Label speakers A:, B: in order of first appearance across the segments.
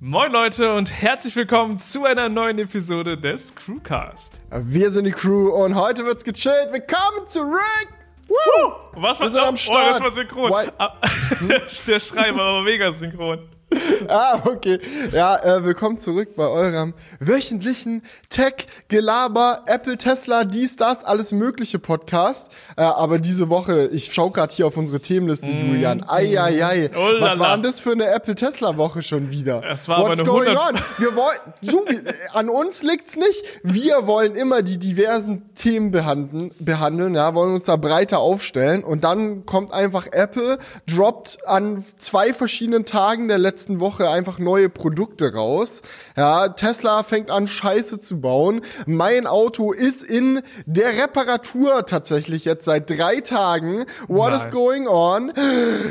A: Moin Leute und herzlich willkommen zu einer neuen Episode des Crewcast.
B: Wir sind die Crew und heute wird's gechillt. Willkommen zurück!
A: Woo! Was war
B: Wir sind am
A: Oh,
B: Start.
A: das war synchron. Ah, Der Schrei war aber mega synchron.
B: Ah, okay. Ja, äh, willkommen zurück bei eurem wöchentlichen Tech-Gelaber, Apple, Tesla, dies, das, alles mögliche Podcast. Äh, aber diese Woche, ich schau grad hier auf unsere Themenliste, Julian. Ei, ei, ei.
A: Oh
B: Was war denn das für eine Apple-Tesla-Woche schon wieder?
A: Das war
B: What's going
A: 100
B: on? Wir wollen, so, an uns liegt's nicht. Wir wollen immer die diversen Themen behandeln, behandeln, ja, wollen uns da breiter aufstellen und dann kommt einfach Apple, droppt an zwei verschiedenen Tagen der letzten Woche einfach neue Produkte raus. Ja, Tesla fängt an Scheiße zu bauen. Mein Auto ist in der Reparatur tatsächlich jetzt seit drei Tagen. What is
A: Nein.
B: going on?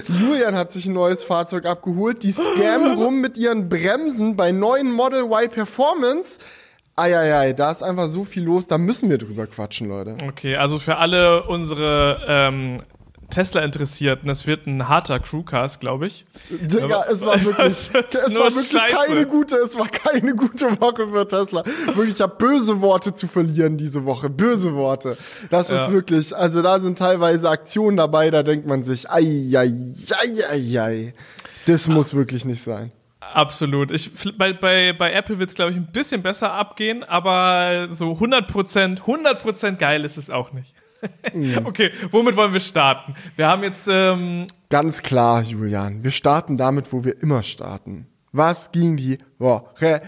B: Julian hat sich ein neues Fahrzeug abgeholt. Die scammen rum mit ihren Bremsen bei neuen Model Y Performance. Eieiei, da ist einfach so viel los, da müssen wir drüber quatschen, Leute.
A: Okay, also für alle unsere ähm, Tesla-Interessierten, es wird ein harter Crewcast, glaube ich.
B: Digga, es war wirklich,
A: Das ist
B: es war wirklich
A: Scheiße.
B: keine gute, es war keine gute Woche für Tesla. Wirklich, ich habe böse Worte zu verlieren diese Woche, böse Worte. Das ist
A: Ja.
B: wirklich, also da sind teilweise Aktionen dabei, da denkt man sich, ei, ei, ei, ei, ei. Das muss wirklich nicht sein.
A: Absolut. Ich, bei, bei, bei Apple wird es, glaube ich, ein bisschen besser abgehen, aber so 100%, 100% geil ist es auch nicht. Okay, womit wollen wir starten? Wir haben jetzt, ähm,
B: Ganz klar, Julian. Wir starten damit, wo wir immer starten. Was ging die Woche?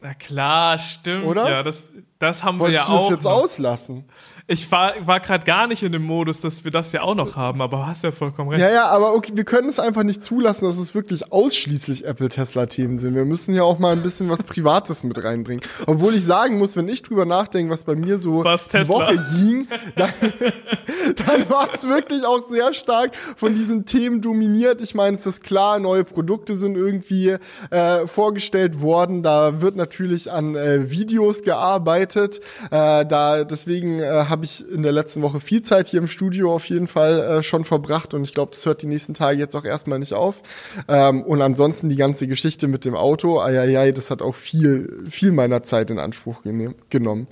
A: Na klar, stimmt.
B: Oder?
A: Ja, das, das haben
B: Wolltest
A: wir ja
B: du das
A: auch.
B: jetzt
A: noch.
B: auslassen?
A: Ich war, war gerade gar nicht in dem Modus, dass wir das ja auch noch haben, aber hast ja vollkommen recht.
B: Ja, ja, aber okay, wir können es einfach nicht zulassen, dass es wirklich ausschließlich Apple-Tesla-Themen sind. Wir müssen ja auch mal ein bisschen was Privates mit reinbringen. Obwohl ich sagen muss, wenn ich drüber nachdenke, was bei mir so
A: Was
B: die? Woche ging, dann, dann war es wirklich auch sehr stark von diesen Themen dominiert. Ich meine, es ist klar, neue Produkte sind irgendwie äh, vorgestellt worden. Da wird natürlich an äh, Videos gearbeitet. Äh, da deswegen äh, habe ich in der letzten Woche viel Zeit hier im Studio auf jeden Fall äh, schon verbracht und ich glaube, das hört die nächsten Tage jetzt auch erstmal nicht auf. Ähm, und ansonsten die ganze Geschichte mit dem Auto, eieiei, das hat auch viel, viel meiner Zeit in Anspruch genommen.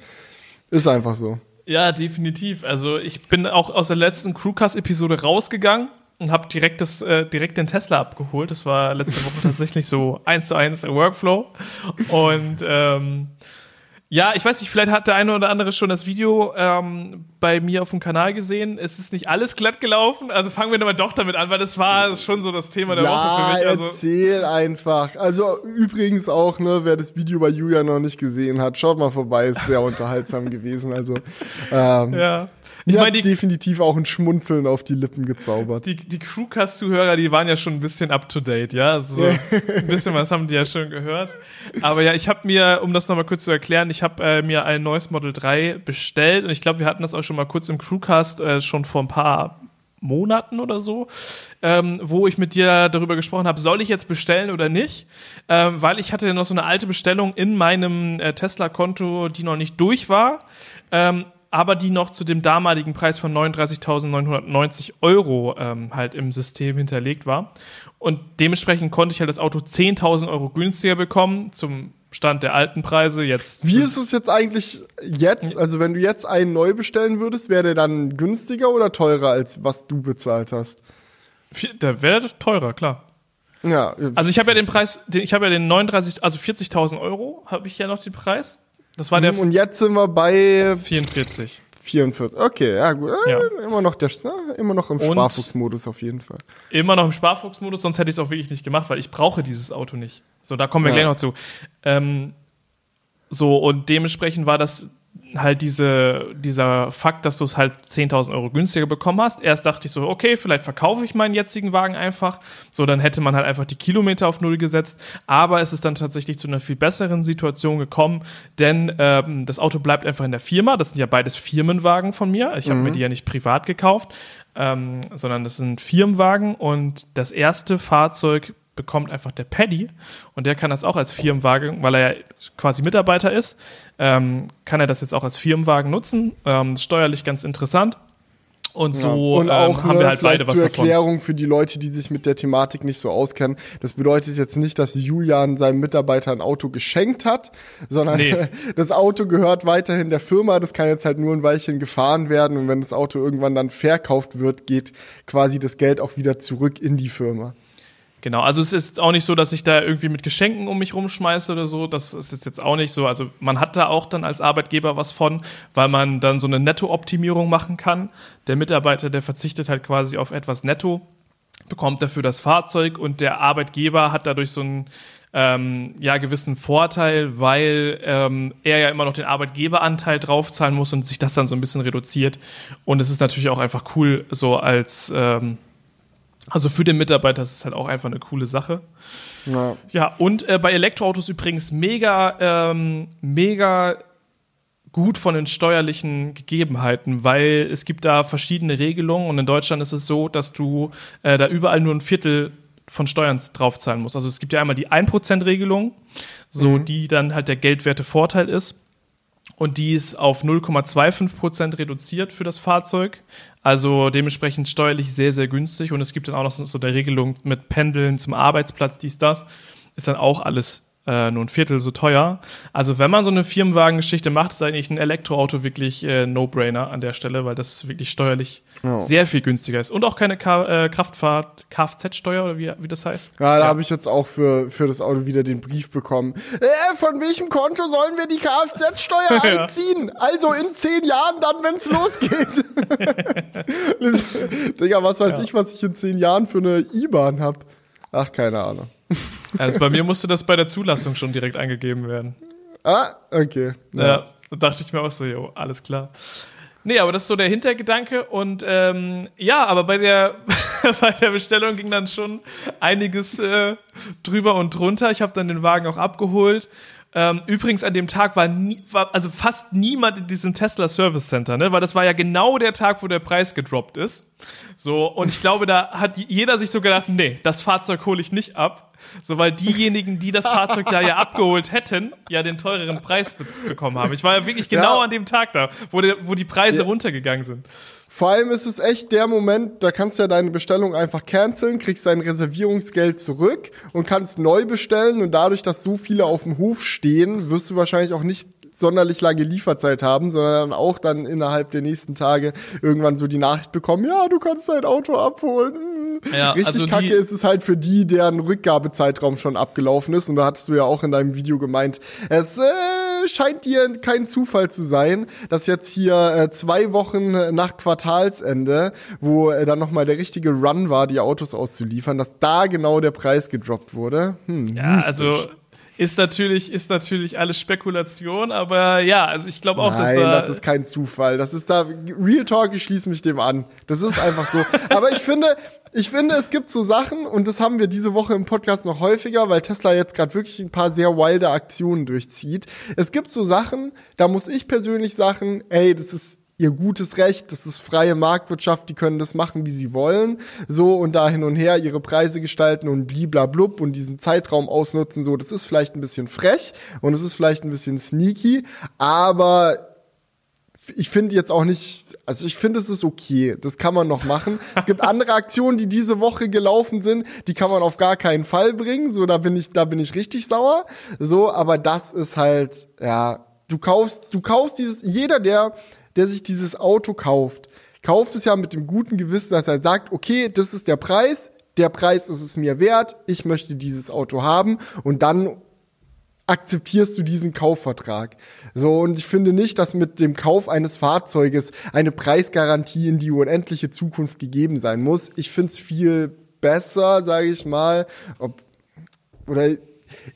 B: Ist einfach so.
A: Ja, definitiv. Also ich bin auch aus der letzten Crewcast-Episode rausgegangen und habe direkt, äh, direkt den Tesla abgeholt. Das war letzte Woche tatsächlich so eins zu eins Workflow. Und ähm, ja, ich weiß nicht, vielleicht hat der eine oder andere schon das Video ähm, bei mir auf dem Kanal gesehen. Es ist nicht alles glatt gelaufen. Also fangen wir mal doch damit an, weil das war schon so das Thema der Woche
B: Ja,
A: für mich. Also,
B: erzähl einfach. Also übrigens auch, ne, wer das Video bei Julia noch nicht gesehen hat, schaut mal vorbei, ist sehr unterhaltsam gewesen. Also ähm,
A: ja. Ich meine,
B: definitiv auch ein Schmunzeln auf die Lippen gezaubert.
A: die, die Crewcast-Zuhörer, die waren ja schon ein bisschen up to date, ja. Also, ein bisschen was haben die ja schon gehört. Aber ja, ich habe mir, um das nochmal kurz zu erklären, ich habe äh, mir ein neues Model 3 bestellt und ich glaube, wir hatten das auch schon mal kurz im Crewcast äh, schon vor ein paar Monaten oder so, ähm, wo ich mit dir darüber gesprochen habe, soll ich jetzt bestellen oder nicht? Ähm, weil ich hatte ja noch so eine alte Bestellung in meinem äh, Tesla-Konto, die noch nicht durch war. Ähm, aber die noch zu dem damaligen Preis von 39.990 Euro ähm, halt im System hinterlegt war. Und dementsprechend konnte ich halt das Auto 10.000 Euro günstiger bekommen zum Stand der alten Preise. Jetzt
B: Wie ist es jetzt eigentlich jetzt? Also wenn du jetzt einen neu bestellen würdest, wäre der dann günstiger oder teurer als was du bezahlt hast?
A: Da wäre teurer, klar.
B: Ja,
A: Also ich habe ja den Preis, den, ich habe ja den 39, also 40.000 Euro habe ich ja noch den Preis. Das war der
B: und jetzt sind wir bei
A: 44.
B: 44. Okay, ja gut. Äh,
A: Ja.
B: Immer noch der äh, immer noch im Sparfuchsmodus auf jeden Fall.
A: Immer noch im Sparfuchsmodus, sonst hätte ich es auch wirklich nicht gemacht, weil ich brauche dieses Auto nicht. So, da kommen wir
B: Ja.
A: gleich noch zu. Ähm, so, und dementsprechend war das halt diese, dieser Fakt, dass du es halt 10.000 Euro günstiger bekommen hast. Erst dachte ich so, okay, vielleicht verkaufe ich meinen jetzigen Wagen einfach. So, dann hätte man halt einfach die Kilometer auf Null gesetzt. Aber es ist dann tatsächlich zu einer viel besseren Situation gekommen, denn ähm, das Auto bleibt einfach in der Firma. Das sind ja beides Firmenwagen von mir. Ich habe mir die ja nicht privat gekauft, ähm, sondern das sind Firmenwagen und das erste Fahrzeug bekommt einfach der Paddy und der kann das auch als Firmenwagen, weil er ja quasi Mitarbeiter ist, ähm, kann er das jetzt auch als Firmenwagen nutzen. Ähm, steuerlich ganz interessant. Und so
B: Ja. Und auch
A: ähm, haben
B: ne,
A: wir halt beide was
B: zur
A: davon.
B: Erklärung für die Leute, die sich mit der Thematik nicht so auskennen. Das bedeutet jetzt nicht, dass Julian seinem Mitarbeiter ein Auto geschenkt hat, sondern
A: Nee.
B: das Auto gehört weiterhin der Firma. Das kann jetzt halt nur ein Weilchen gefahren werden. Und wenn das Auto irgendwann dann verkauft wird, geht quasi das Geld auch wieder zurück in die Firma.
A: Genau, also es ist auch nicht so, dass ich da irgendwie mit Geschenken um mich rumschmeiße oder so. Das ist jetzt auch nicht so. Also man hat da auch dann als Arbeitgeber was von, weil man dann so eine Netto-Optimierung machen kann. Der Mitarbeiter, der verzichtet halt quasi auf etwas Netto, bekommt dafür das Fahrzeug und der Arbeitgeber hat dadurch so einen ähm, ja, gewissen Vorteil, weil ähm, er ja immer noch den Arbeitgeberanteil draufzahlen muss und sich das dann so ein bisschen reduziert. Und es ist natürlich auch einfach cool, so als ähm, also für den Mitarbeiter ist es halt auch einfach eine coole Sache.
B: Ja.
A: Ja, und äh, bei Elektroautos übrigens mega, ähm, mega gut von den steuerlichen Gegebenheiten, weil es gibt da verschiedene Regelungen und in Deutschland ist es so, dass du äh, da überall nur ein Viertel von Steuern draufzahlen musst. Also es gibt ja einmal die 1%-Regelung, so die dann halt der geldwerte Vorteil ist. Und die ist auf 0,25% reduziert für das Fahrzeug. Also dementsprechend steuerlich sehr, sehr günstig. Und es gibt dann auch noch so, der Regelung mit Pendeln zum Arbeitsplatz, dies, das. Ist dann auch alles äh, nur ein Viertel so teuer. Also wenn man so eine Firmenwagengeschichte macht, ist eigentlich ein Elektroauto wirklich äh, No-Brainer an der Stelle, weil das wirklich steuerlich
B: Ja.
A: sehr viel günstiger ist. Und auch keine K äh, Kraftfahrt, Kfz-Steuer oder wie, wie das heißt.
B: Ja, da
A: Ja.
B: habe ich jetzt auch für, für das Auto wieder den Brief bekommen. Äh, von welchem Konto sollen wir die Kfz-Steuer
A: Ja.
B: einziehen? Also in zehn Jahren dann, wenn's losgeht. Das- Digga, was weiß
A: Ja.
B: ich, was ich in zehn Jahren für eine IBAN hab. Ach, keine Ahnung.
A: Also bei mir musste das bei der Zulassung schon direkt eingegeben werden.
B: Ah, okay.
A: Ja. da dachte ich mir auch so, jo, alles klar. Nee, aber das ist so der Hintergedanke und ähm, ja, aber bei der, bei der Bestellung ging dann schon einiges äh, drüber und drunter. Ich habe dann den Wagen auch abgeholt. Ähm, übrigens an dem Tag war, nie, war also fast niemand in diesem Tesla Service Center, ne? weil das war ja genau der Tag, wo der Preis gedroppt ist. So und ich glaube, da hat jeder sich so gedacht, nee, das Fahrzeug hole ich nicht ab, so weil diejenigen, die das Fahrzeug da ja abgeholt hätten, ja den teureren Preis be bekommen haben. Ich war ja wirklich genau
B: Ja.
A: an dem Tag da, wo, der, wo die Preise
B: Ja.
A: runtergegangen sind.
B: Vor allem ist es echt der Moment, da kannst du ja deine Bestellung einfach canceln, kriegst dein Reservierungsgeld zurück und kannst neu bestellen und dadurch, dass so viele auf dem Hof stehen, wirst du wahrscheinlich auch nicht sonderlich lange Lieferzeit haben, sondern auch dann innerhalb der nächsten Tage irgendwann so die Nachricht bekommen, ja, du kannst dein Auto abholen. Hm.
A: Ja,
B: Richtig
A: also
B: kacke ist es halt für die, deren Rückgabezeitraum schon abgelaufen ist. Und da hattest du ja auch in deinem Video gemeint, es äh, scheint dir kein Zufall zu sein, dass jetzt hier äh, zwei Wochen nach Quartalsende, wo äh, dann nochmal der richtige Run war, die Autos auszuliefern, dass da genau der Preis gedroppt wurde. Hm,
A: Ja,
B: mystisch.
A: also ist natürlich, ist natürlich alles Spekulation, aber ja, also ich glaube auch,
B: Nein,
A: dass
B: das
A: da,
B: ist kein Zufall. Das ist da Real Talk, ich schließe mich dem an. Das ist einfach so. Aber ich finde, ich finde, es gibt so Sachen und das haben wir diese Woche im Podcast noch häufiger, weil Tesla jetzt gerade wirklich ein paar sehr wilde Aktionen durchzieht. Es gibt so Sachen, da muss ich persönlich sagen, ey, das ist ihr gutes Recht, das ist freie Marktwirtschaft, die können das machen, wie sie wollen, so und da hin und her ihre Preise gestalten und bliblablub und diesen Zeitraum ausnutzen, so, das ist vielleicht ein bisschen frech und es ist vielleicht ein bisschen sneaky, aber ich finde jetzt auch nicht, also ich finde, es ist okay. Das kann man noch machen. Es gibt andere Aktionen, die diese Woche gelaufen sind, die kann man auf gar keinen Fall bringen. So, da bin ich, da bin ich richtig sauer. So, aber das ist halt, ja, du kaufst, du kaufst dieses, jeder, der, der sich dieses Auto kauft, kauft es ja mit dem guten Gewissen, dass er sagt, okay, das ist der Preis, der Preis ist es mir wert, ich möchte dieses Auto haben und dann akzeptierst du diesen Kaufvertrag. So, und ich finde nicht, dass mit dem Kauf eines Fahrzeuges eine Preisgarantie in die unendliche Zukunft gegeben sein muss. Ich finde es viel besser, sage ich mal, ob, oder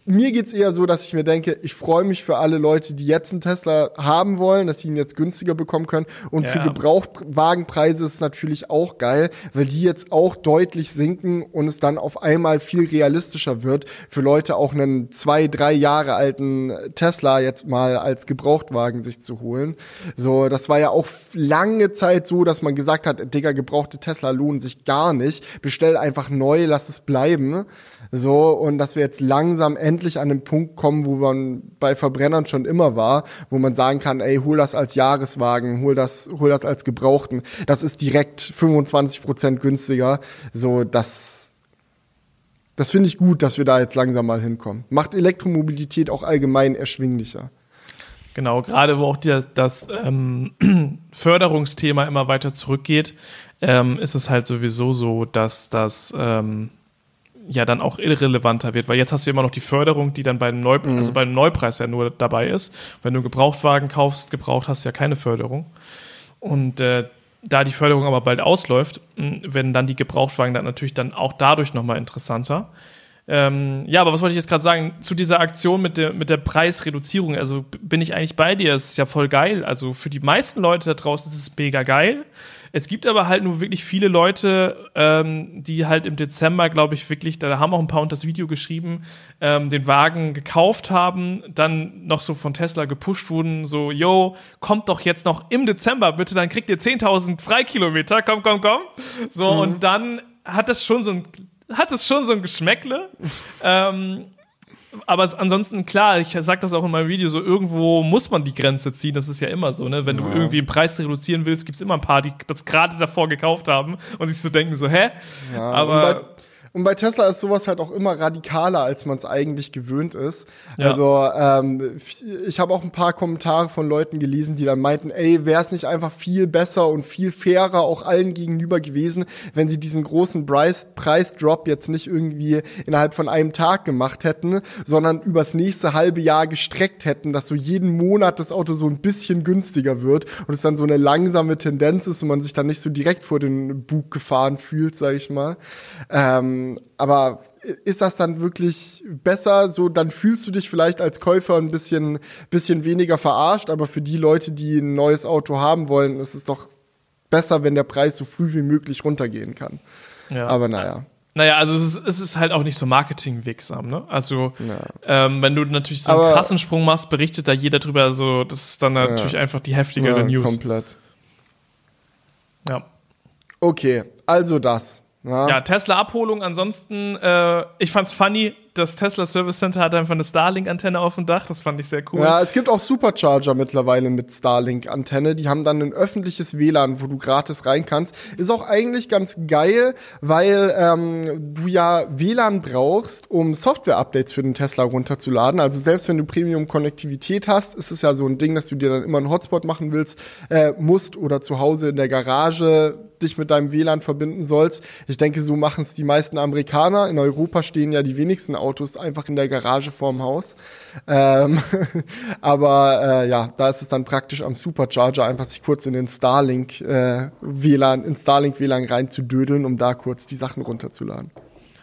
B: mir geht's eher so, dass ich mir denke, ich freue mich für alle Leute, die jetzt einen Tesla haben wollen, dass sie ihn jetzt günstiger bekommen können. Und für
A: Ja.
B: Gebrauchtwagenpreise ist es natürlich auch geil, weil die jetzt auch deutlich sinken und es dann auf einmal viel realistischer wird, für Leute auch einen zwei, drei Jahre alten Tesla jetzt mal als Gebrauchtwagen sich zu holen. So, das war ja auch lange Zeit so, dass man gesagt hat, Digga, gebrauchte Tesla lohnen sich gar nicht. Bestell einfach neu, lass es bleiben. So, und dass wir jetzt langsam endlich an den Punkt kommen, wo man bei Verbrennern schon immer war, wo man sagen kann, ey, hol das als Jahreswagen, hol das, hol das als Gebrauchten. Das ist direkt 25 Prozent günstiger. So, das, das finde ich gut, dass wir da jetzt langsam mal hinkommen. Macht Elektromobilität auch allgemein erschwinglicher.
A: Genau, gerade wo auch die, das ähm, Förderungsthema immer weiter zurückgeht, ähm, ist es halt sowieso so, dass das ähm, ja dann auch irrelevanter wird, weil jetzt hast du immer noch die Förderung, die dann beim, Neu mhm. also beim Neupreis ja nur dabei ist. Wenn du einen Gebrauchtwagen kaufst, gebraucht hast du ja keine Förderung. Und äh, da die Förderung aber bald ausläuft, werden dann die Gebrauchtwagen dann natürlich dann auch dadurch nochmal interessanter. Ähm, ja, aber was wollte ich jetzt gerade sagen? Zu dieser Aktion mit der, mit der Preisreduzierung, also bin ich eigentlich bei dir, es ist ja voll geil. Also für die meisten Leute da draußen ist es mega geil. Es gibt aber halt nur wirklich viele Leute, ähm, die halt im Dezember, glaube ich, wirklich, da haben auch ein paar unter das Video geschrieben, ähm, den Wagen gekauft haben, dann noch so von Tesla gepusht wurden, so, yo, kommt doch jetzt noch im Dezember, bitte, dann kriegt ihr 10.000 Freikilometer, komm, komm, komm. So, mhm. und dann hat das schon so ein, hat es schon so ein Geschmäckle. ähm, aber ansonsten, klar, ich sag das auch in meinem Video, so irgendwo muss man die Grenze ziehen, das ist ja immer so, ne? Wenn ja. du irgendwie den Preis reduzieren willst, gibt's immer ein paar, die das gerade davor gekauft haben und sich so denken, so, hä?
B: Ja, aber und bei Tesla ist sowas halt auch immer radikaler, als man es eigentlich gewöhnt ist. Ja. Also ähm, ich habe auch ein paar Kommentare von Leuten gelesen, die dann meinten, ey, wäre es nicht einfach viel besser und viel fairer auch allen gegenüber gewesen, wenn sie diesen großen Preis-Drop jetzt nicht irgendwie innerhalb von einem Tag gemacht hätten, sondern übers nächste halbe Jahr gestreckt hätten, dass so jeden Monat das Auto so ein bisschen günstiger wird und es dann so eine langsame Tendenz ist und man sich dann nicht so direkt vor den Bug gefahren fühlt, sag ich mal. Ähm, ähm, aber ist das dann wirklich besser? So, dann fühlst du dich vielleicht als Käufer ein bisschen, bisschen weniger verarscht, aber für die Leute, die ein neues Auto haben wollen, ist es doch besser, wenn der Preis so früh wie möglich runtergehen kann. Ja. Aber naja.
A: Naja, also es ist, es ist halt auch nicht so marketingwirksam, ne? Also ja. ähm, wenn du natürlich so einen Aber krassen Sprung machst, berichtet da jeder drüber, also das ist dann natürlich ja. einfach die heftigere ja, News.
B: Komplett. Ja. Okay, also das.
A: Ja, ja Tesla-Abholung. Ansonsten, äh, ich fand's funny, das Tesla Service Center hat einfach eine Starlink-Antenne auf dem Dach. Das fand ich sehr cool.
B: Ja, es gibt auch Supercharger mittlerweile mit Starlink-Antenne. Die haben dann ein öffentliches WLAN, wo du gratis rein kannst. Ist auch eigentlich ganz geil, weil ähm, du ja WLAN brauchst, um Software-Updates für den Tesla runterzuladen. Also selbst wenn du Premium-Konnektivität hast, ist es ja so ein Ding, dass du dir dann immer einen Hotspot machen willst, äh, musst oder zu Hause in der Garage dich mit deinem WLAN verbinden sollst. Ich denke, so machen es die meisten Amerikaner. In Europa stehen ja die wenigsten Autos einfach in der Garage vorm Haus. Ähm, aber äh, ja, da ist es dann praktisch am Supercharger einfach sich kurz in den Starlink äh, WLAN, in Starlink WLAN reinzudödeln, um da kurz die Sachen runterzuladen.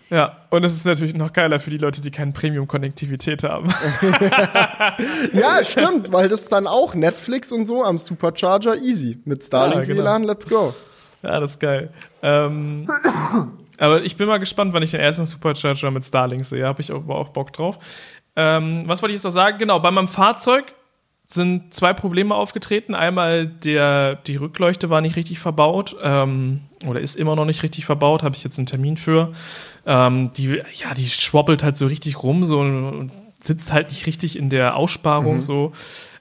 A: Ja, und es ist natürlich noch geiler für die Leute, die keine Premium-Konnektivität haben.
B: ja, stimmt, weil das ist dann auch Netflix und so am Supercharger easy. Mit Starlink ja, genau. WLAN, let's go.
A: Ja, das ist geil. Ähm, aber ich bin mal gespannt, wann ich den ersten Supercharger mit Starlink sehe. Habe ich auch, auch Bock drauf. Ähm, was wollte ich jetzt noch sagen? Genau, bei meinem Fahrzeug sind zwei Probleme aufgetreten. Einmal der, die Rückleuchte war nicht richtig verbaut ähm, oder ist immer noch nicht richtig verbaut. Habe ich jetzt einen Termin für. Ähm, die, ja, die schwobbelt halt so richtig rum so und sitzt halt nicht richtig in der Aussparung mhm. so.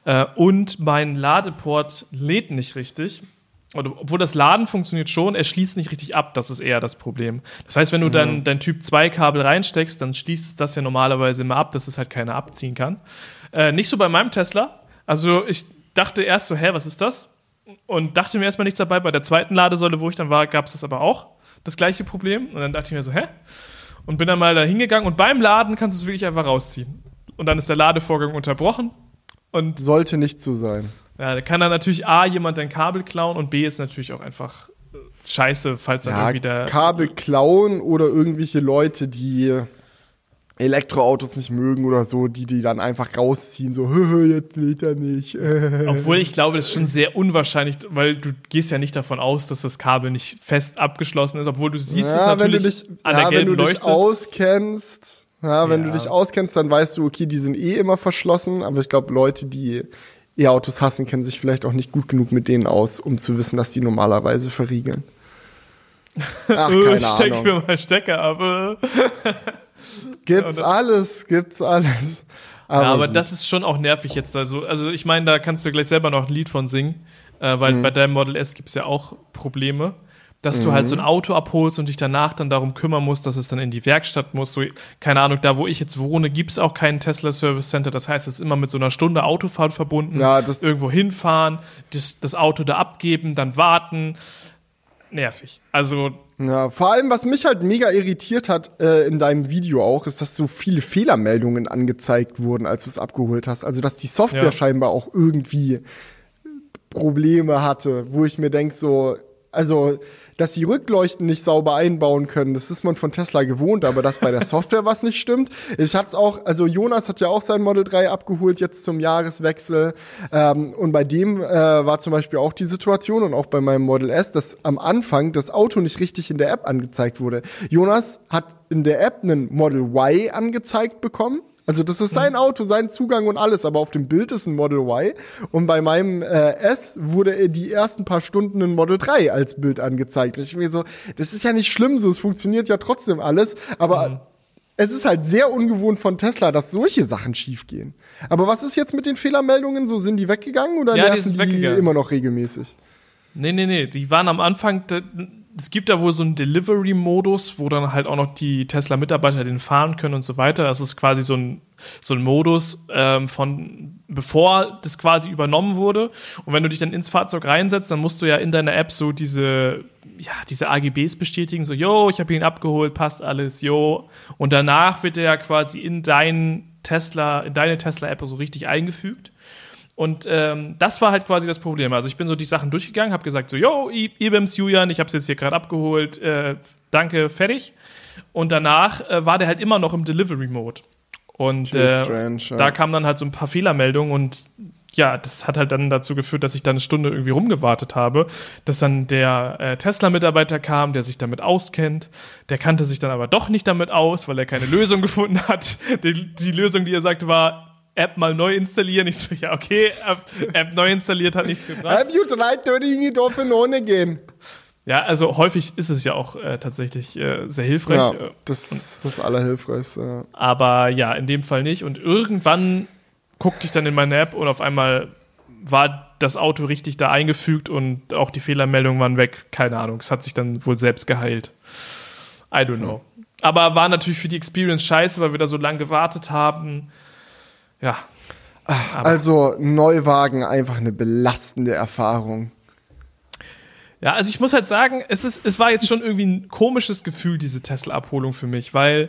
A: Äh, und mein Ladeport lädt nicht richtig obwohl das Laden funktioniert schon, er schließt nicht richtig ab, das ist eher das Problem. Das heißt, wenn du mhm. dann dein Typ 2 Kabel reinsteckst, dann schließt es das ja normalerweise immer ab, dass es halt keiner abziehen kann. Äh, nicht so bei meinem Tesla. Also ich dachte erst so, hä, was ist das? Und dachte mir erstmal nichts dabei. Bei der zweiten Ladesäule, wo ich dann war, gab es das aber auch, das gleiche Problem. Und dann dachte ich mir so, hä? Und bin dann mal da hingegangen und beim Laden kannst du es wirklich einfach rausziehen. Und dann ist der Ladevorgang unterbrochen. Und
B: Sollte nicht so sein.
A: Ja, da kann dann natürlich A, jemand dein Kabel klauen und B ist natürlich auch einfach äh, scheiße, falls dann ja, irgendwie der.
B: Kabel klauen oder irgendwelche Leute, die Elektroautos nicht mögen oder so, die die dann einfach rausziehen, so, jetzt lädt er nicht.
A: Obwohl ich glaube, das ist schon sehr unwahrscheinlich, weil du gehst ja nicht davon aus, dass das Kabel nicht fest abgeschlossen ist, obwohl du siehst ja, es natürlich
B: wenn du dich, an der ja, gelben wenn du Leuchte. dich auskennst, ja, wenn ja. du dich auskennst, dann weißt du, okay, die sind eh immer verschlossen, aber ich glaube, Leute, die E-Autos hassen, kennen sich vielleicht auch nicht gut genug mit denen aus, um zu wissen, dass die normalerweise verriegeln.
A: Ach, keine ich steck Ahnung. mir mal Stecker ab.
B: Gibt's alles, gibt's alles.
A: Aber, ja, aber das ist schon auch nervig jetzt. Also, also ich meine, da kannst du gleich selber noch ein Lied von singen, äh, weil mhm. bei deinem Model S gibt es ja auch Probleme dass mhm. du halt so ein mhm. Auto abholst und dich danach dann darum kümmern musst, dass es dann in die Werkstatt muss. So, keine Ahnung, da wo ich jetzt wohne, gibt es auch keinen Tesla Service Center. Das heißt, es ist immer mit so einer Stunde Autofahrt verbunden. Ja, irgendwo hinfahren, das, das Auto da abgeben, dann warten. Nervig. Also.
B: Ja, vor allem, was mich halt mega irritiert hat äh, in deinem Video auch, ist, dass so viele Fehlermeldungen angezeigt wurden, als du es abgeholt hast. Also, dass die Software ja. scheinbar auch irgendwie Probleme hatte, wo ich mir denke, so, also dass sie Rückleuchten nicht sauber einbauen können, das ist man von Tesla gewohnt, aber dass bei der Software was nicht stimmt. Ich hatte es auch, also Jonas hat ja auch sein Model 3 abgeholt jetzt zum Jahreswechsel ähm, und bei dem äh, war zum Beispiel auch die Situation und auch bei meinem Model S, dass am Anfang das Auto nicht richtig in der App angezeigt wurde. Jonas hat in der App einen Model Y angezeigt bekommen also das ist sein Auto, sein Zugang und alles, aber auf dem Bild ist ein Model Y und bei meinem äh, S wurde die ersten paar Stunden ein Model 3 als Bild angezeigt. Ich mir so, das ist ja nicht schlimm, so es funktioniert ja trotzdem alles, aber mhm. es ist halt sehr ungewohnt von Tesla, dass solche Sachen schiefgehen. Aber was ist jetzt mit den Fehlermeldungen? So sind die weggegangen oder
A: ja, nerven
B: die, die immer noch regelmäßig?
A: Nee, nee, nee, die waren am Anfang es gibt da wohl so einen Delivery-Modus, wo dann halt auch noch die Tesla-Mitarbeiter den fahren können und so weiter. Das ist quasi so ein, so ein Modus ähm, von bevor das quasi übernommen wurde. Und wenn du dich dann ins Fahrzeug reinsetzt, dann musst du ja in deiner App so diese, ja, diese AGBs bestätigen, so, yo, ich habe ihn abgeholt, passt alles, yo. Und danach wird er ja quasi in deinen Tesla, in deine Tesla-App so richtig eingefügt. Und ähm, das war halt quasi das Problem. Also ich bin so die Sachen durchgegangen, habe gesagt so, yo, Ibims Julian, ich habe es jetzt hier gerade abgeholt, äh, danke, fertig. Und danach äh, war der halt immer noch im Delivery-Mode. Und äh, strange, ja. da kamen dann halt so ein paar Fehlermeldungen und ja, das hat halt dann dazu geführt, dass ich dann eine Stunde irgendwie rumgewartet habe, dass dann der äh, Tesla-Mitarbeiter kam, der sich damit auskennt. Der kannte sich dann aber doch nicht damit aus, weil er keine Lösung gefunden hat. Die, die Lösung, die er sagte, war, App mal neu installieren. Ich so, ja, okay, App, App neu installiert hat nichts gebracht. Have you tried turning it off and on again? Ja, also häufig ist es ja auch äh, tatsächlich äh, sehr hilfreich. Ja,
B: äh, das ist das Allerhilfreichste. Ja.
A: Aber ja, in dem Fall nicht. Und irgendwann guckte ich dann in meine App und auf einmal war das Auto richtig da eingefügt und auch die Fehlermeldungen waren weg. Keine Ahnung. Es hat sich dann wohl selbst geheilt. I don't know. Aber war natürlich für die Experience scheiße, weil wir da so lange gewartet haben ja.
B: Also Neuwagen einfach eine belastende Erfahrung.
A: Ja, also ich muss halt sagen, es, ist, es war jetzt schon irgendwie ein komisches Gefühl, diese Tesla-Abholung für mich, weil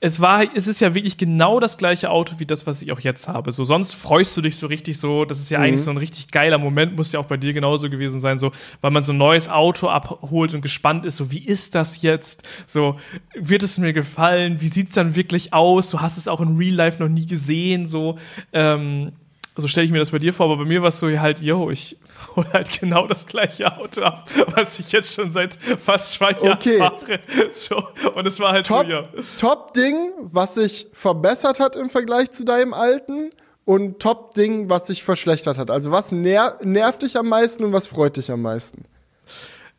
A: es war, es ist ja wirklich genau das gleiche Auto wie das, was ich auch jetzt habe. So, sonst freust du dich so richtig so, das ist ja mhm. eigentlich so ein richtig geiler Moment, muss ja auch bei dir genauso gewesen sein, so, weil man so ein neues Auto abholt und gespannt ist, so, wie ist das jetzt? So, wird es mir gefallen? Wie sieht's dann wirklich aus? Du hast es auch in Real Life noch nie gesehen, so, ähm, so stelle ich mir das bei dir vor, aber bei mir war es so halt, yo, ich hole halt genau das gleiche Auto ab, was ich jetzt schon seit fast zwei Jahren okay. fahre. So, und es war halt
B: Top,
A: so, ja.
B: Top-Ding, was sich verbessert hat im Vergleich zu deinem alten und Top-Ding, was sich verschlechtert hat. Also was ner nervt dich am meisten und was freut dich am meisten?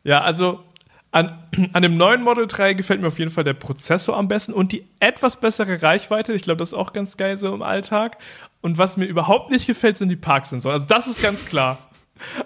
A: Ja, also an, an dem neuen Model 3 gefällt mir auf jeden Fall der Prozessor am besten und die etwas bessere Reichweite. Ich glaube, das ist auch ganz geil so im Alltag. Und was mir überhaupt nicht gefällt, sind die Parksensoren. Also das ist ganz klar.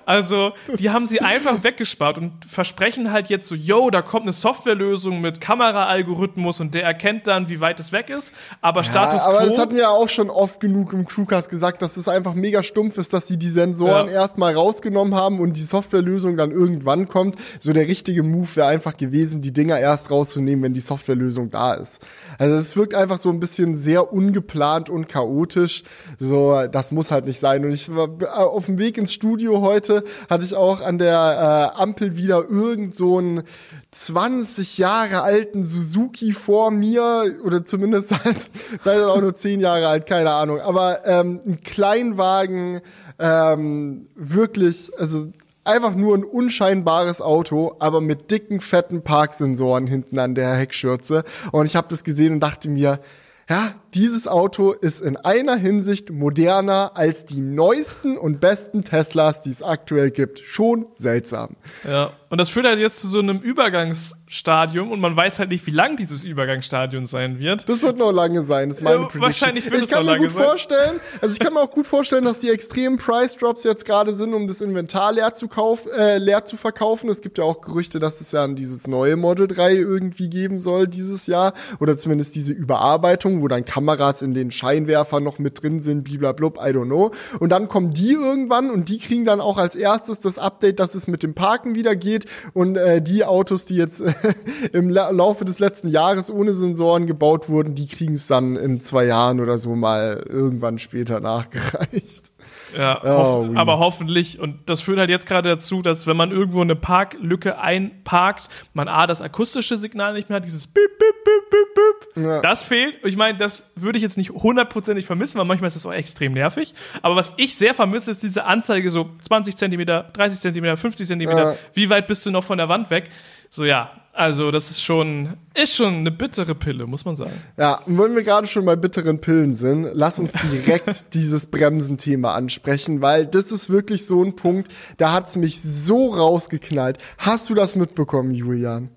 A: Also, die haben sie einfach weggespart und versprechen halt jetzt so, yo, da kommt eine Softwarelösung mit Kameraalgorithmus und der erkennt dann, wie weit es weg ist. Aber ja, Status
B: Quo. Aber das hatten ja auch schon oft genug im Crewcast gesagt, dass es einfach mega stumpf ist, dass sie die Sensoren ja. erstmal rausgenommen haben und die Softwarelösung dann irgendwann kommt. So der richtige Move wäre einfach gewesen, die Dinger erst rauszunehmen, wenn die Softwarelösung da ist. Also es wirkt einfach so ein bisschen sehr ungeplant und chaotisch. So, das muss halt nicht sein. Und ich war auf dem Weg ins Studio heute, hatte ich auch an der äh, Ampel wieder irgend so einen 20 Jahre alten Suzuki vor mir oder zumindest halt, vielleicht auch nur 10 Jahre alt, keine Ahnung. Aber ähm, ein Kleinwagen, ähm, wirklich, also einfach nur ein unscheinbares Auto, aber mit dicken, fetten Parksensoren hinten an der Heckschürze. Und ich habe das gesehen und dachte mir, ja, dieses Auto ist in einer Hinsicht moderner als die neuesten und besten Teslas, die es aktuell gibt. Schon seltsam.
A: Ja, und das führt halt jetzt zu so einem Übergangs Übergangsstadium und man weiß halt nicht, wie lang dieses Übergangsstadium sein wird.
B: Das wird noch lange sein, das ist meine
A: Ja,
B: Prediction.
A: wahrscheinlich wird
B: ich
A: es
B: kann
A: noch
B: mir gut
A: lange sein.
B: vorstellen, also ich kann mir auch gut vorstellen, dass die extremen Price Drops jetzt gerade sind, um das Inventar leer zu kaufen, äh, leer zu verkaufen. Es gibt ja auch Gerüchte, dass es ja dieses neue Model 3 irgendwie geben soll dieses Jahr oder zumindest diese Überarbeitung, wo dann Kameras in den Scheinwerfern noch mit drin sind, bliblablub, I don't know. Und dann kommen die irgendwann und die kriegen dann auch als erstes das Update, dass es mit dem Parken wieder geht und äh, die Autos, die jetzt im La Laufe des letzten Jahres ohne Sensoren gebaut wurden, die kriegen es dann in zwei Jahren oder so mal irgendwann später nachgereicht.
A: Ja,
B: Oh,
A: hoff aber hoffentlich. Und das führt halt jetzt gerade dazu, dass wenn man irgendwo eine Parklücke einparkt, man A, das akustische Signal nicht mehr hat, dieses Bip, Bip, Bip, Bip, Bip.
B: Ja.
A: Das fehlt. Ich meine, das würde ich jetzt nicht hundertprozentig vermissen, weil manchmal ist das auch extrem nervig. Aber was ich sehr vermisse, ist diese Anzeige so 20 Zentimeter, 30 Zentimeter, 50 Zentimeter.
B: Ja.
A: Wie weit bist du noch von der Wand weg? So, ja. Also, das ist schon, ist schon eine bittere Pille, muss man sagen.
B: Ja, und wenn wir gerade schon bei bitteren Pillen sind, lass uns direkt dieses Bremsenthema ansprechen, weil das ist wirklich so ein Punkt, da hat's mich so rausgeknallt. Hast du das mitbekommen, Julian?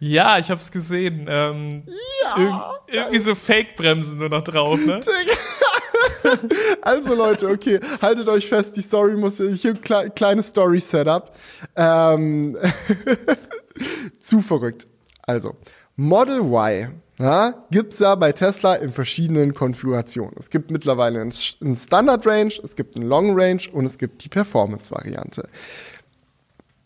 A: Ja, ich hab's gesehen. Ähm,
B: Ja.
A: irg irgendwie so Fake-Bremsen nur noch drauf, ne?
B: Also Leute, okay, haltet euch fest, die Story muss hier ein kle kleines Story-Setup. Ähm, zu verrückt. Also, Model Y ja, gibt's ja bei Tesla in verschiedenen Konfigurationen. Es gibt mittlerweile einen Standard Range, es gibt einen Long Range und es gibt die Performance-Variante.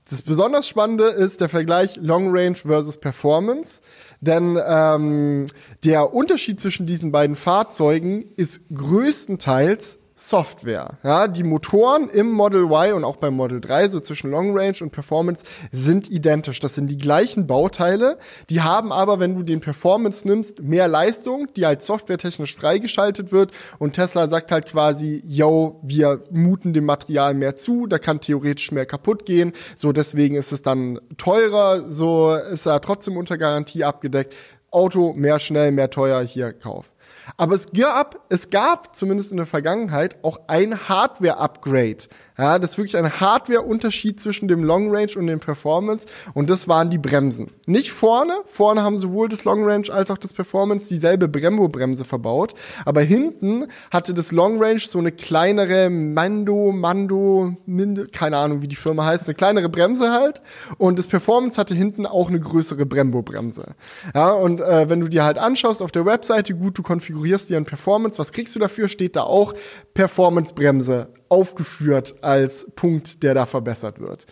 B: Das besonders Spannende ist der Vergleich Long Range versus Performance, denn ähm, der Unterschied zwischen diesen beiden Fahrzeugen ist größtenteils Software. Ja, die Motoren im Model Y und auch beim Model 3, so zwischen Long Range und Performance, sind identisch. Das sind die gleichen Bauteile. Die haben aber, wenn du den Performance nimmst, mehr Leistung, die halt softwaretechnisch freigeschaltet wird. Und Tesla sagt halt quasi, yo, wir muten dem Material mehr zu, da kann theoretisch mehr kaputt gehen. So, deswegen ist es dann teurer, so ist er trotzdem unter Garantie abgedeckt. Auto mehr schnell, mehr teuer, hier Kauf. Aber es gab, es gab zumindest in der Vergangenheit auch ein Hardware-Upgrade. Ja, das ist wirklich ein Hardware-Unterschied zwischen dem Long Range und dem Performance. Und das waren die Bremsen. Nicht vorne. Vorne haben sowohl das Long Range als auch das Performance dieselbe Brembo-Bremse verbaut. Aber hinten hatte das Long Range so eine kleinere Mando, Mando, Minde, keine Ahnung, wie die Firma heißt, eine kleinere Bremse halt. Und das Performance hatte hinten auch eine größere Brembo-Bremse. Ja, und äh, wenn du dir halt anschaust auf der Webseite, gut, du konfigurierst dir ein Performance, was kriegst du dafür? Steht da auch Performance-Bremse aufgeführt als Punkt, der da verbessert wird.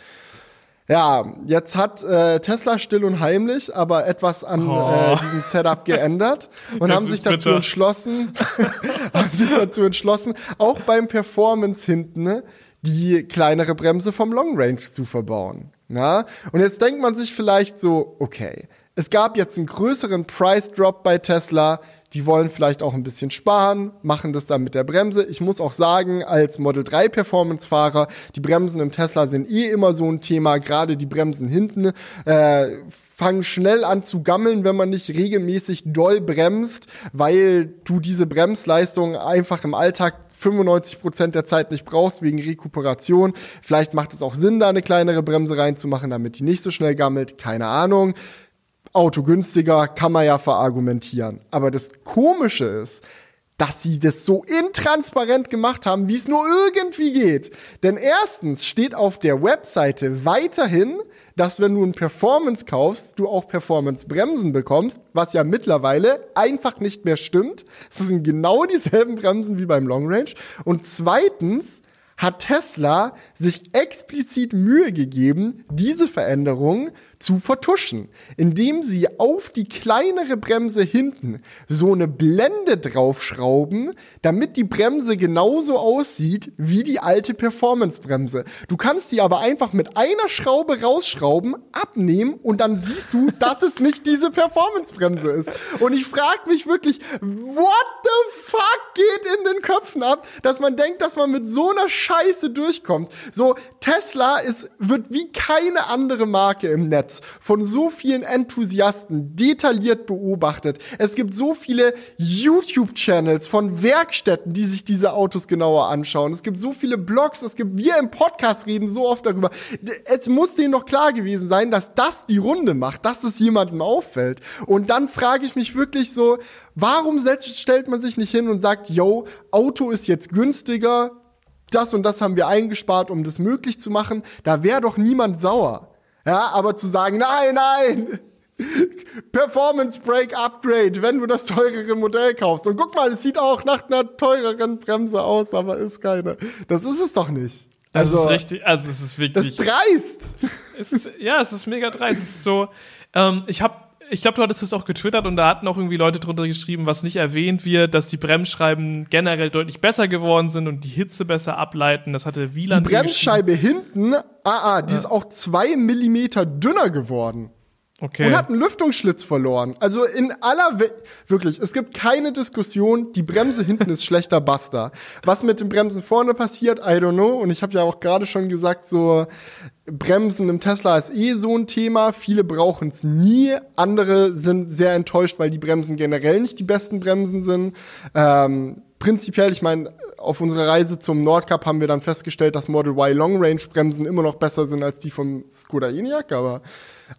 B: Ja, jetzt hat äh, Tesla still und heimlich aber etwas an
A: Oh.
B: äh, diesem Setup geändert und haben sich dazu
A: bitter.
B: entschlossen, haben sich dazu entschlossen, auch beim Performance hinten ne, die kleinere Bremse vom Long Range zu verbauen. Na? Und jetzt denkt man sich vielleicht so, okay, es gab jetzt einen größeren Price Drop bei Tesla. Die wollen vielleicht auch ein bisschen sparen, machen das dann mit der Bremse. Ich muss auch sagen, als Model 3 Performance-Fahrer, die Bremsen im Tesla sind eh immer so ein Thema, gerade die Bremsen hinten. Äh, fangen schnell an zu gammeln, wenn man nicht regelmäßig doll bremst, weil du diese Bremsleistung einfach im Alltag 95% der Zeit nicht brauchst wegen Rekuperation. Vielleicht macht es auch Sinn, da eine kleinere Bremse reinzumachen, damit die nicht so schnell gammelt. Keine Ahnung. Auto günstiger, kann man ja verargumentieren. Aber das Komische ist, dass sie das so intransparent gemacht haben, wie es nur irgendwie geht. Denn erstens steht auf der Webseite weiterhin, dass wenn du ein Performance kaufst, du auch Performance-Bremsen bekommst, was ja mittlerweile einfach nicht mehr stimmt. Es sind genau dieselben Bremsen wie beim Long Range. Und zweitens hat Tesla sich explizit Mühe gegeben, diese Veränderung zu vertuschen, indem sie auf die kleinere Bremse hinten so eine Blende draufschrauben, damit die Bremse genauso aussieht wie die alte Performance-Bremse. Du kannst die aber einfach mit einer Schraube rausschrauben, abnehmen und dann siehst du, dass es nicht diese Performance-Bremse ist. Und ich frage mich wirklich, what the fuck? geht in den Köpfen ab, dass man denkt, dass man mit so einer Scheiße durchkommt? So, Tesla ist, wird wie keine andere Marke im Netz von so vielen Enthusiasten detailliert beobachtet. Es gibt so viele YouTube-Channels von Werkstätten, die sich diese Autos genauer anschauen. Es gibt so viele Blogs, es gibt, wir im Podcast reden so oft darüber. Es muss denen doch klar gewesen sein, dass das die Runde macht, dass es jemandem auffällt. Und dann frage ich mich wirklich so, warum stellt man sich nicht hin und sagt, yo, Auto ist jetzt günstiger, das und das haben wir eingespart, um das möglich zu machen. Da wäre doch niemand sauer. Ja, aber zu sagen, nein, nein, Performance Brake Upgrade, wenn du das teurere Modell kaufst. Und guck mal, es sieht auch nach einer teureren Bremse aus, aber ist keine. Das ist es doch nicht.
A: Also, das ist richtig, also es ist wirklich.
B: Das ist dreist.
A: Es ist, ja, es ist mega dreist. Es ist so, ähm, ich habe ich glaube, du hattest es auch getwittert und da hatten auch irgendwie Leute drunter geschrieben, was nicht erwähnt wird, dass die Bremsscheiben generell deutlich besser geworden sind und die Hitze besser ableiten. Das hatte Wieland.
B: Die Bremsscheibe hinten, ah, ah, die ja. ist auch zwei Millimeter dünner geworden. Okay. Und hat einen Lüftungsschlitz verloren. Also in aller We wirklich, es gibt keine Diskussion, die Bremse hinten ist schlechter Buster. Was mit den Bremsen vorne passiert, I don't know. Und ich habe ja auch gerade schon gesagt, so Bremsen im Tesla ist eh so ein Thema. Viele brauchen es nie. Andere sind sehr enttäuscht, weil die Bremsen generell nicht die besten Bremsen sind. Ähm, prinzipiell, ich meine, auf unserer Reise zum Nordcup haben wir dann festgestellt, dass Model Y Long Range Bremsen immer noch besser sind als die vom Skoda Enyaq, aber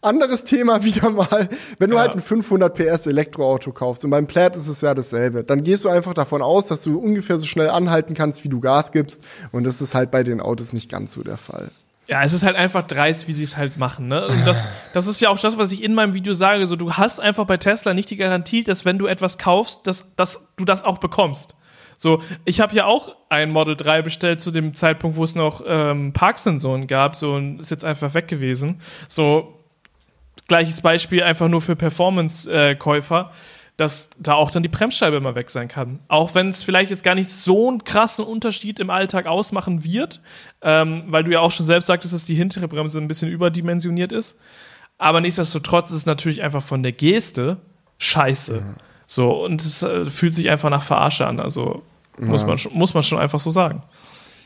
B: anderes Thema wieder mal. Wenn du ja. halt ein 500 PS Elektroauto kaufst und beim Plaid ist es ja dasselbe, dann gehst du einfach davon aus, dass du ungefähr so schnell anhalten kannst, wie du Gas gibst und das ist halt bei den Autos nicht ganz so der Fall.
A: Ja, es ist halt einfach dreist, wie sie es halt machen. Ne? Und das, das ist ja auch das, was ich in meinem Video sage. So, du hast einfach bei Tesla nicht die Garantie, dass wenn du etwas kaufst, dass, dass du das auch bekommst. So, ich habe ja auch ein Model 3 bestellt zu dem Zeitpunkt, wo es noch ähm, Parksensoren gab, so und ist jetzt einfach weg gewesen. So, gleiches Beispiel einfach nur für Performance-Käufer. Äh, dass da auch dann die Bremsscheibe immer weg sein kann. Auch wenn es vielleicht jetzt gar nicht so einen krassen Unterschied im Alltag ausmachen wird, ähm, weil du ja auch schon selbst sagtest, dass die hintere Bremse ein bisschen überdimensioniert ist. Aber nichtsdestotrotz ist es natürlich einfach von der Geste scheiße. Ja. So, und es äh, fühlt sich einfach nach Verarsche an. Also ja. muss, man, muss man schon einfach so sagen.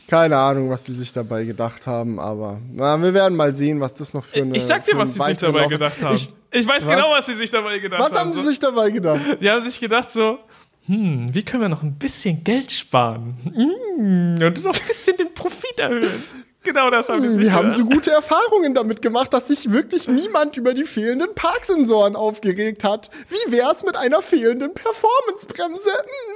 B: Keine Ahnung, was die sich dabei gedacht haben, aber na, wir werden mal sehen, was das noch für eine.
A: Ich sag dir, was die sich dabei noch, gedacht haben. Ich, ich weiß was? genau, was sie sich dabei gedacht
B: was
A: haben.
B: Was haben sie sich dabei gedacht?
A: Die haben sich gedacht so, hm, wie können wir noch ein bisschen Geld sparen? Hm, und noch ein bisschen den Profit erhöhen. Genau das haben die
B: sich Wir haben so gute Erfahrungen damit gemacht, dass sich wirklich niemand über die fehlenden Parksensoren aufgeregt hat. Wie wär's mit einer fehlenden Performancebremse? Hm.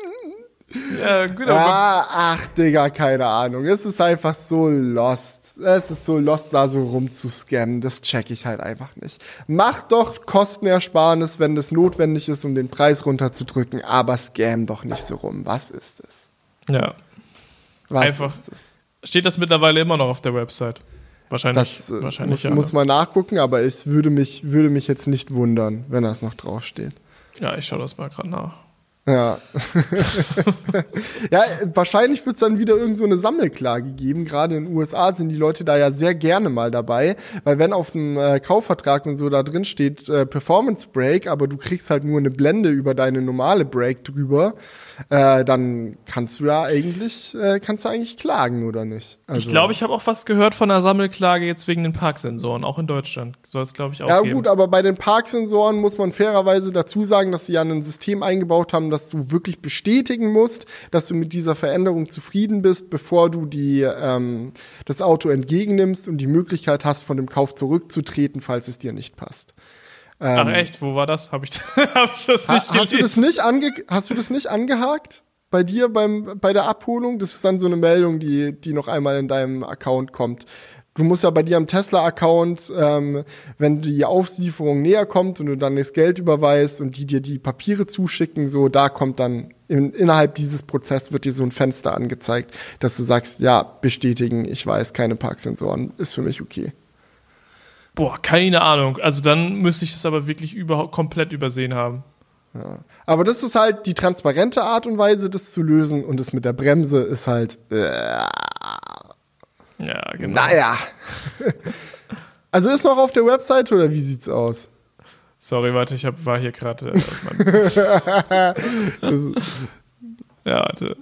B: Ja, gut, aber. Ah, ach, Digga, keine Ahnung. Es ist einfach so lost. Es ist so lost, da so rumzuscannen. Das check ich halt einfach nicht. Mach doch Kostenersparnis, wenn das notwendig ist, um den Preis runterzudrücken, aber scam doch nicht so rum. Was ist es?
A: Ja. Was einfach. ist es? Steht das mittlerweile immer noch auf der Website? Wahrscheinlich.
B: Das äh, wahrscheinlich muss, ja, muss man nachgucken, aber es würde mich, würde mich jetzt nicht wundern, wenn das noch draufsteht.
A: Ja, ich schaue das mal gerade nach.
B: Ja. ja, wahrscheinlich wird es dann wieder irgend so eine Sammelklage geben. Gerade in den USA sind die Leute da ja sehr gerne mal dabei, weil wenn auf dem äh, Kaufvertrag und so da drin steht äh, Performance Break, aber du kriegst halt nur eine Blende über deine normale Break drüber, äh, dann kannst du ja eigentlich, äh, kannst du eigentlich klagen, oder nicht?
A: Also, ich glaube, ich habe auch was gehört von einer Sammelklage jetzt wegen den Parksensoren, auch in Deutschland. Soll es, glaube ich, auch
B: Ja
A: geben.
B: gut, aber bei den Parksensoren muss man fairerweise dazu sagen, dass sie ja ein System eingebaut haben, dass du wirklich bestätigen musst, dass du mit dieser Veränderung zufrieden bist, bevor du die, ähm, das Auto entgegennimmst und die Möglichkeit hast, von dem Kauf zurückzutreten, falls es dir nicht passt.
A: Ach ähm, echt, wo war das? Habe ich, hab ich das nicht
B: ha, hast du das nicht ange Hast du das nicht angehakt? Bei dir beim, bei der Abholung? Das ist dann so eine Meldung, die, die noch einmal in deinem Account kommt. Du musst ja bei dir am Tesla-Account, ähm, wenn die Auslieferung näher kommt und du dann das Geld überweist und die dir die Papiere zuschicken, so da kommt dann in, innerhalb dieses Prozesses wird dir so ein Fenster angezeigt, dass du sagst, ja, bestätigen, ich weiß, keine Parksensoren, ist für mich okay.
A: Boah, keine Ahnung. Also dann müsste ich das aber wirklich überhaupt komplett übersehen haben.
B: Ja. Aber das ist halt die transparente Art und Weise, das zu lösen. Und das mit der Bremse ist halt. Äh,
A: ja, genau.
B: Naja. also ist noch auf der Website oder wie sieht's aus?
A: Sorry, warte, ich hab, war hier gerade.
B: Äh,
A: Ja, warte.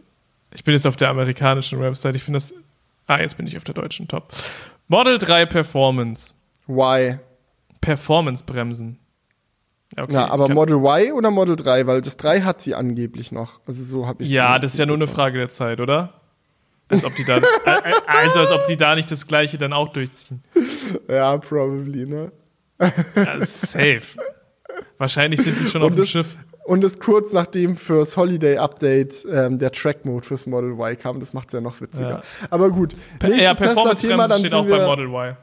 A: Ich bin jetzt auf der amerikanischen Website. Ich finde das. Ah, jetzt bin ich auf der deutschen Top. Model 3 Performance.
B: Why?
A: Performance-Bremsen.
B: Ja, okay, ja, aber Model Y oder Model 3? Weil das 3 hat sie angeblich noch. Also so habe ich
A: Ja, das ist ja nur eine Frage der Zeit, oder? Als ob die da, also als ob die da nicht das gleiche dann auch durchziehen.
B: Ja, probably, ne?
A: Ja, safe. Wahrscheinlich sind die schon und auf dem Schiff.
B: Und es kurz nachdem fürs Holiday Update ähm, der Track Mode fürs Model Y kam, das macht es ja noch witziger. Ja. Aber gut,
A: nächstes ja, Tesla-Thema, dann steht auch beim Model Y.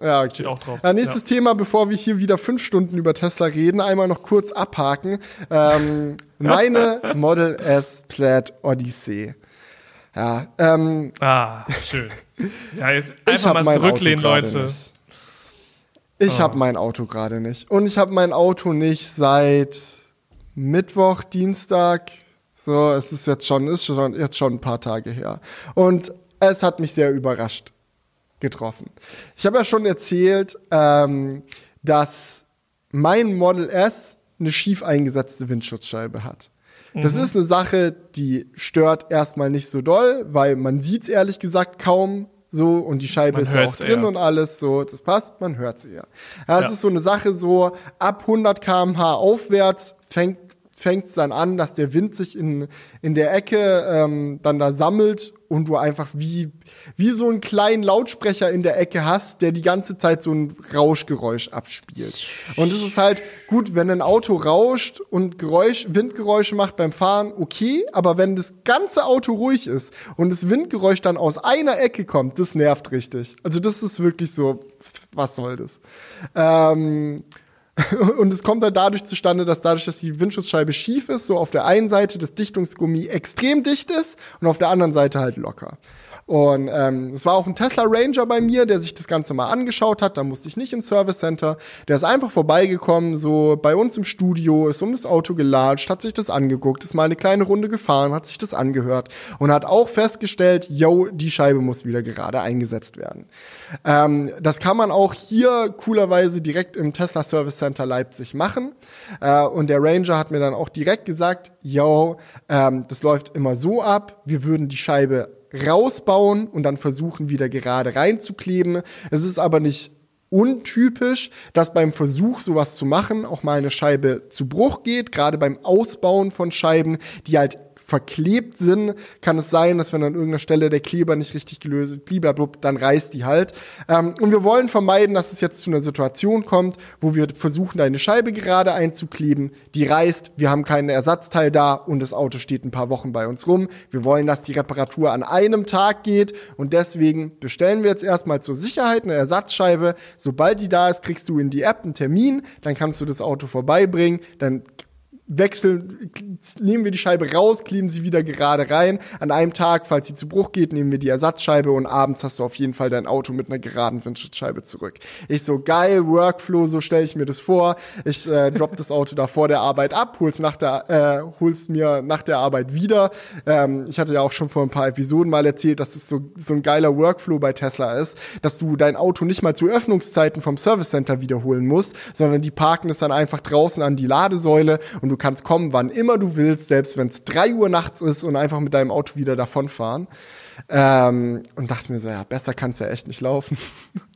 B: Ja, okay. Steht auch drauf. Ja, nächstes ja. Thema, bevor wir hier wieder fünf Stunden über Tesla reden, einmal noch kurz abhaken. Ähm, meine Model S Plaid Odyssey. Ja, ähm,
A: ah, schön. Ja, jetzt einfach mal zurücklehnen, Leute.
B: Nicht. Ich oh. habe mein Auto gerade nicht. Und ich habe mein Auto nicht seit Mittwoch, Dienstag. So, es ist jetzt schon, ist schon jetzt schon ein paar Tage her. Und es hat mich sehr überrascht getroffen. Ich habe ja schon erzählt, ähm, dass mein Model S eine schief eingesetzte Windschutzscheibe hat. Das mhm. ist eine Sache, die stört erstmal nicht so doll, weil man sieht es ehrlich gesagt kaum so und die Scheibe man ist ja auch drin eher. und alles so, das passt, man hört es eher. Ja, es ja. ist so eine Sache so, ab 100 kmh aufwärts fängt fängt es dann an, dass der Wind sich in, in der Ecke ähm, dann da sammelt und du einfach wie, wie so einen kleinen Lautsprecher in der Ecke hast, der die ganze Zeit so ein Rauschgeräusch abspielt. Und es ist halt gut, wenn ein Auto rauscht und Geräusch, Windgeräusche macht beim Fahren, okay, aber wenn das ganze Auto ruhig ist und das Windgeräusch dann aus einer Ecke kommt, das nervt richtig. Also das ist wirklich so, was soll das? Ähm, Und es kommt dann dadurch zustande, dass dadurch, dass die Windschutzscheibe schief ist, so auf der einen Seite das Dichtungsgummi extrem dicht ist und auf der anderen Seite halt locker. Und ähm, es war auch ein Tesla Ranger bei mir, der sich das Ganze mal angeschaut hat. Da musste ich nicht ins Service Center. Der ist einfach vorbeigekommen, so bei uns im Studio, ist um das Auto gelatscht, hat sich das angeguckt, ist mal eine kleine Runde gefahren, hat sich das angehört und hat auch festgestellt, yo, die Scheibe muss wieder gerade eingesetzt werden. Ähm, das kann man auch hier coolerweise direkt im Tesla Service Center Leipzig machen. Äh, und der Ranger hat mir dann auch direkt gesagt, yo, ähm, das läuft immer so ab, wir würden die Scheibe rausbauen und dann versuchen, wieder gerade reinzukleben. Es ist aber nicht untypisch, dass beim Versuch, sowas zu machen, auch mal eine Scheibe zu Bruch geht, gerade beim Ausbauen von Scheiben, die halt verklebt sind, kann es sein, dass wenn an irgendeiner Stelle der Kleber nicht richtig gelöst, blablabla, dann reißt die halt. Ähm, und wir wollen vermeiden, dass es jetzt zu einer Situation kommt, wo wir versuchen, eine Scheibe gerade einzukleben, die reißt, wir haben keinen Ersatzteil da und das Auto steht ein paar Wochen bei uns rum. Wir wollen, dass die Reparatur an einem Tag geht und deswegen bestellen wir jetzt erstmal zur Sicherheit eine Ersatzscheibe. Sobald die da ist, kriegst du in die App einen Termin, dann kannst du das Auto vorbeibringen, dann wechseln, nehmen wir die Scheibe raus, kleben sie wieder gerade rein. An einem Tag, falls sie zu Bruch geht, nehmen wir die Ersatzscheibe und abends hast du auf jeden Fall dein Auto mit einer geraden Windschutzscheibe zurück. Ich so, geil, Workflow, so stelle ich mir das vor. Ich äh, drop das Auto da vor der Arbeit ab, hol's nach der, äh, hol's mir nach der Arbeit wieder. Ähm, ich hatte ja auch schon vor ein paar Episoden mal erzählt, dass das so, so ein geiler Workflow bei Tesla ist, dass du dein Auto nicht mal zu Öffnungszeiten vom Service Center wiederholen musst, sondern die parken es dann einfach draußen an die Ladesäule und du Du kannst kommen, wann immer du willst, selbst wenn es drei Uhr nachts ist und einfach mit deinem Auto wieder davonfahren. Ähm, und dachte mir so, ja, besser kann es ja echt nicht laufen.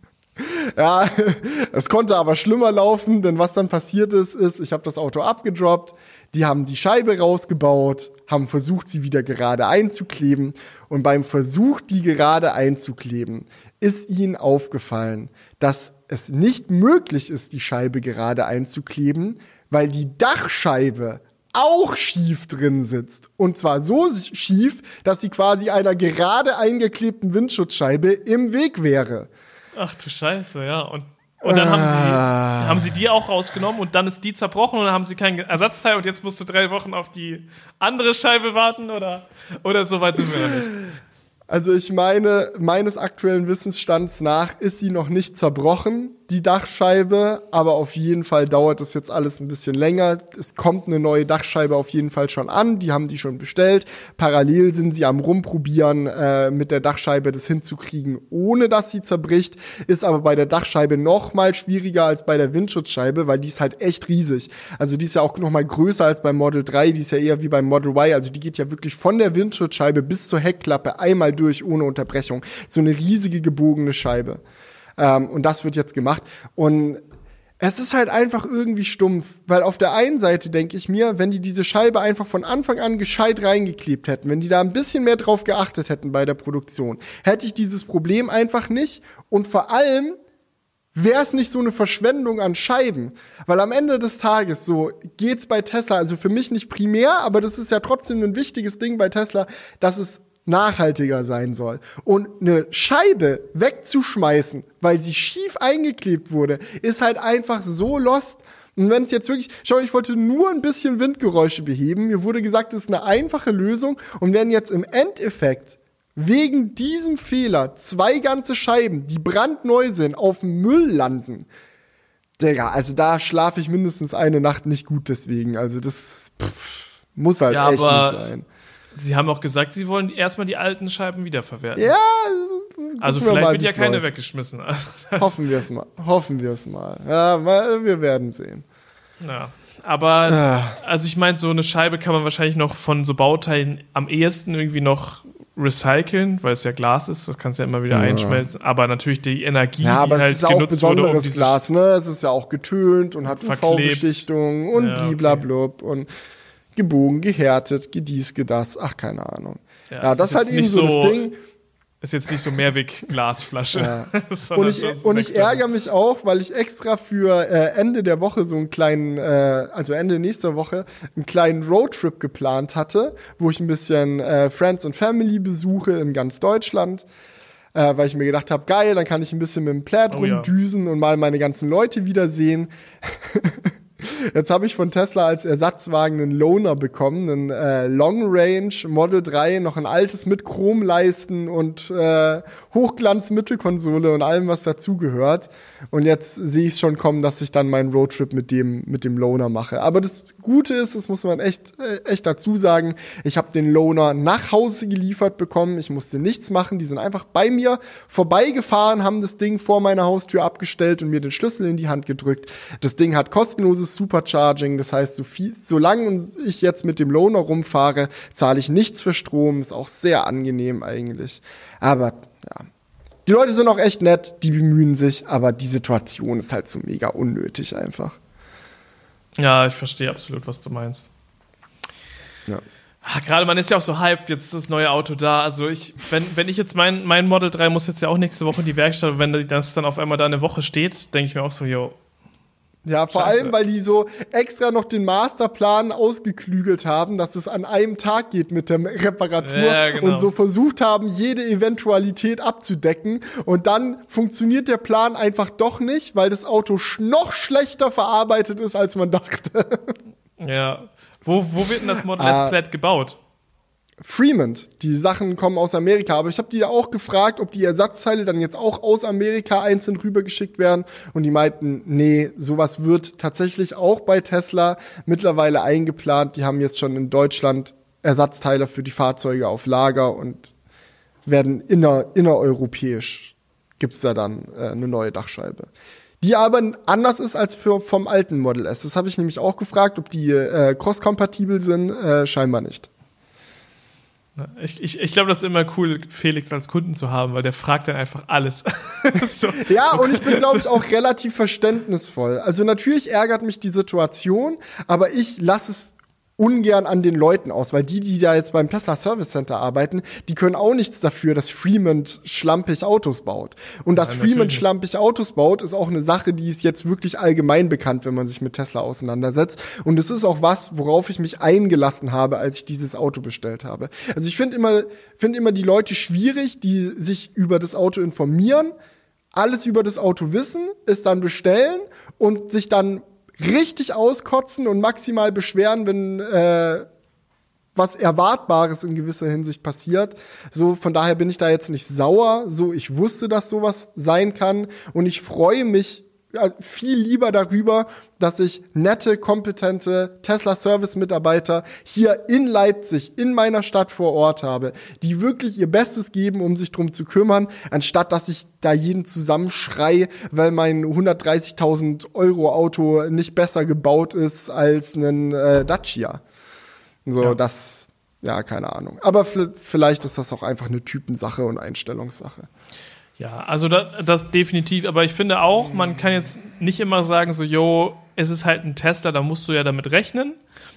B: ja, es konnte aber schlimmer laufen, denn was dann passiert ist, ist, ich habe das Auto abgedroppt, die haben die Scheibe rausgebaut, haben versucht, sie wieder gerade einzukleben und beim Versuch, die gerade einzukleben, ist ihnen aufgefallen, dass es nicht möglich ist, die Scheibe gerade einzukleben, weil die Dachscheibe auch schief drin sitzt. Und zwar so schief, dass sie quasi einer gerade eingeklebten Windschutzscheibe im Weg wäre.
A: Ach du Scheiße, ja. Und, und dann ah. haben, sie, ah. haben sie die auch rausgenommen und dann ist die zerbrochen und dann haben sie kein Ersatzteil und jetzt musst du drei Wochen auf die andere Scheibe warten oder, oder so weit sind wir noch nicht.
B: Also ich meine, meines aktuellen Wissensstands nach ist sie noch nicht zerbrochen. Die Dachscheibe, aber auf jeden Fall dauert das jetzt alles ein bisschen länger. Es kommt eine neue Dachscheibe auf jeden Fall schon an, die haben die schon bestellt. Parallel sind sie am rumprobieren, äh, mit der Dachscheibe das hinzukriegen, ohne dass sie zerbricht. Ist aber bei der Dachscheibe noch mal schwieriger als bei der Windschutzscheibe, weil die ist halt echt riesig. Also die ist ja auch noch mal größer als beim Model 3, die ist ja eher wie beim Model Y, also die geht ja wirklich von der Windschutzscheibe bis zur Heckklappe einmal durch ohne Unterbrechung. So eine riesige gebogene Scheibe. Ähm, und das wird jetzt gemacht. Und es ist halt einfach irgendwie stumpf, weil auf der einen Seite denke ich mir, wenn die diese Scheibe einfach von Anfang an gescheit reingeklebt hätten, wenn die da ein bisschen mehr drauf geachtet hätten bei der Produktion, hätte ich dieses Problem einfach nicht und vor allem wäre es nicht so eine Verschwendung an Scheiben, weil am Ende des Tages so geht's bei Tesla, also für mich nicht primär, aber das ist ja trotzdem ein wichtiges Ding bei Tesla, dass es nachhaltiger sein soll. Und eine Scheibe wegzuschmeißen, weil sie schief eingeklebt wurde, ist halt einfach so lost. Und wenn es jetzt wirklich, schau, ich wollte nur ein bisschen Windgeräusche beheben. Mir wurde gesagt, das ist eine einfache Lösung. Und wenn jetzt im Endeffekt wegen diesem Fehler zwei ganze Scheiben, die brandneu sind, auf Müll landen, Digga, also da schlafe ich mindestens eine Nacht nicht gut deswegen. Also das pff, muss halt ja, echt nicht sein.
A: Sie haben auch gesagt, Sie wollen erstmal die alten Scheiben wiederverwerten.
B: Ja.
A: Also vielleicht mal, wird ja keine läuft. weggeschmissen.
B: Hoffen wir es mal. Hoffen wir es mal. Ja, mal, wir werden sehen.
A: Ja. Aber, ja. also ich meine, so eine Scheibe kann man wahrscheinlich noch von so Bauteilen am ehesten irgendwie noch recyceln, weil es ja Glas ist, das kannst du ja immer wieder ja. einschmelzen. Aber natürlich die Energie,
B: ja, aber
A: die halt
B: es ist auch besonderes wurde, um Glas, ne? Es ist ja auch getönt und hat UV-Beschichtung und ja, okay. und gebogen, gehärtet, gedies, gedas, ach, keine Ahnung. Ja, ja das ist halt eben so das Ding.
A: Ist jetzt nicht so Mehrweg-Glasflasche.
B: Ja. und ich, so und ich ärgere mich auch, weil ich extra für äh, Ende der Woche so einen kleinen, äh, also Ende nächster Woche, einen kleinen Roadtrip geplant hatte, wo ich ein bisschen äh, Friends und Family besuche in ganz Deutschland. Äh, weil ich mir gedacht habe, geil, dann kann ich ein bisschen mit dem Plaid oh, rumdüsen ja. und mal meine ganzen Leute wiedersehen. Jetzt habe ich von Tesla als Ersatzwagen einen Loaner bekommen, einen äh, Long Range Model 3, noch ein altes mit Chromleisten und äh, Hochglanz-Mittelkonsole und allem, was dazugehört. Und jetzt sehe ich schon kommen, dass ich dann meinen Roadtrip mit dem, mit dem Loaner mache. Aber das Gute ist, das muss man echt, äh, echt dazu sagen, ich habe den Loaner nach Hause geliefert bekommen. Ich musste nichts machen. Die sind einfach bei mir vorbeigefahren, haben das Ding vor meiner Haustür abgestellt und mir den Schlüssel in die Hand gedrückt. Das Ding hat kostenloses Supercharging. Das heißt, so viel, solange ich jetzt mit dem Loaner rumfahre, zahle ich nichts für Strom. Ist auch sehr angenehm eigentlich. Aber ja. Die Leute sind auch echt nett, die bemühen sich, aber die Situation ist halt so mega unnötig einfach.
A: Ja, ich verstehe absolut, was du meinst. Ja. Ach, Gerade man ist ja auch so hyped, jetzt ist das neue Auto da. Also ich, wenn, wenn ich jetzt mein, mein Model 3 muss jetzt ja auch nächste Woche in die Werkstatt, wenn das dann auf einmal da eine Woche steht, denke ich mir auch so, yo,
B: ja, vor Scheiße. allem, weil die so extra noch den Masterplan ausgeklügelt haben, dass es an einem Tag geht mit der Reparatur ja, genau. und so versucht haben, jede Eventualität abzudecken. Und dann funktioniert der Plan einfach doch nicht, weil das Auto noch schlechter verarbeitet ist, als man dachte.
A: Ja. Wo, wo wird denn das Model S ah. gebaut?
B: Fremont. Die Sachen kommen aus Amerika. Aber ich habe die ja auch gefragt, ob die Ersatzteile dann jetzt auch aus Amerika einzeln rübergeschickt werden. Und die meinten, nee, sowas wird tatsächlich auch bei Tesla mittlerweile eingeplant. Die haben jetzt schon in Deutschland Ersatzteile für die Fahrzeuge auf Lager und werden inner, innereuropäisch gibt's da dann äh, eine neue Dachscheibe. Die aber anders ist als für, vom alten Model S. Das habe ich nämlich auch gefragt, ob die äh, cross-kompatibel sind. Äh, scheinbar nicht.
A: Ich, ich, ich glaube, das ist immer cool, Felix als Kunden zu haben, weil der fragt dann einfach alles.
B: so. Ja, und ich bin, glaube ich, auch relativ verständnisvoll. Also natürlich ärgert mich die Situation, aber ich lasse es ungern an den Leuten aus, weil die, die da jetzt beim Tesla Service Center arbeiten, die können auch nichts dafür, dass Fremont schlampig Autos baut. Und dass ja, Fremont schlampig Autos baut, ist auch eine Sache, die ist jetzt wirklich allgemein bekannt, wenn man sich mit Tesla auseinandersetzt. Und es ist auch was, worauf ich mich eingelassen habe, als ich dieses Auto bestellt habe. Also ich finde immer, finde immer die Leute schwierig, die sich über das Auto informieren, alles über das Auto wissen, es dann bestellen und sich dann richtig auskotzen und maximal beschweren, wenn äh, was Erwartbares in gewisser Hinsicht passiert. So, von daher bin ich da jetzt nicht sauer. So, ich wusste, dass sowas sein kann und ich freue mich viel lieber darüber, dass ich nette, kompetente Tesla-Service-Mitarbeiter hier in Leipzig, in meiner Stadt vor Ort habe, die wirklich ihr Bestes geben, um sich drum zu kümmern, anstatt dass ich da jeden zusammenschrei, weil mein 130.000 Euro Auto nicht besser gebaut ist als ein äh, Dacia. So, ja. das, ja, keine Ahnung. Aber vielleicht ist das auch einfach eine Typensache und Einstellungssache.
A: Ja, also das, das, definitiv, aber ich finde auch, man kann jetzt nicht immer sagen, so, yo, es ist halt ein Tesla, da musst du ja damit rechnen.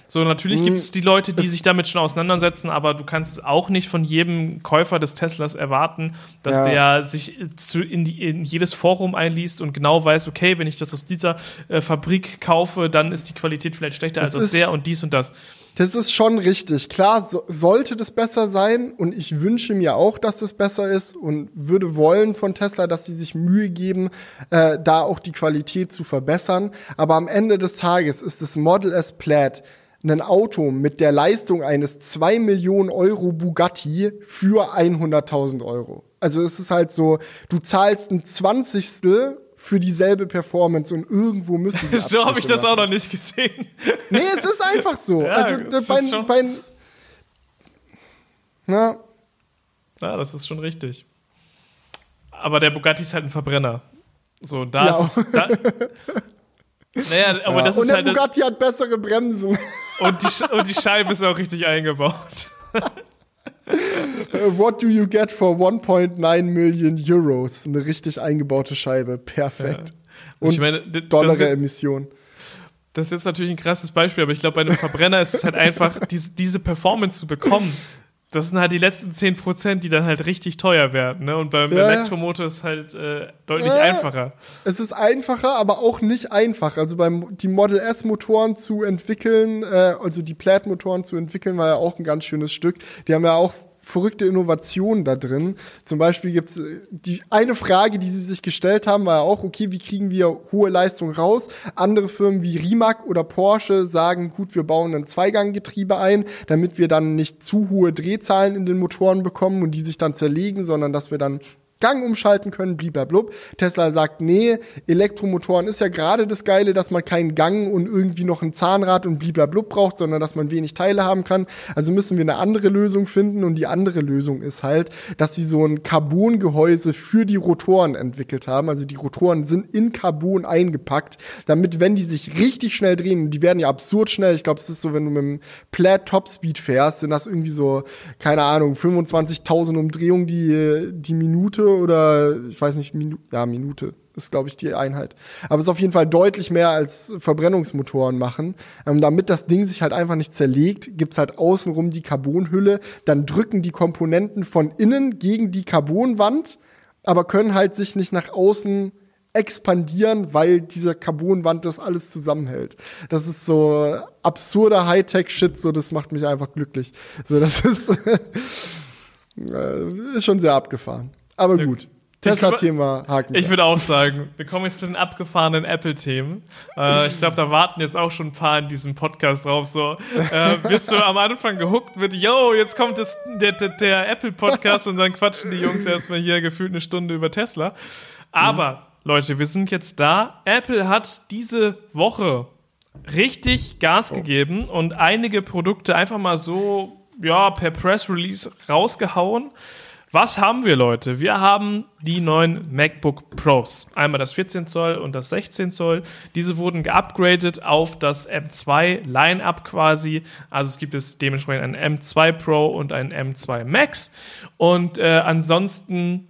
A: So, natürlich mhm. gibt es die Leute, die sich damit schon auseinandersetzen, aber du kannst auch nicht von jedem Käufer des Teslas erwarten, dass ja. der sich zu, in, die, in, jedes Forum einliest und genau weiß, okay, wenn ich das aus dieser äh, Fabrik kaufe, dann ist die Qualität vielleicht schlechter das als aus der und dies und das.
B: Das ist schon richtig. Klar so, sollte das besser sein und ich wünsche mir auch, dass das besser ist und würde wollen von Tesla, dass sie sich Mühe geben, äh, da auch die Qualität zu verbessern. Aber am Ende des Tages ist das Model S Plaid ein Auto mit der Leistung eines 2 Millionen Euro Bugatti für 100.000 Euro. Also es ist halt so, du zahlst ein Zwanzigstel für dieselbe Performance und irgendwo müssen
A: wir So habe ich das auch noch nicht gesehen.
B: Nee, es ist einfach so. Ja, also bei, bei,
A: na. Ja, das ist schon richtig. Aber der Bugatti ist halt ein Verbrenner. So, da ja. ist es, da,
B: Naja, aber ja. das und ist halt. Und der Bugatti hat bessere Bremsen.
A: Und die, und die Scheibe ist auch richtig eingebaut.
B: What do you get for 1.9 Million Euros? Eine richtig eingebaute Scheibe. Perfekt. Ja. Und, und ich meine, Dollar Emission.
A: Das ist jetzt natürlich ein krasses Beispiel, aber ich glaube, bei einem Verbrenner ist es halt einfach, diese, diese Performance zu bekommen, das sind halt die letzten 10%, die dann halt richtig teuer werden. Ne? Und beim ja, Elektromotor ist es halt äh, deutlich ja, einfacher.
B: Es ist einfacher, aber auch nicht einfach. Also beim die Model S Motoren zu entwickeln, äh, also die Plaid Motoren zu entwickeln, war ja auch ein ganz schönes Stück. Die haben ja auch verrückte Innovationen da drin. Zum Beispiel gibt es äh, die eine Frage, die sie sich gestellt haben, war ja auch, okay, wie kriegen wir hohe Leistung raus? Andere Firmen wie Rimac oder Porsche sagen, gut, wir bauen ein Zweiganggetriebe ein, damit wir dann nicht zu hohe Drehzahlen in den Motoren bekommen und die sich dann zerlegen, sondern dass wir dann Gang umschalten können, bliblablub. Tesla sagt, nee, Elektromotoren ist ja gerade das Geile, dass man keinen Gang und irgendwie noch ein Zahnrad und bliblablub braucht, sondern dass man wenig Teile haben kann. Also müssen wir eine andere Lösung finden und die andere Lösung ist halt, dass sie so ein Carbongehäuse für die Rotoren entwickelt haben. Also die Rotoren sind in Carbon eingepackt, damit, wenn die sich richtig schnell drehen, die werden ja absurd schnell, ich glaube, es ist so, wenn du mit dem Plaid Topspeed fährst, sind das irgendwie so, keine Ahnung, 25.000 Umdrehungen die, die Minute oder ich weiß nicht, Minu ja, Minute ist, glaube ich, die Einheit. Aber es ist auf jeden Fall deutlich mehr als Verbrennungsmotoren machen. Ähm, damit das Ding sich halt einfach nicht zerlegt, gibt's halt außenrum die Carbonhülle. Dann drücken die Komponenten von innen gegen die Carbonwand, aber können halt sich nicht nach außen expandieren, weil diese Carbonwand das alles zusammenhält. Das ist so absurder Hightech-Shit, so das macht mich einfach glücklich. So, das ist, äh, ist schon sehr abgefahren. Aber gut. Tesla-Thema
A: haken. Ich würde auch sagen, wir kommen jetzt zu den abgefahrenen Apple-Themen. Äh, ich glaube, da warten jetzt auch schon ein paar in diesem Podcast drauf. So, äh, bist du am Anfang gehuckt mit, yo, jetzt kommt das, der, der, der Apple-Podcast und dann quatschen die Jungs erstmal hier gefühlt eine Stunde über Tesla. Aber, mhm. Leute, wir sind jetzt da. Apple hat diese Woche richtig Gas oh. gegeben und einige Produkte einfach mal so, ja, per Press Release rausgehauen. Was haben wir, Leute? Wir haben die neuen MacBook Pros. Einmal das 14 Zoll und das 16 Zoll. Diese wurden geupgradet auf das M2 Line-Up quasi. Also es gibt es dementsprechend ein M2 Pro und ein M2 Max. Und äh, ansonsten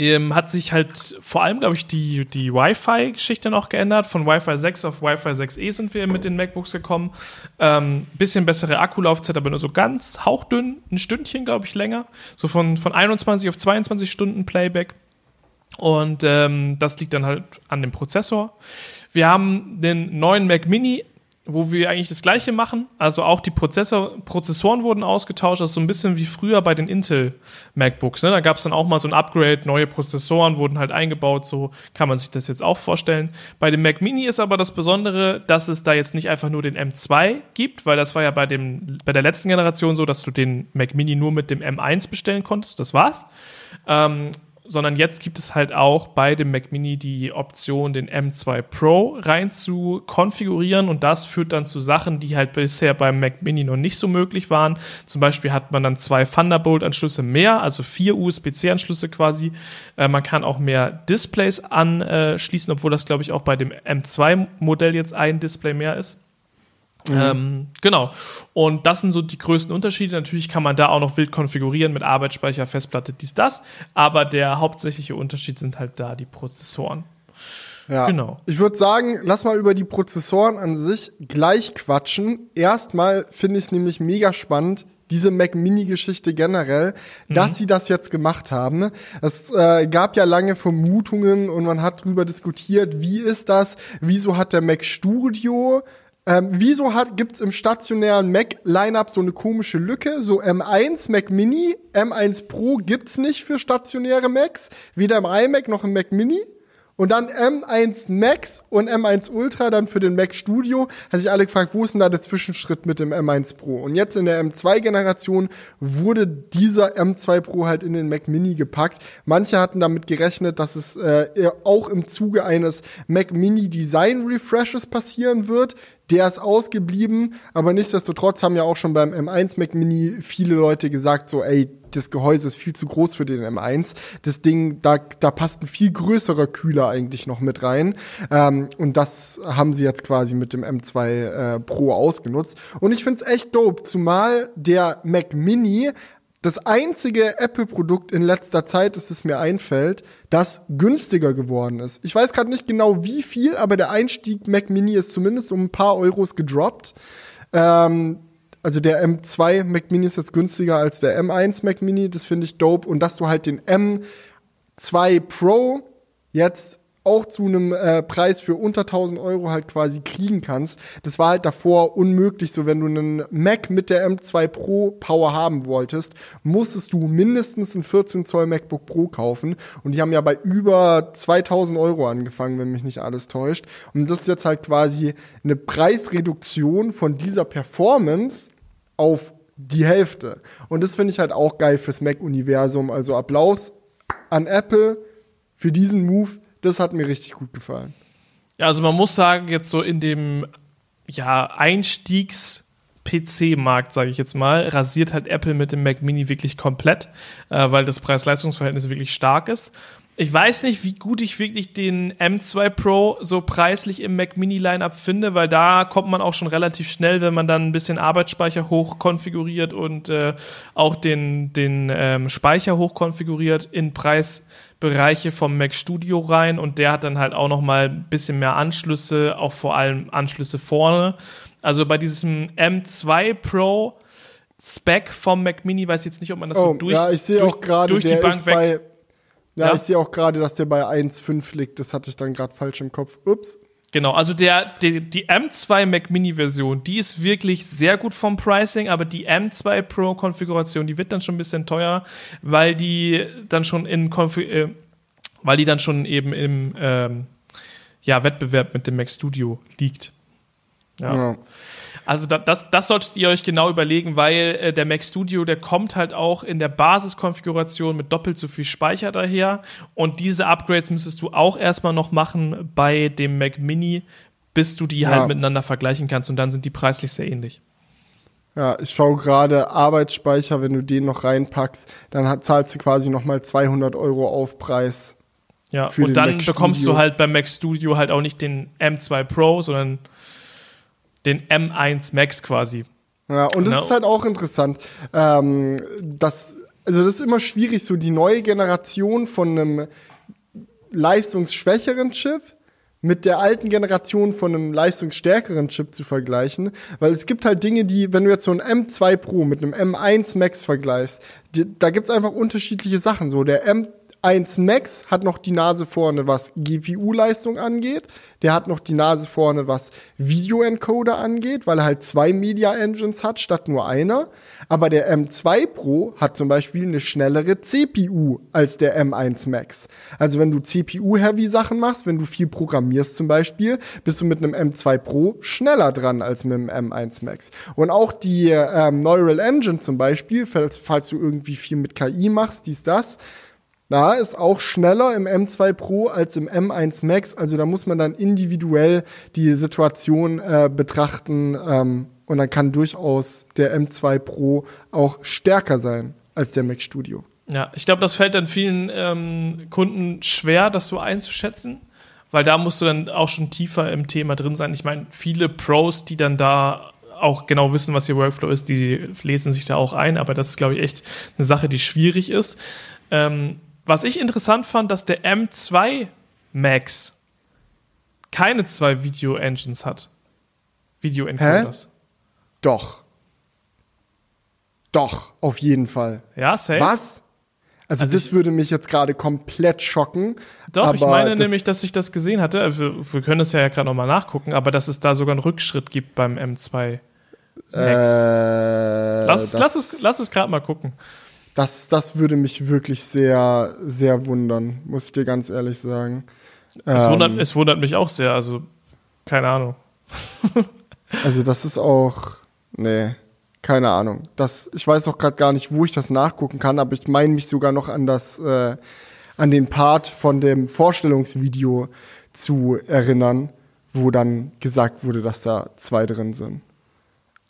A: ähm, hat sich halt vor allem, glaube ich, die, die Wi-Fi-Geschichte noch geändert. Von Wi-Fi 6 auf Wi-Fi 6E sind wir mit den MacBooks gekommen. Ähm, bisschen bessere Akkulaufzeit, aber nur so ganz hauchdünn, ein Stündchen, glaube ich, länger. So von, von 21 auf 22 Stunden Playback. Und ähm, das liegt dann halt an dem Prozessor. Wir haben den neuen Mac Mini wo wir eigentlich das Gleiche machen. Also auch die Prozessor, Prozessoren wurden ausgetauscht. Das ist so ein bisschen wie früher bei den Intel MacBooks. Ne? Da gab es dann auch mal so ein Upgrade, neue Prozessoren wurden halt eingebaut. So kann man sich das jetzt auch vorstellen. Bei dem Mac Mini ist aber das Besondere, dass es da jetzt nicht einfach nur den M2 gibt, weil das war ja bei, dem, bei der letzten Generation so, dass du den Mac Mini nur mit dem M1 bestellen konntest. Das war's. Ähm, sondern jetzt gibt es halt auch bei dem Mac Mini die Option, den M2 Pro rein zu konfigurieren und das führt dann zu Sachen, die halt bisher beim Mac Mini noch nicht so möglich waren. Zum Beispiel hat man dann zwei Thunderbolt-Anschlüsse mehr, also vier USB-C-Anschlüsse quasi. Äh, man kann auch mehr Displays anschließen, obwohl das, glaube ich, auch bei dem M2-Modell jetzt ein Display mehr ist. Mhm. Ähm, genau. Und das sind so die größten Unterschiede. Natürlich kann man da auch noch wild konfigurieren mit Arbeitsspeicher, Festplatte, dies, das. Aber der hauptsächliche Unterschied sind halt da die Prozessoren.
B: Ja. Genau. Ich würde sagen, lass mal über die Prozessoren an sich gleich quatschen. Erstmal finde ich es nämlich mega spannend, diese Mac Mini-Geschichte generell, mhm. dass sie das jetzt gemacht haben. Es äh, gab ja lange Vermutungen und man hat drüber diskutiert, wie ist das? Wieso hat der Mac Studio ähm, wieso hat, gibt's im stationären Mac-Lineup so eine komische Lücke? So M1, Mac Mini, M1 Pro gibt's nicht für stationäre Macs, weder im iMac noch im Mac Mini. Und dann M1 Max und M1 Ultra dann für den Mac Studio. Hat sich alle gefragt, wo ist denn da der Zwischenschritt mit dem M1 Pro? Und jetzt in der M2-Generation wurde dieser M2 Pro halt in den Mac Mini gepackt. Manche hatten damit gerechnet, dass es äh, auch im Zuge eines Mac Mini Design Refreshes passieren wird. Der ist ausgeblieben, aber nichtsdestotrotz haben ja auch schon beim M1 Mac Mini viele Leute gesagt, so, ey, das Gehäuse ist viel zu groß für den M1. Das Ding, da, da passt ein viel größerer Kühler eigentlich noch mit rein. Ähm, und das haben sie jetzt quasi mit dem M2 äh, Pro ausgenutzt. Und ich find's echt dope, zumal der Mac Mini das einzige Apple-Produkt in letzter Zeit ist, es mir einfällt, das günstiger geworden ist. Ich weiß gerade nicht genau wie viel, aber der Einstieg Mac Mini ist zumindest um ein paar Euros gedroppt. Ähm, also der M2 Mac Mini ist jetzt günstiger als der M1 Mac Mini, das finde ich dope. Und dass du halt den M2 Pro jetzt auch zu einem äh, Preis für unter 1000 Euro halt quasi kriegen kannst. Das war halt davor unmöglich. So, wenn du einen Mac mit der M2 Pro Power haben wolltest, musstest du mindestens ein 14 Zoll MacBook Pro kaufen. Und die haben ja bei über 2000 Euro angefangen, wenn mich nicht alles täuscht. Und das ist jetzt halt quasi eine Preisreduktion von dieser Performance auf die Hälfte. Und das finde ich halt auch geil fürs Mac-Universum. Also Applaus an Apple für diesen Move das hat mir richtig gut gefallen.
A: Ja, also man muss sagen, jetzt so in dem ja, Einstiegs- PC-Markt, sage ich jetzt mal, rasiert halt Apple mit dem Mac Mini wirklich komplett, äh, weil das Preis-Leistungs-Verhältnis wirklich stark ist. Ich weiß nicht, wie gut ich wirklich den M2 Pro so preislich im Mac Mini Lineup finde, weil da kommt man auch schon relativ schnell, wenn man dann ein bisschen Arbeitsspeicher hoch konfiguriert und äh, auch den, den ähm, Speicher hoch konfiguriert in Preis Bereiche vom Mac Studio rein und der hat dann halt auch noch mal ein bisschen mehr Anschlüsse, auch vor allem Anschlüsse vorne. Also bei diesem M2 Pro Spec vom Mac Mini weiß ich jetzt nicht, ob man das
B: oh,
A: so durch,
B: ja, ich sehe auch gerade, durch die Bank weg. Bei, ja, ja, ich sehe auch gerade, dass der bei 1,5 liegt. Das hatte ich dann gerade falsch im Kopf. Ups.
A: Genau, also der, der, die M2 Mac Mini Version, die ist wirklich sehr gut vom Pricing, aber die M2 Pro Konfiguration, die wird dann schon ein bisschen teuer, weil die dann schon in Konfi äh, weil die dann schon eben im ähm, ja, Wettbewerb mit dem Mac Studio liegt. ja. ja. Also da, das, das solltet ihr euch genau überlegen, weil äh, der Mac Studio, der kommt halt auch in der Basiskonfiguration mit doppelt so viel Speicher daher. Und diese Upgrades müsstest du auch erstmal noch machen bei dem Mac Mini, bis du die halt ja. halt miteinander vergleichen kannst. Und dann sind die preislich sehr ähnlich.
B: Ja, ich schaue gerade Arbeitsspeicher, wenn du den noch reinpackst, dann hat, zahlst du quasi nochmal 200 Euro Aufpreis.
A: Ja, und dann bekommst du halt beim Mac Studio halt auch nicht den M2 Pro, sondern den M1 Max quasi.
B: Ja, und das genau. ist halt auch interessant. Ähm, dass, also das ist immer schwierig, so die neue Generation von einem leistungsschwächeren Chip mit der alten Generation von einem leistungsstärkeren Chip zu vergleichen, weil es gibt halt Dinge, die, wenn du jetzt so ein M2 Pro mit einem M1 Max vergleichst, die, da gibt's einfach unterschiedliche Sachen. So der M 1 Max hat noch die Nase vorne, was GPU-Leistung angeht. Der hat noch die Nase vorne, was Video-Encoder angeht, weil er halt zwei Media-Engines hat statt nur einer. Aber der M2 Pro hat zum Beispiel eine schnellere CPU als der M1 Max. Also wenn du CPU-Heavy-Sachen machst, wenn du viel programmierst zum Beispiel, bist du mit einem M2 Pro schneller dran als mit einem M1 Max. Und auch die ähm, Neural Engine zum Beispiel, falls, falls du irgendwie viel mit KI machst, dies, das, Na, ist auch schneller im M2 Pro als im M1 Max. Also da muss man dann individuell die Situation äh, betrachten. Ähm, und dann kann durchaus der M2 Pro auch stärker sein als der Mac Studio.
A: Ja, ich glaube, das fällt dann vielen ähm, Kunden schwer, das so einzuschätzen, weil da musst du dann auch schon tiefer im Thema drin sein. Ich meine, viele Pros, die dann da auch genau wissen, was ihr Workflow ist, die lesen sich da auch ein, aber das ist, glaube ich, echt eine Sache, die schwierig ist. Ähm, was ich interessant fand, dass der M2 Max keine zwei Video-Engines hat. Video-Encoders.
B: Doch. Doch, auf jeden Fall.
A: Ja, safe.
B: Was? Also,
A: Also
B: das
A: ich-
B: würde mich jetzt gerade komplett schocken.
A: Doch, ich meine
B: das,
A: nämlich, dass ich das gesehen hatte. Wir, wir können das ja gerade nochmal nachgucken, aber dass es da sogar einen Rückschritt gibt beim M2 Max.
B: Äh,
A: lass, lass es, lass es gerade mal gucken.
B: Das, das würde mich wirklich sehr, sehr wundern, muss ich dir ganz ehrlich sagen.
A: Es,
B: Ähm,
A: wundert, es wundert mich auch sehr. Also, keine Ahnung.
B: Also das ist auch, nee, keine Ahnung. Das, ich weiß auch gerade gar nicht, wo ich das nachgucken kann, aber ich meine mich sogar noch an das, äh, an den Part von dem Vorstellungsvideo zu erinnern, wo dann gesagt wurde, dass da zwei drin sind.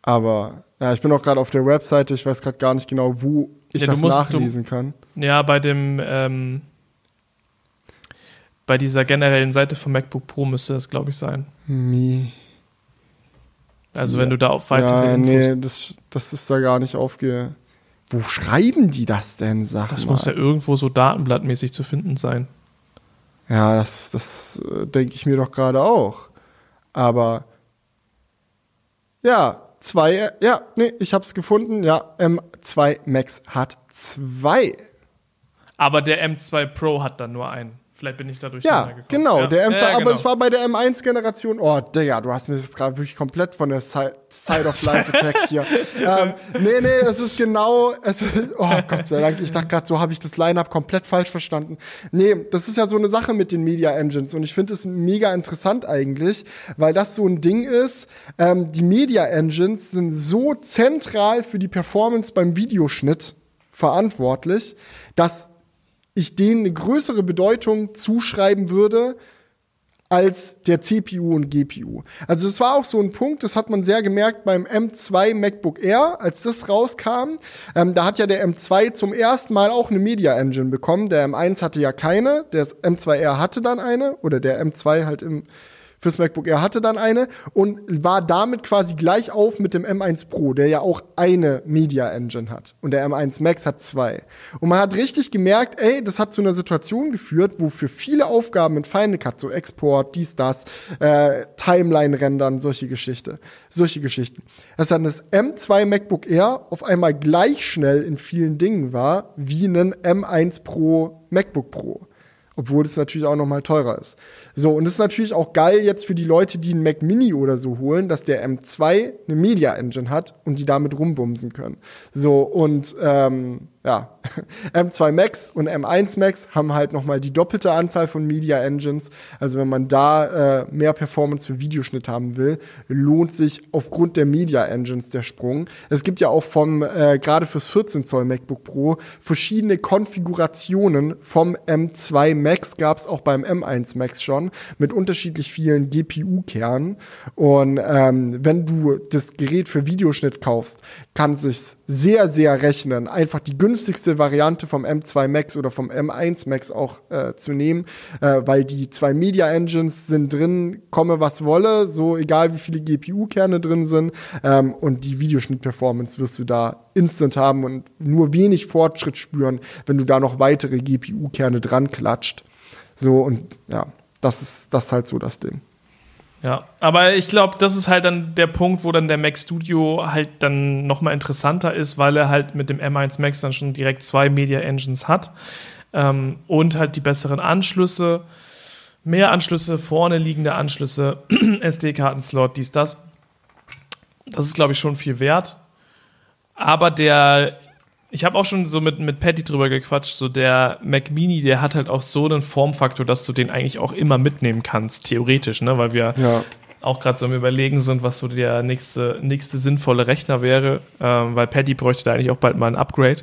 B: Aber ja, ich bin auch gerade auf der Webseite, ich weiß gerade gar nicht genau, wo ich
A: Ja, du
B: das
A: musst-
B: nachlesen kann.
A: Ja, bei dem, ähm, bei dieser generellen Seite vom MacBook Pro müsste das, glaube ich, sein.
B: Mi
A: Also, wenn du da auf weitere
B: ja,
A: Infos.
B: nee, das, das ist da gar nicht aufge. Wo schreiben die das denn, sag
A: das
B: mal?
A: muss ja irgendwo so datenblattmäßig zu finden sein.
B: Ja, das, das äh, denke ich mir doch gerade auch. Aber ja, zwei, ja, nee, ich hab's gefunden. Ja, M2 Max hat zwei.
A: Aber der M2 Pro hat dann nur einen. Vielleicht bin ich dadurch
B: Ja, genau,
A: ja.
B: der M2,
A: ja,
B: aber
A: genau.
B: es war bei der M1-Generation. Oh, Digga, du hast mir das gerade wirklich komplett von der Side, Side of Life attacked hier. ähm, nee, nee, es ist genau, es ist, oh Gott sei Dank, ich dachte gerade, so habe ich das Line-Up komplett falsch verstanden. Nee, das ist ja so eine Sache mit den Media Engines und ich finde es mega interessant eigentlich, weil das so ein Ding ist. Ähm, die Media Engines sind so zentral für die Performance beim Videoschnitt verantwortlich, dass ich denen eine größere Bedeutung zuschreiben würde als der CPU und GPU. Also das war auch so ein Punkt, das hat man sehr gemerkt beim M2 MacBook Air, als das rauskam. Ähm, da hat ja der M2 zum ersten Mal auch eine Media Engine bekommen. Der M1 hatte ja keine, der M2R hatte dann eine oder der M2 halt im fürs MacBook Air hatte dann eine und war damit quasi gleich auf mit dem M1 Pro, der ja auch eine Media Engine hat. Und der M1 Max hat zwei. Und man hat richtig gemerkt, ey, das hat zu einer Situation geführt, wo für viele Aufgaben in Final Cut, so Export, dies, das, äh, Timeline-Rendern, solche Geschichte, solche Geschichten, dass dann das M2 MacBook Air auf einmal gleich schnell in vielen Dingen war, wie ein M1 Pro MacBook Pro obwohl es natürlich auch noch mal teurer ist. So, und es ist natürlich auch geil jetzt für die Leute, die einen Mac Mini oder so holen, dass der M2 eine Media Engine hat und die damit rumbumsen können. So, und ähm, ja, M2 Max und M1 Max haben halt noch mal die doppelte Anzahl von Media Engines. Also wenn man da äh, mehr Performance für Videoschnitt haben will, lohnt sich aufgrund der Media Engines der Sprung. Es gibt ja auch vom, äh, gerade fürs 14 Zoll MacBook Pro, verschiedene Konfigurationen vom M2 Max gab es auch beim M1 Max schon mit unterschiedlich vielen GPU-Kernen. Und ähm, wenn du das Gerät für Videoschnitt kaufst, kann es sich sehr, sehr rechnen, einfach die Variante vom M2 Max oder vom M1 Max auch äh, zu nehmen, äh, weil die zwei Media Engines sind drin, komme was wolle, so egal wie viele GPU-Kerne drin sind. Ähm, und die Videoschnitt-Performance wirst du da instant haben und nur wenig Fortschritt spüren, wenn du da noch weitere GPU-Kerne dran klatscht. So und ja, das ist das ist halt so das Ding.
A: Ja, aber ich glaube, das ist halt dann der Punkt, wo dann der Mac Studio halt dann nochmal interessanter ist, weil er halt mit dem M1 Max dann schon direkt zwei Media Engines hat ähm, und halt die besseren Anschlüsse, mehr Anschlüsse, vorne liegende Anschlüsse, SD-Kartenslot, dies, das. Das ist, glaube ich, schon viel wert. Aber der, ich habe auch schon so mit, mit Patty drüber gequatscht, so der Mac Mini, der hat halt auch so einen Formfaktor, dass du den eigentlich auch immer mitnehmen kannst, theoretisch, ne? weil wir
B: Ja.
A: auch gerade so am Überlegen sind, was so der nächste, nächste sinnvolle Rechner wäre, ähm, weil Paddy bräuchte da eigentlich auch bald mal ein Upgrade.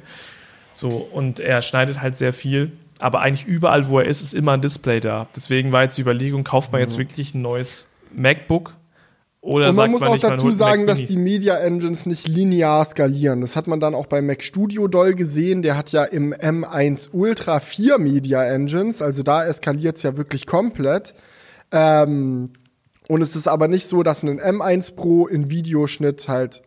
A: So, und er schneidet halt sehr viel. aber eigentlich überall, wo er ist, ist immer ein Display da. Deswegen war jetzt die Überlegung, kauft man jetzt
B: Mhm.
A: wirklich ein neues MacBook? Oder
B: Und man muss
A: man
B: auch dazu sagen,
A: Mac
B: dass
A: Mini?
B: die Media Engines nicht linear skalieren. Das hat man dann auch bei Mac Studio doll gesehen. Der hat ja im M1 Ultra vier Media Engines, also da eskaliert es ja wirklich komplett. Ähm, und es ist aber nicht so, dass ein M1 Pro in Videoschnitt halt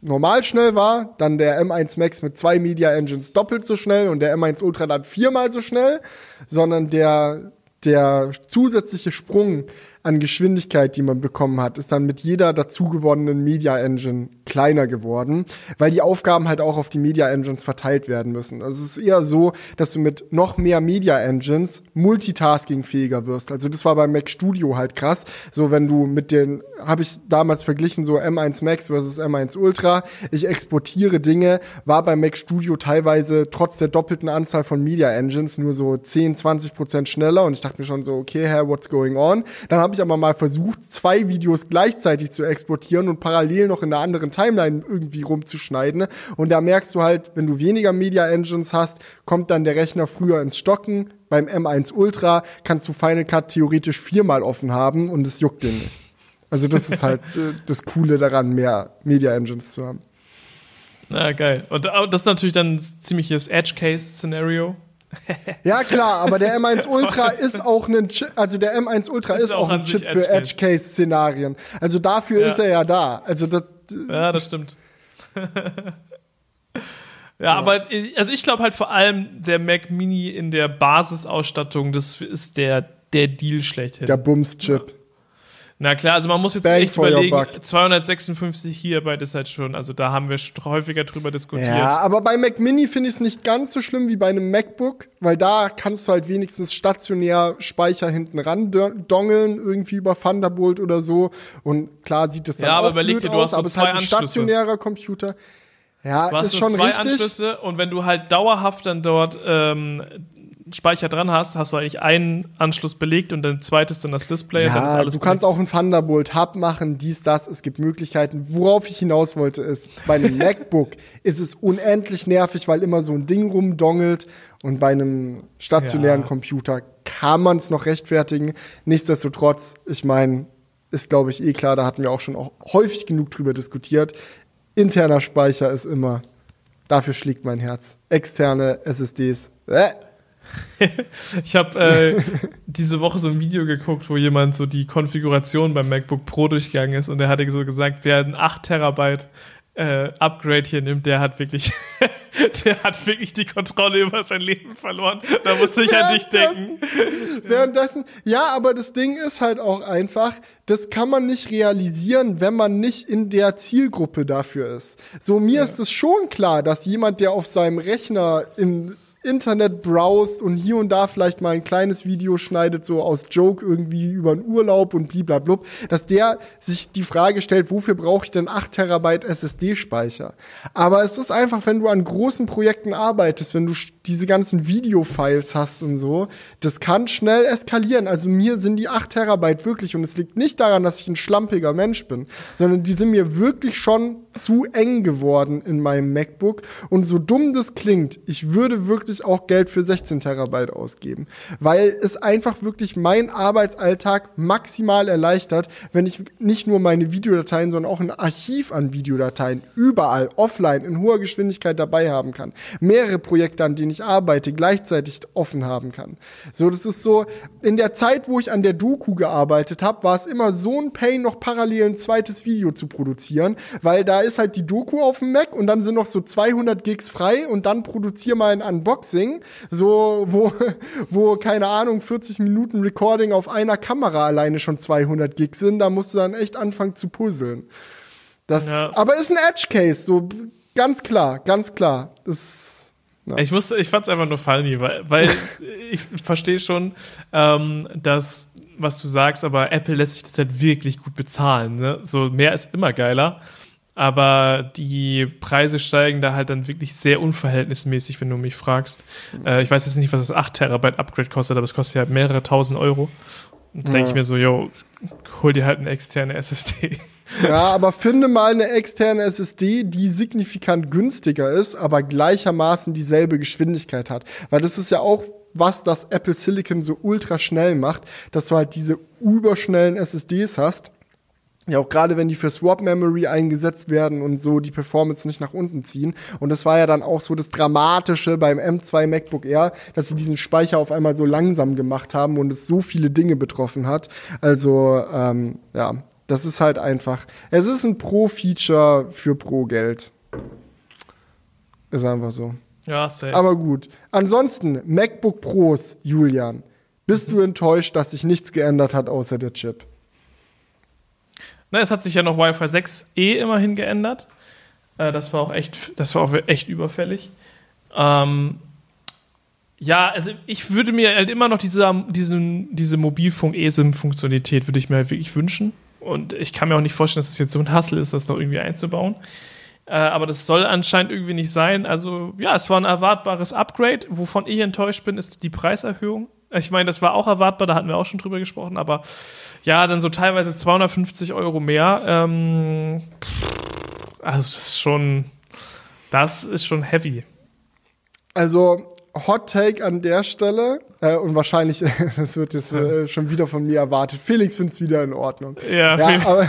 B: normal schnell war, dann der M1 Max mit zwei Media Engines doppelt so schnell und der M1 Ultra dann viermal so schnell, sondern der, der zusätzliche Sprung an Geschwindigkeit, die man bekommen hat, ist dann mit jeder dazugewonnenen Media Engine kleiner geworden, weil die Aufgaben halt auch auf die Media Engines verteilt werden müssen. Also es ist eher so, dass du mit noch mehr Media Engines multitaskingfähiger wirst. Also das war bei Mac Studio halt krass. So wenn du mit den, habe ich damals verglichen, so M1 Max versus M1 Ultra, ich exportiere Dinge, war bei Mac Studio teilweise trotz der doppelten Anzahl von Media Engines nur so 10, 20 Prozent schneller und ich dachte mir schon so, okay, Herr, what's going on? Dann habe ich aber mal versucht, zwei Videos gleichzeitig zu exportieren und parallel noch in der anderen Timeline irgendwie rumzuschneiden. Und da merkst du halt, wenn du weniger Media Engines hast, kommt dann der Rechner früher ins Stocken. Beim M1 Ultra kannst du Final Cut theoretisch viermal offen haben und es juckt den nicht. Also das ist halt äh, das Coole daran, mehr Media Engines zu haben.
A: Na, geil. Und das ist natürlich dann ein ziemliches Edge-Case-Szenario.
B: Ja, klar, aber der M1 Ultra ist auch ein Chip, also der M1 Ultra
A: Ist
B: ist,
A: auch
B: auch ein Chip für
A: Edge-Case.
B: Edge-Case-Szenarien. Also dafür
A: Ja.
B: ist er ja da. Also das,
A: Ja, das stimmt. ja, aber äh, also ich glaube halt vor allem der Mac Mini in der Basisausstattung, das ist der, der Deal schlechthin.
B: der Bums-Chip.
A: Na klar, also man muss jetzt
B: Bang
A: echt überlegen,
B: buck.
A: 256 Gigabyte ist halt schon, also da haben wir häufiger drüber diskutiert.
B: Ja, aber bei Mac Mini finde ich es nicht ganz so schlimm wie bei einem MacBook, weil da kannst du halt wenigstens stationär Speicher hinten ran do- dongeln, irgendwie über Thunderbolt oder so. Und klar sieht es dann
A: Ja, aber
B: auch
A: überleg
B: blöd
A: dir, du
B: aus,
A: hast so
B: aber es ist halt ein stationärer Computer. Ja,
A: Du hast
B: ist schon
A: zwei
B: richtig.
A: Anschlüsse und wenn du halt dauerhaft dann dort ähm, Speicher dran hast, hast du eigentlich einen Anschluss belegt und dann zweites dann das Display
B: Ja, du kannst auch einen Thunderbolt Hub machen, dies, das. Es gibt Möglichkeiten. Worauf ich hinaus wollte, ist, bei einem MacBook ist es unendlich nervig, weil immer so ein Ding rumdongelt. Und bei einem stationären
A: Ja.
B: Computer kann man es noch rechtfertigen. Nichtsdestotrotz, ich meine, ist glaube ich eh klar, da hatten wir auch schon auch häufig genug drüber diskutiert. Interner Speicher ist immer, dafür schlägt mein Herz. Externe SSDs. Äh.
A: Ich habe äh, diese Woche so ein Video geguckt, wo jemand so die Konfiguration beim MacBook Pro durchgegangen ist und der hatte so gesagt, wer ein 8 Terabyte äh, Upgrade hier nimmt, der hat wirklich, der hat wirklich die Kontrolle über sein Leben verloren. Da musste ich an dich denken.
B: Währenddessen, ja, aber das Ding ist halt auch einfach, das kann man nicht realisieren, wenn man nicht in der Zielgruppe dafür ist. So, mir ist es schon klar, dass jemand, der auf seinem Rechner im Internet browst und hier und da vielleicht mal ein kleines Video schneidet, so aus Joke irgendwie über einen Urlaub und bliblablub, dass der sich die Frage stellt, wofür brauche ich denn 8 Terabyte SSD-Speicher? Aber es ist einfach, wenn du an großen Projekten arbeitest, wenn du diese ganzen Videofiles hast und so, das kann schnell eskalieren. Also mir sind die 8 Terabyte wirklich, und es liegt nicht daran, dass ich ein schlampiger Mensch bin, sondern die sind mir wirklich schon zu eng geworden in meinem MacBook. Und so dumm das klingt, ich würde wirklich auch Geld für 16 Terabyte ausgeben, weil es einfach wirklich meinen Arbeitsalltag maximal erleichtert, wenn ich nicht nur meine Videodateien, sondern auch ein Archiv an Videodateien überall offline in hoher Geschwindigkeit dabei haben kann. Mehrere Projekte, an denen ich arbeite, gleichzeitig offen haben kann. So, das ist so, in der Zeit, wo ich an der Doku gearbeitet habe, war es immer so ein Pain, noch parallel ein zweites Video zu produzieren, weil da ist halt die Doku auf dem Mac und dann sind noch so 200 Gigs frei und dann produziere mal ein Unboxing, so, wo, wo, keine Ahnung, 40 Minuten Recording auf einer Kamera alleine schon 200 Gigs sind, da musst du dann echt anfangen zu puzzeln. Das,
A: Ja.
B: aber ist ein Edge Case, so, ganz klar, ganz klar. Das, ja.
A: Ich musste, ich fand's einfach nur funny, weil, weil ich verstehe schon, ähm, dass, was du sagst, aber Apple lässt sich das halt wirklich gut bezahlen. Ne? So mehr ist immer geiler. Aber die Preise steigen da halt dann wirklich sehr unverhältnismäßig, wenn du mich fragst. Äh, ich weiß jetzt nicht, was das 8 Terabyte Upgrade kostet, aber es kostet ja mehrere tausend Euro. Und da denke
B: Ja.
A: ich mir so, yo, hol dir halt eine externe SSD.
B: Ja, aber finde mal eine externe SSD, die signifikant günstiger ist, aber gleichermaßen dieselbe Geschwindigkeit hat. Weil das ist ja auch was das Apple Silicon so ultra schnell macht, dass du halt diese überschnellen SSDs hast. Ja, auch gerade wenn die für Swap Memory eingesetzt werden und so die Performance nicht nach unten ziehen. Und das war ja dann auch so das Dramatische beim M2 MacBook Air, dass sie diesen Speicher auf einmal so langsam gemacht haben und es so viele Dinge betroffen hat. Also, ähm, ja, das ist halt einfach, es ist ein Pro-Feature für Pro-Geld. Ist einfach so.
A: Ja, safe.
B: Aber gut. Ansonsten, MacBook Pros, Julian. Bist du enttäuscht, dass sich nichts geändert hat außer der Chip?
A: Na, es hat sich ja noch Wi-Fi 6E immerhin geändert. Äh, das war auch echt, das war auch echt überfällig. Ähm, ja, also ich würde mir halt immer noch diese, diesen, diese Mobilfunk-ESIM-Funktionalität würde ich mir halt wirklich wünschen. Und ich kann mir auch nicht vorstellen, dass es das jetzt so ein Hassel ist, das noch irgendwie einzubauen. Äh, aber das soll anscheinend irgendwie nicht sein. Also ja, es war ein erwartbares Upgrade. Wovon ich enttäuscht bin, ist die Preiserhöhung. Ich meine, das war auch erwartbar, da hatten wir auch schon drüber gesprochen, aber ja, dann so teilweise 250 Euro mehr. Ähm, also das ist schon, das ist schon heavy.
B: Also Hot Take an der Stelle äh, und wahrscheinlich, das wird jetzt äh, schon wieder von mir erwartet. Felix findet es wieder in Ordnung.
A: Ja,
B: ja aber,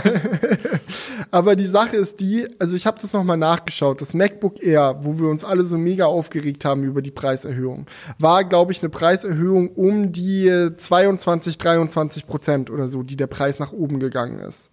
B: aber die Sache ist die, also ich habe das nochmal nachgeschaut. Das MacBook Air, wo wir uns alle so mega aufgeregt haben über die Preiserhöhung, war, glaube ich, eine Preiserhöhung um die 22, 23 Prozent oder so, die der Preis nach oben gegangen ist.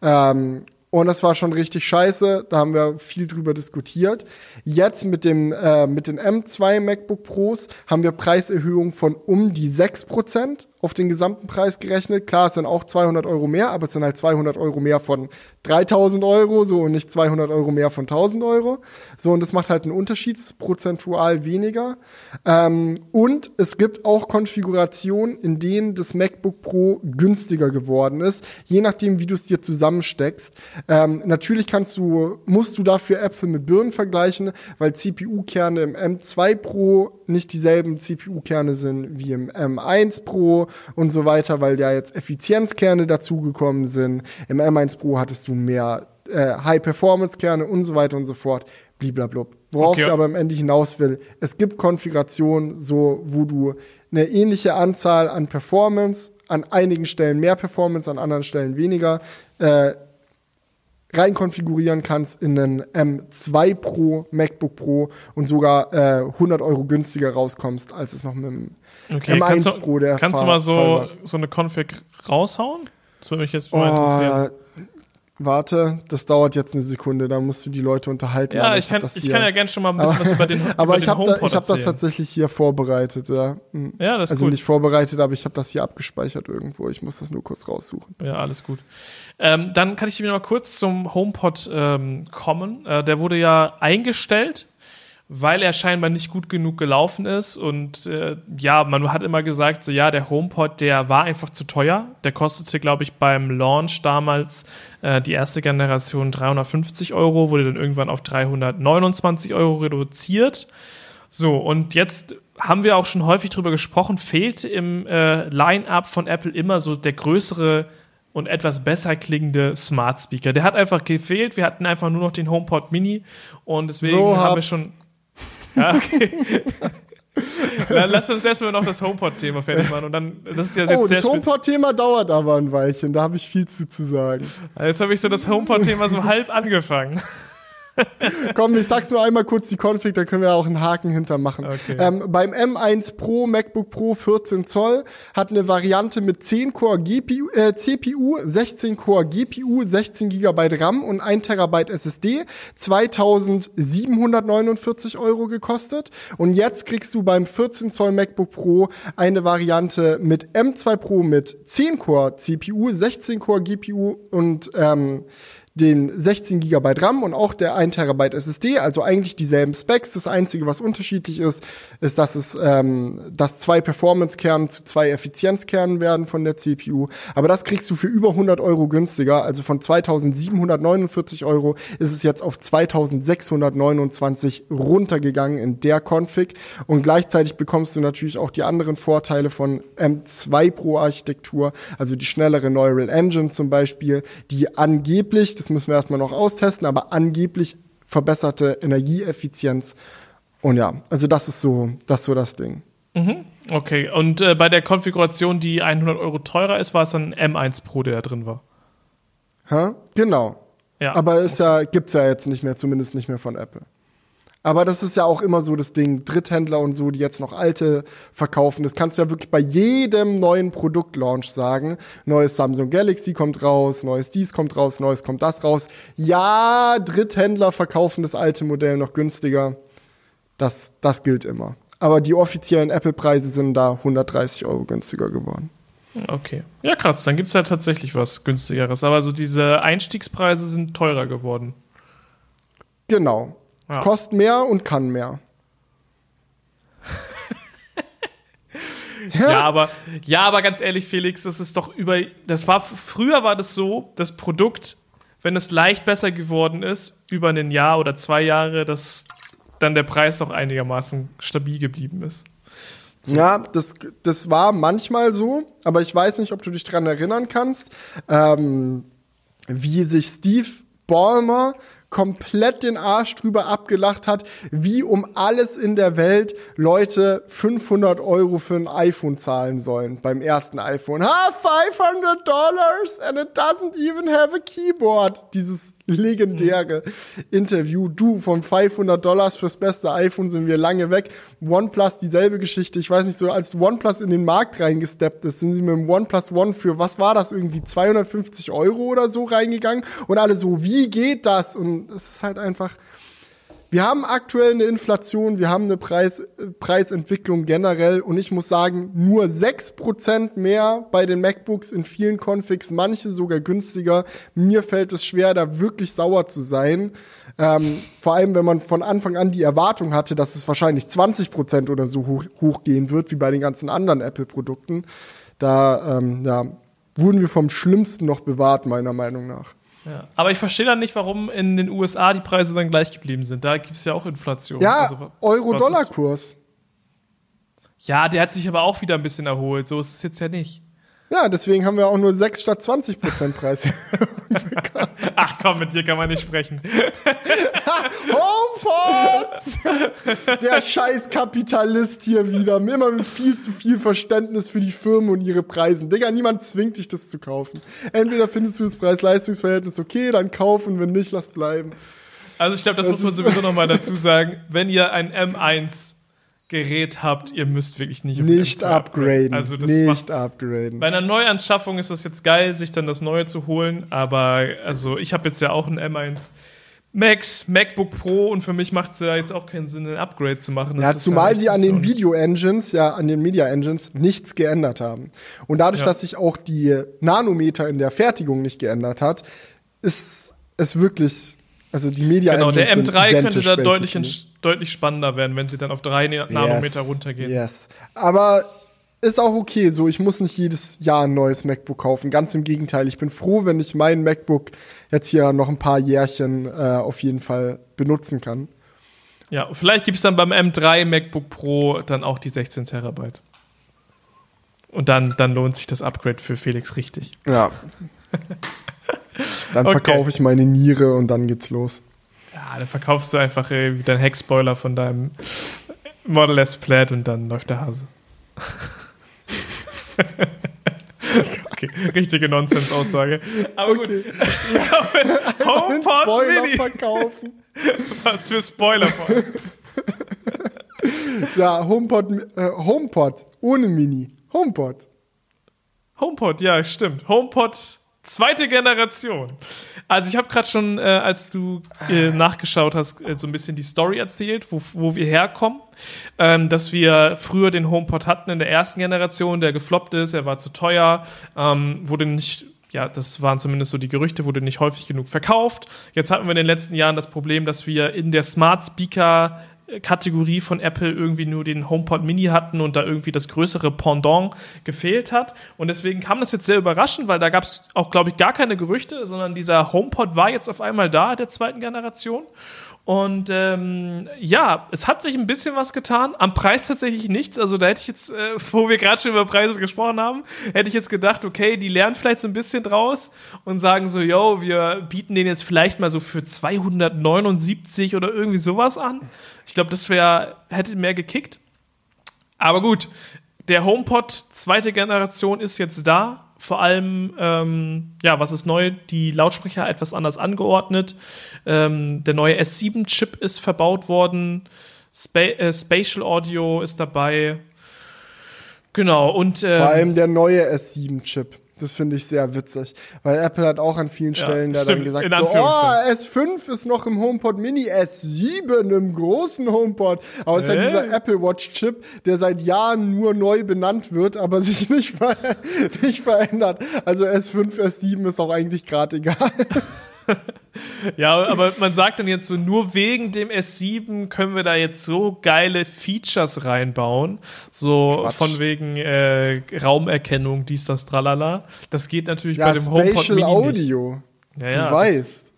B: Ähm, und das war schon richtig scheiße. Da haben wir viel drüber diskutiert. Jetzt mit dem äh, mit den M2 MacBook Pros haben wir Preiserhöhungen von um die 6% auf den gesamten Preis gerechnet. Klar, es sind auch 200 Euro mehr, aber es sind halt 200 Euro mehr von 3000 Euro, so und nicht 200 Euro mehr von 1000 Euro. So, und das macht halt einen Unterschied, prozentual weniger. Ähm, und es gibt auch Konfigurationen, in denen das MacBook Pro günstiger geworden ist, je nachdem, wie du es dir zusammensteckst. Ähm, natürlich kannst du, musst du dafür Äpfel mit Birnen vergleichen, weil CPU-Kerne im M2 Pro nicht dieselben CPU-Kerne sind wie im M1 Pro und so weiter, weil ja jetzt Effizienzkerne dazugekommen sind. Im M1 Pro hattest du mehr äh, High-Performance-Kerne und so weiter und so fort. Bliblablub. Worauf okay. ich aber am Ende hinaus will, es gibt Konfigurationen, so, wo du eine ähnliche Anzahl an Performance, an einigen Stellen mehr Performance, an anderen Stellen weniger, äh, rein konfigurieren kannst in einen M2 Pro, MacBook Pro und sogar äh, 100 Euro günstiger rauskommst, als es noch mit dem
A: okay, M1 du, Pro der Kannst du mal so, so eine Config raushauen? Das würde mich jetzt mal oh, interessieren.
B: Warte, das dauert jetzt eine Sekunde, da musst du die Leute unterhalten.
A: Ja, ich, kann, ich kann ja gerne schon mal ein bisschen was über den
B: Aber ich habe da, hab das tatsächlich hier vorbereitet, ja.
A: Hm. Ja, das ist
B: Also
A: gut.
B: nicht vorbereitet, aber ich habe das hier abgespeichert irgendwo. Ich muss das nur kurz raussuchen.
A: Ja, alles gut. Ähm, dann kann ich wieder mal kurz zum HomePod ähm, kommen. Äh, der wurde ja eingestellt weil er scheinbar nicht gut genug gelaufen ist. Und äh, ja, man hat immer gesagt, so ja, der HomePod, der war einfach zu teuer. Der kostete, glaube ich, beim Launch damals äh, die erste Generation 350 Euro, wurde dann irgendwann auf 329 Euro reduziert. So, und jetzt haben wir auch schon häufig drüber gesprochen, fehlt im äh, Line-up von Apple immer so der größere und etwas besser klingende Smart Speaker. Der hat einfach gefehlt. Wir hatten einfach nur noch den HomePod Mini und deswegen so haben wir schon ja, okay. Lass uns erstmal noch das HomePod-Thema fertig machen und dann, das ist ja
B: jetzt Oh, das HomePod-Thema dauert aber ein Weilchen, da habe ich viel zu, zu sagen.
A: Jetzt habe ich so das HomePod-Thema so halb angefangen.
B: Komm, ich sag's nur einmal kurz die Config, da können wir auch einen Haken hintermachen.
A: Okay.
B: Ähm, beim M1 Pro, MacBook Pro 14 Zoll, hat eine Variante mit 10 Core GPU, äh, CPU, 16 Core GPU, 16 GB RAM und 1 Terabyte SSD, 2749 Euro gekostet. Und jetzt kriegst du beim 14 Zoll MacBook Pro eine Variante mit M2 Pro mit 10 Core CPU, 16 Core GPU und ähm, den 16 GB RAM und auch der 1 TB SSD, also eigentlich dieselben Specs. Das Einzige, was unterschiedlich ist, ist, dass es ähm, dass zwei Performance-Kernen zu zwei Effizienzkernen werden von der CPU. Aber das kriegst du für über 100 Euro günstiger. Also von 2749 Euro ist es jetzt auf 2629 runtergegangen in der Config. Und gleichzeitig bekommst du natürlich auch die anderen Vorteile von M2 Pro Architektur, also die schnellere Neural Engine zum Beispiel, die angeblich, das müssen wir erstmal noch austesten, aber angeblich verbesserte Energieeffizienz. Und ja, also das ist so, das so das Ding.
A: Mhm. Okay, und äh, bei der Konfiguration, die 100 Euro teurer ist, war es dann M1 Pro, der da drin war?
B: Ha? Genau. Ja. Aber es okay. ja, gibt's ja jetzt nicht mehr, zumindest nicht mehr von Apple. Aber das ist ja auch immer so das Ding, Dritthändler und so, die jetzt noch alte verkaufen. Das kannst du ja wirklich bei jedem neuen Produktlaunch sagen. Neues Samsung Galaxy kommt raus, neues dies kommt raus, neues kommt das raus. Ja, Dritthändler verkaufen das alte Modell noch günstiger. Das, das gilt immer. Aber die offiziellen Apple-Preise sind da 130 Euro günstiger geworden.
A: Okay. Ja, krass. Dann gibt es ja tatsächlich was günstigeres. Aber so diese Einstiegspreise sind teurer geworden.
B: Genau. Ja. Kostet mehr und kann mehr.
A: ja, aber, ja, aber ganz ehrlich, Felix, das ist doch über. Das war früher war das so, das Produkt, wenn es leicht besser geworden ist, über ein Jahr oder zwei Jahre, dass dann der Preis auch einigermaßen stabil geblieben ist.
B: So. Ja, das, das war manchmal so, aber ich weiß nicht, ob du dich daran erinnern kannst, ähm, wie sich Steve Ballmer komplett den Arsch drüber abgelacht hat, wie um alles in der Welt Leute 500 Euro für ein iPhone zahlen sollen beim ersten iPhone. Ha, 500 Dollars and it doesn't even have a keyboard. Dieses legendäre Interview. Du, von 500 Dollars fürs beste iPhone sind wir lange weg. OnePlus, dieselbe Geschichte. Ich weiß nicht, so als OnePlus in den Markt reingesteppt ist, sind sie mit dem OnePlus One für, was war das, irgendwie 250 Euro oder so reingegangen. Und alle so, wie geht das? Und es ist halt einfach, wir haben aktuell eine Inflation, wir haben eine Preis, Preisentwicklung generell und ich muss sagen, nur 6% mehr bei den MacBooks in vielen Configs, manche sogar günstiger. Mir fällt es schwer, da wirklich sauer zu sein. Ähm, vor allem, wenn man von Anfang an die Erwartung hatte, dass es wahrscheinlich 20% oder so hoch, hochgehen wird, wie bei den ganzen anderen Apple-Produkten. Da ähm, ja, wurden wir vom Schlimmsten noch bewahrt, meiner Meinung nach.
A: Ja. Aber ich verstehe dann nicht, warum in den USA die Preise dann gleich geblieben sind. Da gibt es ja auch Inflation.
B: Ja, also, Euro-Dollar-Kurs.
A: Ja, der hat sich aber auch wieder ein bisschen erholt. So ist es jetzt ja nicht.
B: Ja, deswegen haben wir auch nur 6 statt 20 Prozent Preis.
A: Ach komm, mit dir kann man nicht sprechen.
B: HomePod! Der scheiß Kapitalist hier wieder. Immer mit viel zu viel Verständnis für die Firmen und ihre Preise. Digga, niemand zwingt dich, das zu kaufen. Entweder findest du das Preis-Leistungs-Verhältnis okay, dann kaufen, wenn nicht, lass bleiben.
A: Also ich glaube, das, das muss man sowieso nochmal dazu sagen. Wenn ihr ein M1 Gerät habt, ihr müsst wirklich nicht
B: nicht upgraden. Also das nicht macht, upgraden.
A: Bei einer Neuanschaffung ist das jetzt geil, sich dann das Neue zu holen, aber also ich habe jetzt ja auch ein M1 Max, MacBook Pro und für mich macht es ja jetzt auch keinen Sinn, ein Upgrade zu machen.
B: Das ja, zumal sie an den Video-Engines, ja, an den Media-Engines nichts geändert haben. Und dadurch, ja. dass sich auch die Nanometer in der Fertigung nicht geändert hat, ist es wirklich also die Media
A: Genau, der M3 könnte da deutlich, deutlich spannender werden, wenn sie dann auf drei Nanometer yes, runtergehen.
B: Yes. Aber ist auch okay so. Ich muss nicht jedes Jahr ein neues MacBook kaufen. Ganz im Gegenteil. Ich bin froh, wenn ich mein MacBook jetzt hier noch ein paar Jährchen äh, auf jeden Fall benutzen kann.
A: Ja, vielleicht gibt es dann beim M3 MacBook Pro dann auch die 16 Terabyte. Und dann, dann lohnt sich das Upgrade für Felix richtig.
B: Ja. Dann okay. verkaufe ich meine Niere und dann geht's los.
A: Ja, dann verkaufst du einfach äh, wieder einen Heckspoiler von deinem Model S Plaid und dann läuft der Hase. okay, richtige Nonsens-Aussage. Aber okay. gut. Ja, HomePod Spoiler Mini. verkaufen. Was für Spoiler vor
B: Ja, HomePod, äh, HomePod ohne Mini. HomePod.
A: HomePod, ja, stimmt. HomePod Zweite Generation. Also ich habe gerade schon, äh, als du äh, nachgeschaut hast, äh, so ein bisschen die Story erzählt, wo, wo wir herkommen. Ähm, dass wir früher den HomePod hatten in der ersten Generation, der gefloppt ist, er war zu teuer, ähm, wurde nicht ja, das waren zumindest so die Gerüchte, wurde nicht häufig genug verkauft. Jetzt hatten wir in den letzten Jahren das Problem, dass wir in der Smart Speaker Kategorie von Apple irgendwie nur den HomePod Mini hatten und da irgendwie das größere Pendant gefehlt hat. Und deswegen kam das jetzt sehr überraschend, weil da gab es auch, glaube ich, gar keine Gerüchte, sondern dieser HomePod war jetzt auf einmal da, der zweiten Generation. Und ähm, ja, es hat sich ein bisschen was getan. Am Preis tatsächlich nichts. Also da hätte ich jetzt, äh, wo wir gerade schon über Preise gesprochen haben, hätte ich jetzt gedacht, okay, die lernen vielleicht so ein bisschen draus und sagen so, yo, wir bieten den jetzt vielleicht mal so für 279 oder irgendwie sowas an. Ich glaube, das wäre, hätte mehr gekickt. Aber gut, der HomePod zweite Generation ist jetzt da vor allem, ähm, ja, was ist neu? Die Lautsprecher etwas anders angeordnet. Ähm, der neue S7-Chip ist verbaut worden. Spa äh, Spatial Audio ist dabei. Genau, und.
B: Ähm, Vor allem der neue S7-Chip. Das finde ich sehr witzig, weil Apple hat auch an vielen Stellen ja, da dann gesagt, so, oh, S5 ist noch im HomePod Mini, S7 im großen HomePod. Aber es ist halt dieser Apple Watch Chip, der seit Jahren nur neu benannt wird, aber sich nicht, ver nicht verändert. Also S5, S7 ist auch eigentlich gerade egal.
A: ja, aber man sagt dann jetzt so, nur wegen dem S7 können wir da jetzt so geile Features reinbauen. So Quatsch. von wegen äh, Raumerkennung, dies, das, tralala. Das geht natürlich ja, bei dem Spatial HomePod Mini
B: Audio.
A: Ja, ja,
B: du weißt.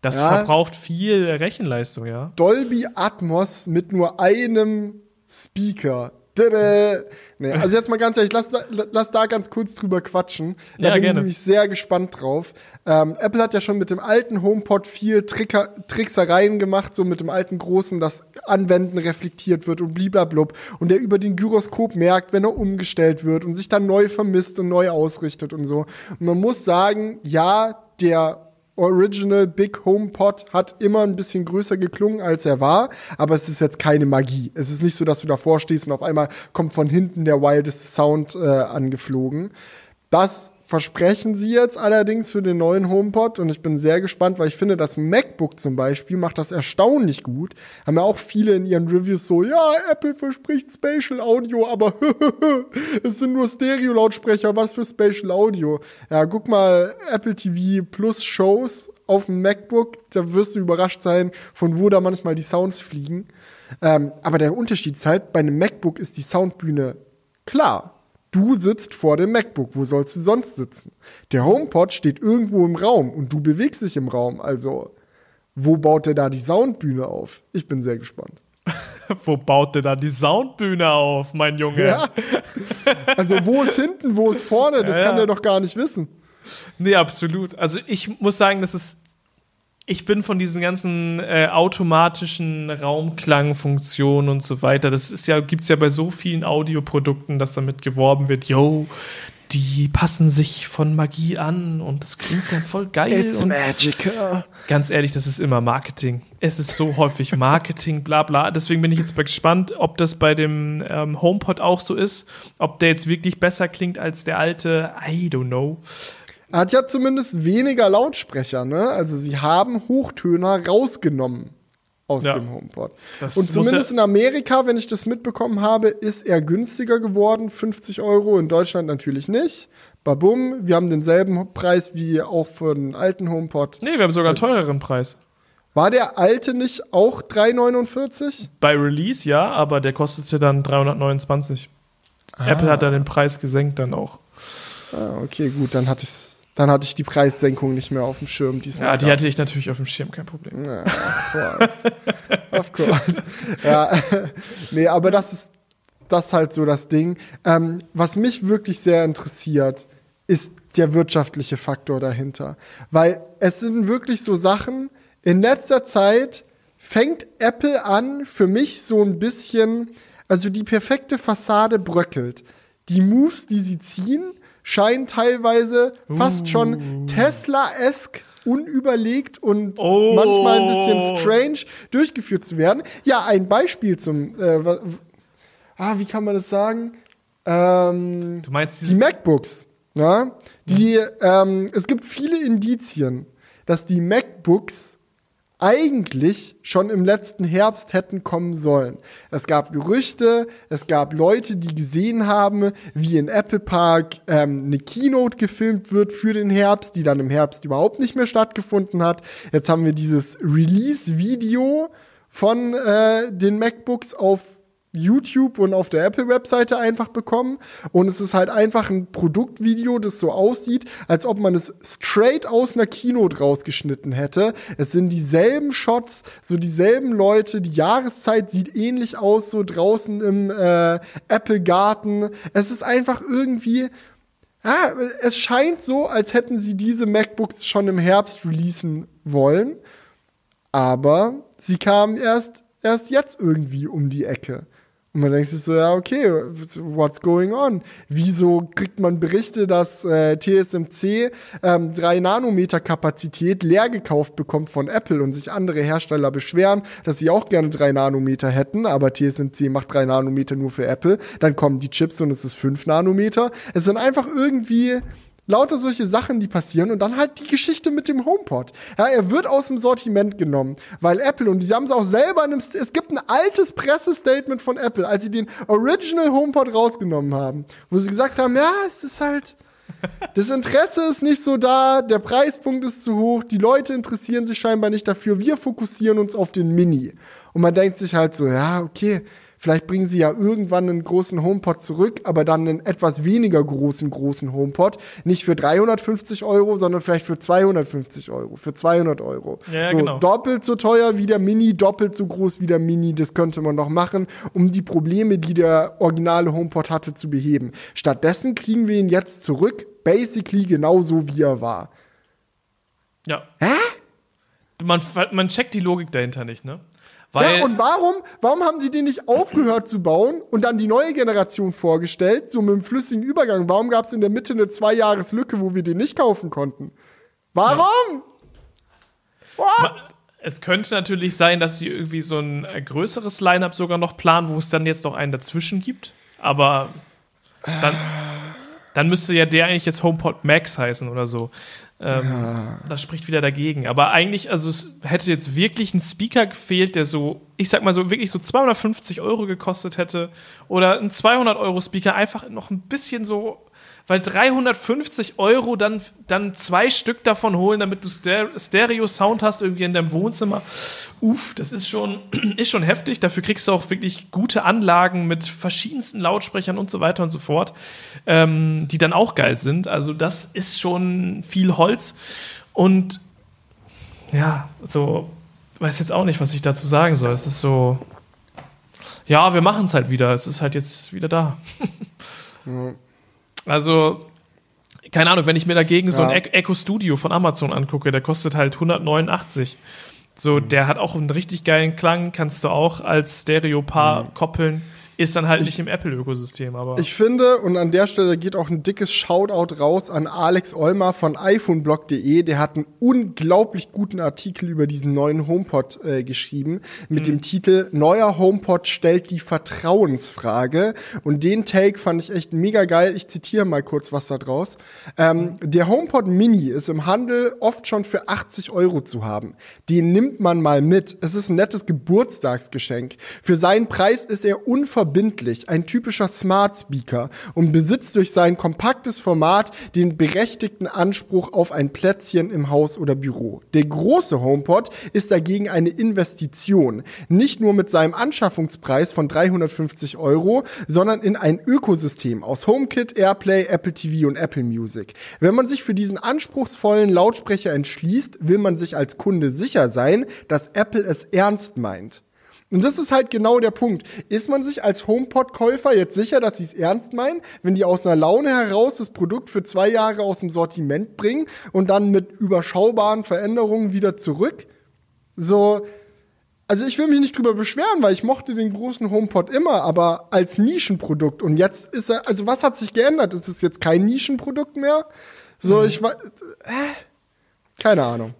A: Das, das ja. verbraucht viel Rechenleistung, ja.
B: Dolby Atmos mit nur einem Speaker Nee, also jetzt mal ganz ehrlich, lass, lass da ganz kurz drüber quatschen. Da ja, bin gerne. ich nämlich sehr gespannt drauf. Ähm, Apple hat ja schon mit dem alten HomePod viel Tricker, Tricksereien gemacht, so mit dem alten großen, das Anwenden reflektiert wird und bliblablub. Und der über den Gyroskop merkt, wenn er umgestellt wird und sich dann neu vermisst und neu ausrichtet und so. Und man muss sagen, ja, der Original Big HomePod hat immer ein bisschen größer geklungen, als er war, aber es ist jetzt keine Magie. Es ist nicht so, dass du davor stehst und auf einmal kommt von hinten der wildeste Sound äh, angeflogen. Das versprechen sie jetzt allerdings für den neuen HomePod und ich bin sehr gespannt, weil ich finde, das MacBook zum Beispiel macht das erstaunlich gut. Haben ja auch viele in ihren Reviews so, ja, Apple verspricht Spatial Audio, aber es sind nur Stereo-Lautsprecher, was für Spatial Audio? Ja, guck mal, Apple TV Plus Shows auf dem MacBook, da wirst du überrascht sein, von wo da manchmal die Sounds fliegen. Ähm, aber der Unterschied ist halt, bei einem MacBook ist die Soundbühne klar Du sitzt vor dem MacBook. Wo sollst du sonst sitzen? Der HomePod steht irgendwo im Raum und du bewegst dich im Raum. Also, wo baut der da die Soundbühne auf? Ich bin sehr gespannt.
A: wo baut der da die Soundbühne auf, mein Junge? Ja.
B: Also, wo ist hinten, wo ist vorne? Das ja, kann der doch gar nicht wissen.
A: Nee, absolut. Also, ich muss sagen, das ist ich bin von diesen ganzen äh, automatischen Raumklangfunktionen und so weiter. Das ist ja, gibt's ja bei so vielen Audioprodukten, dass damit geworben wird, yo, die passen sich von Magie an und das klingt dann voll geil.
B: It's magical.
A: Ganz ehrlich, das ist immer Marketing. Es ist so häufig Marketing, bla bla. Deswegen bin ich jetzt gespannt, ob das bei dem ähm, HomePod auch so ist, ob der jetzt wirklich besser klingt als der alte. I don't know.
B: Er hat ja zumindest weniger Lautsprecher, ne? Also sie haben Hochtöner rausgenommen aus ja. dem HomePod. Und zumindest in Amerika, wenn ich das mitbekommen habe, ist er günstiger geworden, 50 Euro. In Deutschland natürlich nicht. Babum, wir haben denselben Preis wie auch für den alten HomePod.
A: Nee, wir haben sogar einen teureren Preis.
B: War der alte nicht auch 3,49?
A: Bei Release ja, aber der kostete dann 329. Ah. Apple hat da den Preis gesenkt dann auch.
B: Ah, okay, gut, dann hatte ich dann hatte ich die Preissenkung nicht mehr auf dem Schirm
A: diesmal. Ja, die hatte ich natürlich auf dem Schirm, kein Problem. Ja,
B: of course. of course. Ja, nee, aber das ist das ist halt so das Ding. Ähm, was mich wirklich sehr interessiert, ist der wirtschaftliche Faktor dahinter. Weil es sind wirklich so Sachen, in letzter Zeit fängt Apple an, für mich so ein bisschen, also die perfekte Fassade bröckelt. Die Moves, die sie ziehen, scheinen teilweise fast schon uh. Tesla-esk unüberlegt und oh. manchmal ein bisschen strange durchgeführt zu werden. Ja, ein Beispiel zum, äh, ah, wie kann man das sagen? Ähm,
A: du meinst
B: die MacBooks. Ja, die, ähm, es gibt viele Indizien, dass die MacBooks eigentlich schon im letzten Herbst hätten kommen sollen. Es gab Gerüchte, es gab Leute, die gesehen haben, wie in Apple Park ähm, eine Keynote gefilmt wird für den Herbst, die dann im Herbst überhaupt nicht mehr stattgefunden hat. Jetzt haben wir dieses Release-Video von äh, den MacBooks auf YouTube und auf der Apple-Webseite einfach bekommen. Und es ist halt einfach ein Produktvideo, das so aussieht, als ob man es straight aus einer Keynote rausgeschnitten hätte. Es sind dieselben Shots, so dieselben Leute. Die Jahreszeit sieht ähnlich aus, so draußen im äh, Apple-Garten. Es ist einfach irgendwie. Ja, es scheint so, als hätten sie diese MacBooks schon im Herbst releasen wollen. Aber sie kamen erst, erst jetzt irgendwie um die Ecke. Und man denkt sich so, ja, okay, what's going on? Wieso kriegt man Berichte, dass äh, TSMC ähm, 3 Nanometer Kapazität leer gekauft bekommt von Apple und sich andere Hersteller beschweren, dass sie auch gerne 3 Nanometer hätten, aber TSMC macht 3 Nanometer nur für Apple. Dann kommen die Chips und es ist 5 Nanometer. Es sind einfach irgendwie Lauter solche Sachen, die passieren und dann halt die Geschichte mit dem HomePod. Ja, er wird aus dem Sortiment genommen, weil Apple und die haben es auch selber in einem, es gibt ein altes Pressestatement von Apple, als sie den Original HomePod rausgenommen haben, wo sie gesagt haben, ja, es ist halt, das Interesse ist nicht so da, der Preispunkt ist zu hoch, die Leute interessieren sich scheinbar nicht dafür, wir fokussieren uns auf den Mini. Und man denkt sich halt so, ja, okay, Vielleicht bringen sie ja irgendwann einen großen HomePod zurück, aber dann einen etwas weniger großen, großen HomePod. Nicht für 350 Euro, sondern vielleicht für 250 Euro, für 200 Euro.
A: Ja,
B: so,
A: genau.
B: doppelt so teuer wie der Mini, doppelt so groß wie der Mini. Das könnte man noch machen, um die Probleme, die der originale HomePod hatte, zu beheben. Stattdessen kriegen wir ihn jetzt zurück, basically genauso wie er war.
A: Ja.
B: Hä?
A: Man, man checkt die Logik dahinter nicht, ne? Weil
B: ja, und warum, warum haben sie den nicht aufgehört zu bauen und dann die neue Generation vorgestellt, so mit einem flüssigen Übergang? Warum gab es in der Mitte eine Zwei-Jahres-Lücke, wo wir den nicht kaufen konnten? Warum?
A: What? Es könnte natürlich sein, dass sie irgendwie so ein größeres Line-Up sogar noch planen, wo es dann jetzt noch einen dazwischen gibt. Aber dann, dann müsste ja der eigentlich jetzt HomePod Max heißen oder so. Ähm, ja. Das spricht wieder dagegen. Aber eigentlich, also es hätte jetzt wirklich ein Speaker gefehlt, der so, ich sag mal so, wirklich so 250 Euro gekostet hätte. Oder ein 200 Euro Speaker einfach noch ein bisschen so weil 350 Euro dann, dann zwei Stück davon holen, damit du Stereo-Sound hast irgendwie in deinem Wohnzimmer. Uff, das ist schon, ist schon heftig. Dafür kriegst du auch wirklich gute Anlagen mit verschiedensten Lautsprechern und so weiter und so fort, ähm, die dann auch geil sind. Also das ist schon viel Holz. Und ja, so, weiß jetzt auch nicht, was ich dazu sagen soll. Es ist so, ja, wir machen es halt wieder. Es ist halt jetzt wieder da. ja. Also, keine Ahnung, wenn ich mir dagegen ja. so ein Echo Studio von Amazon angucke, der kostet halt 189. So, mhm. der hat auch einen richtig geilen Klang, kannst du auch als Stereo-Paar mhm. koppeln. Ist dann halt ich, nicht im Apple-Ökosystem, aber.
B: Ich finde, und an der Stelle geht auch ein dickes Shoutout raus an Alex Olmer von iPhoneblog.de. Der hat einen unglaublich guten Artikel über diesen neuen HomePod äh, geschrieben mit mhm. dem Titel Neuer HomePod stellt die Vertrauensfrage. Und den Take fand ich echt mega geil. Ich zitiere mal kurz was da draus. Ähm, mhm. Der HomePod Mini ist im Handel oft schon für 80 Euro zu haben. Den nimmt man mal mit. Es ist ein nettes Geburtstagsgeschenk. Für seinen Preis ist er unverbindlich unverbindlich, ein typischer Smart Speaker und besitzt durch sein kompaktes Format den berechtigten Anspruch auf ein Plätzchen im Haus oder Büro. Der große HomePod ist dagegen eine Investition, nicht nur mit seinem Anschaffungspreis von 350 Euro, sondern in ein Ökosystem aus HomeKit, AirPlay, Apple TV und Apple Music. Wenn man sich für diesen anspruchsvollen Lautsprecher entschließt, will man sich als Kunde sicher sein, dass Apple es ernst meint. Und das ist halt genau der Punkt. Ist man sich als HomePod-Käufer jetzt sicher, dass sie es ernst meinen, wenn die aus einer Laune heraus das Produkt für zwei Jahre aus dem Sortiment bringen und dann mit überschaubaren Veränderungen wieder zurück? So, also ich will mich nicht drüber beschweren, weil ich mochte den großen HomePod immer, aber als Nischenprodukt. Und jetzt ist er, also was hat sich geändert? Ist es jetzt kein Nischenprodukt mehr? So, mhm. ich war, äh, keine Ahnung.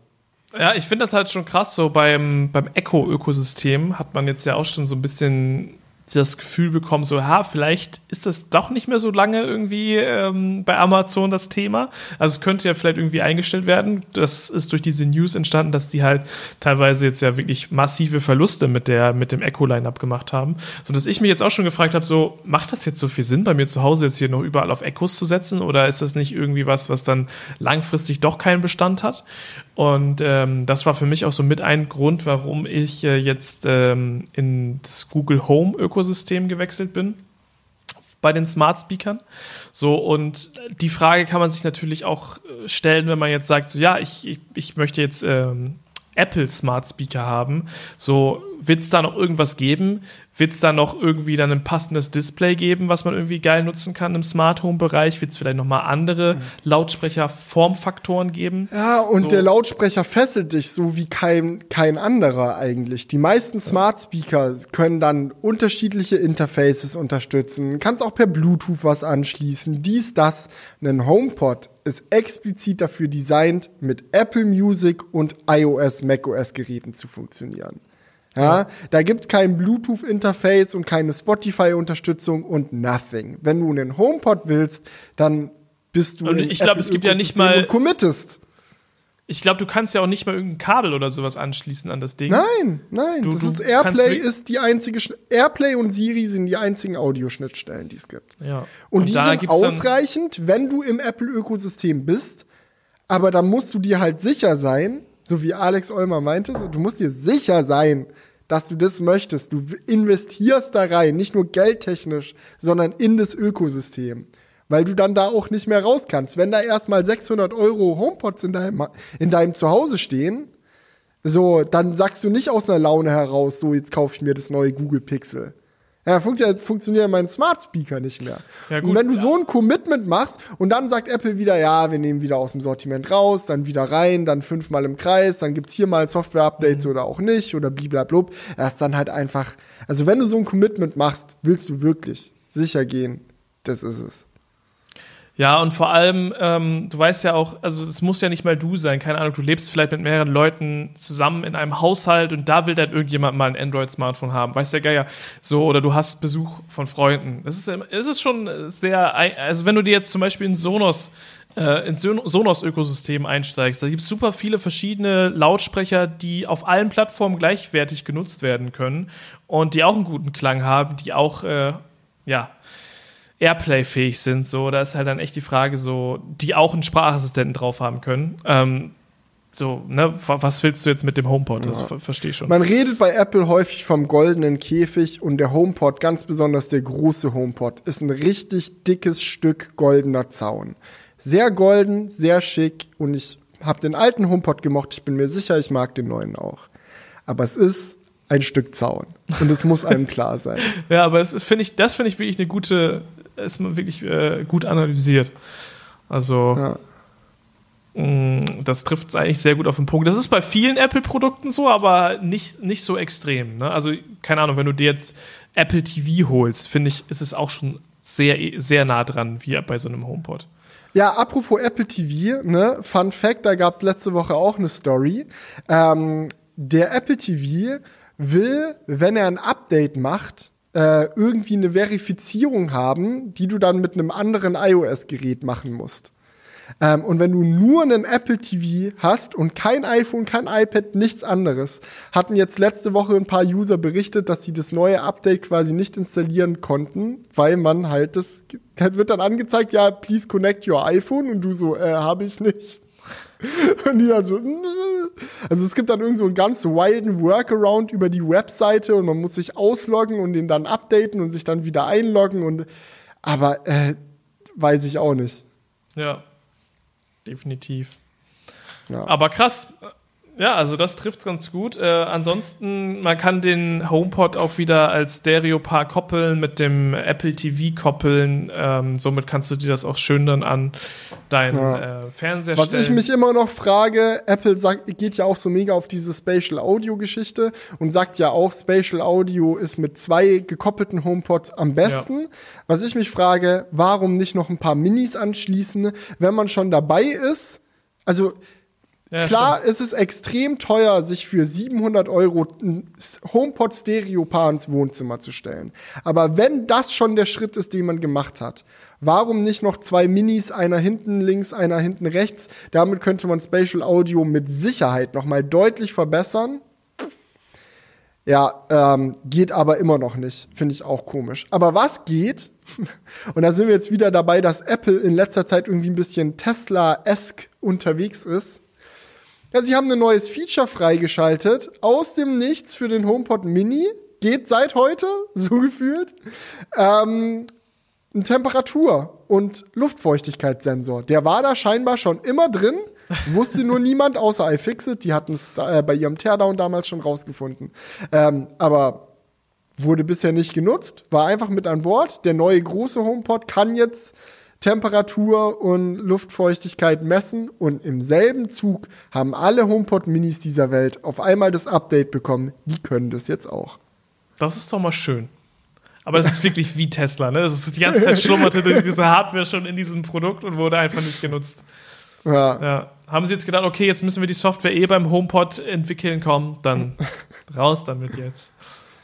A: Ja, ich finde das halt schon krass. So beim, beim Echo-Ökosystem hat man jetzt ja auch schon so ein bisschen das Gefühl bekommen, so, ha, vielleicht ist das doch nicht mehr so lange irgendwie ähm, bei Amazon das Thema. Also es könnte ja vielleicht irgendwie eingestellt werden. Das ist durch diese News entstanden, dass die halt teilweise jetzt ja wirklich massive Verluste mit der mit dem Echo Lineup gemacht haben, so dass ich mich jetzt auch schon gefragt habe, so macht das jetzt so viel Sinn bei mir zu Hause jetzt hier noch überall auf Echos zu setzen oder ist das nicht irgendwie was, was dann langfristig doch keinen Bestand hat? Und ähm, das war für mich auch so mit ein Grund, warum ich äh, jetzt ähm, in das Google Home Ökosystem gewechselt bin bei den Smart Speakern. So, und die Frage kann man sich natürlich auch äh, stellen, wenn man jetzt sagt, so ja, ich, ich, ich möchte jetzt ähm, Apple Smart Speaker haben. So, wird es da noch irgendwas geben? Wird es da noch irgendwie dann ein passendes Display geben, was man irgendwie geil nutzen kann im Smart Home Bereich? Wird es vielleicht nochmal andere Lautsprecher-Formfaktoren geben?
B: Ja, und
A: so.
B: der Lautsprecher fesselt dich so wie kein, kein anderer eigentlich. Die meisten Smart Speaker können dann unterschiedliche Interfaces unterstützen. Kannst auch per Bluetooth was anschließen. Dies, das. Ein HomePod ist explizit dafür designt, mit Apple Music und iOS, macOS Geräten zu funktionieren. Ja, da gibt's kein Bluetooth-Interface und keine Spotify-Unterstützung und nothing. Wenn du einen HomePod willst, dann bist du
A: Und ich glaube, es gibt ja nicht mal-
B: und committest.
A: Ich glaube, du kannst ja auch nicht mal irgendein Kabel oder sowas anschließen an das Ding.
B: Nein, nein,
A: Du-
B: das
A: du
B: ist Airplay ist die einzige Airplay und Siri sind die einzigen Audioschnittstellen, die es gibt.
A: Ja.
B: Und, die
A: da
B: sind ausreichend, wenn du im Apple-Ökosystem bist. Aber dann musst du dir halt sicher sein, so wie Alex Olmer meinte, so, du musst dir sicher sein, dass du das möchtest. Du investierst da rein, nicht nur geldtechnisch, sondern in das Ökosystem. Weil du dann da auch nicht mehr raus kannst. Wenn da erstmal 600 Euro HomePods in deinem, in deinem Zuhause stehen, so, dann sagst du nicht aus einer Laune heraus, so, jetzt kaufe ich mir das neue Google Pixel. Ja, funktioniert, funktioniert mein Smart Speaker nicht mehr.
A: Ja,
B: und
A: gut,
B: wenn du
A: ja.
B: so ein Commitment machst und dann sagt Apple wieder, ja, wir nehmen wieder aus dem Sortiment raus, dann wieder rein, dann fünfmal im Kreis, dann gibt's hier mal Software-Updates
A: Mhm.
B: oder auch nicht oder bliblablub. Das ist dann halt einfach, also wenn du so ein Commitment machst, willst du wirklich sicher gehen, das ist es.
A: Ja, und vor allem, ähm, du weißt ja auch, also es muss ja nicht mal du sein, keine Ahnung, du lebst vielleicht mit mehreren Leuten zusammen in einem Haushalt und da will dann irgendjemand mal ein Android-Smartphone haben, weißt der Geier. So, oder du hast Besuch von Freunden. Das ist, es ist schon sehr, also wenn du dir jetzt zum Beispiel in Sonos äh, ins Son- Sonos-Ökosystem einsteigst, da gibt es super viele verschiedene Lautsprecher, die auf allen Plattformen gleichwertig genutzt werden können und die auch einen guten Klang haben, die auch, äh, ja, Airplay-fähig sind. So, da ist halt dann echt die Frage, so, die auch einen Sprachassistenten drauf haben können. Ähm, so, ne, wa- was willst du jetzt mit dem HomePod? Das ver verstehe ich schon.
B: Man redet bei Apple häufig vom goldenen Käfig und der HomePod, ganz besonders der große HomePod, ist ein richtig dickes Stück goldener Zaun. Sehr golden, sehr schick und ich habe den alten HomePod gemocht. Ich bin mir sicher, ich mag den neuen auch. Aber es ist ein Stück Zaun und es muss einem klar sein.
A: Ja, aber es ist, finde ich, das finde ich wirklich eine gute, ist mal wirklich äh, gut analysiert. Also,
B: Ja.
A: mh, das trifft es eigentlich sehr gut auf den Punkt. Das ist bei vielen Apple-Produkten so, aber nicht, nicht so extrem. Ne? Also, keine Ahnung, wenn du dir jetzt Apple TV holst, finde ich, ist es auch schon sehr, sehr nah dran, wie bei so einem HomePod.
B: Ja, apropos Apple TV, ne, Fun Fact, da gab's letzte Woche auch eine Story. Ähm, der Apple TV will, wenn er ein Update macht, äh, irgendwie eine Verifizierung haben, die du dann mit einem anderen iOS-Gerät machen musst. Ähm, und wenn du nur einen Apple TV hast und kein iPhone, kein iPad, nichts anderes, hatten jetzt letzte Woche ein paar User berichtet, dass sie das neue Update quasi nicht installieren konnten, weil man halt das wird dann angezeigt, ja, please connect your iPhone und du so, äh, habe ich nicht. Und die dann so, also es gibt dann irgend so einen ganz wilden Workaround über die Webseite und man muss sich ausloggen und den dann updaten und sich dann wieder einloggen und aber äh, weiß ich auch nicht.
A: Ja, definitiv.
B: Ja.
A: Aber krass. Ja, also das trifft ganz gut. Äh, ansonsten, man kann den HomePod auch wieder als Stereo-Paar koppeln, mit dem Apple TV koppeln. Ähm, somit kannst du dir das auch schön dann an deinen
B: Ja.
A: äh, Fernseher
B: Was
A: stellen.
B: ich mich immer noch frage, Apple sagt, geht ja auch so mega auf diese Spatial Audio Geschichte und sagt ja auch, Spatial Audio ist mit zwei gekoppelten HomePods am besten. Was ich mich frage, warum nicht noch ein paar Minis anschließen, wenn man schon dabei ist? Also Ja, Klar, stimmt. es ist extrem teuer, sich für 700 Euro ein HomePod Stereo Paar ins Wohnzimmer zu stellen. Aber wenn das schon der Schritt ist, den man gemacht hat, warum nicht noch zwei Minis, einer hinten links, einer hinten rechts? Damit könnte man Spatial Audio mit Sicherheit noch mal deutlich verbessern. Ja, ähm, geht aber immer noch nicht. Finde ich auch komisch. Aber was geht? Und da sind wir jetzt wieder dabei, dass Apple in letzter Zeit irgendwie ein bisschen Tesla-esque unterwegs ist ja, sie haben ein neues Feature freigeschaltet aus dem Nichts für den HomePod Mini. Geht seit heute, so gefühlt. Ähm, ein Temperatur- und Luftfeuchtigkeitssensor. Der war da scheinbar schon immer drin. Wusste nur niemand außer iFixit. Die hatten es äh, bei ihrem Teardown damals schon rausgefunden. Ähm, aber wurde bisher nicht genutzt. War einfach mit an Bord. Der neue große HomePod kann jetzt Temperatur und Luftfeuchtigkeit messen und im selben Zug haben alle HomePod Minis dieser Welt auf einmal das Update bekommen. Die können das jetzt auch.
A: Das ist doch mal schön. Aber das ist wirklich wie Tesla, ne? Das ist die ganze Zeit schlummerte diese Hardware schon in diesem Produkt und wurde einfach nicht genutzt. Ja. ja. Haben sie jetzt gedacht, okay, jetzt müssen wir die Software eh beim HomePod entwickeln, komm, dann raus damit jetzt.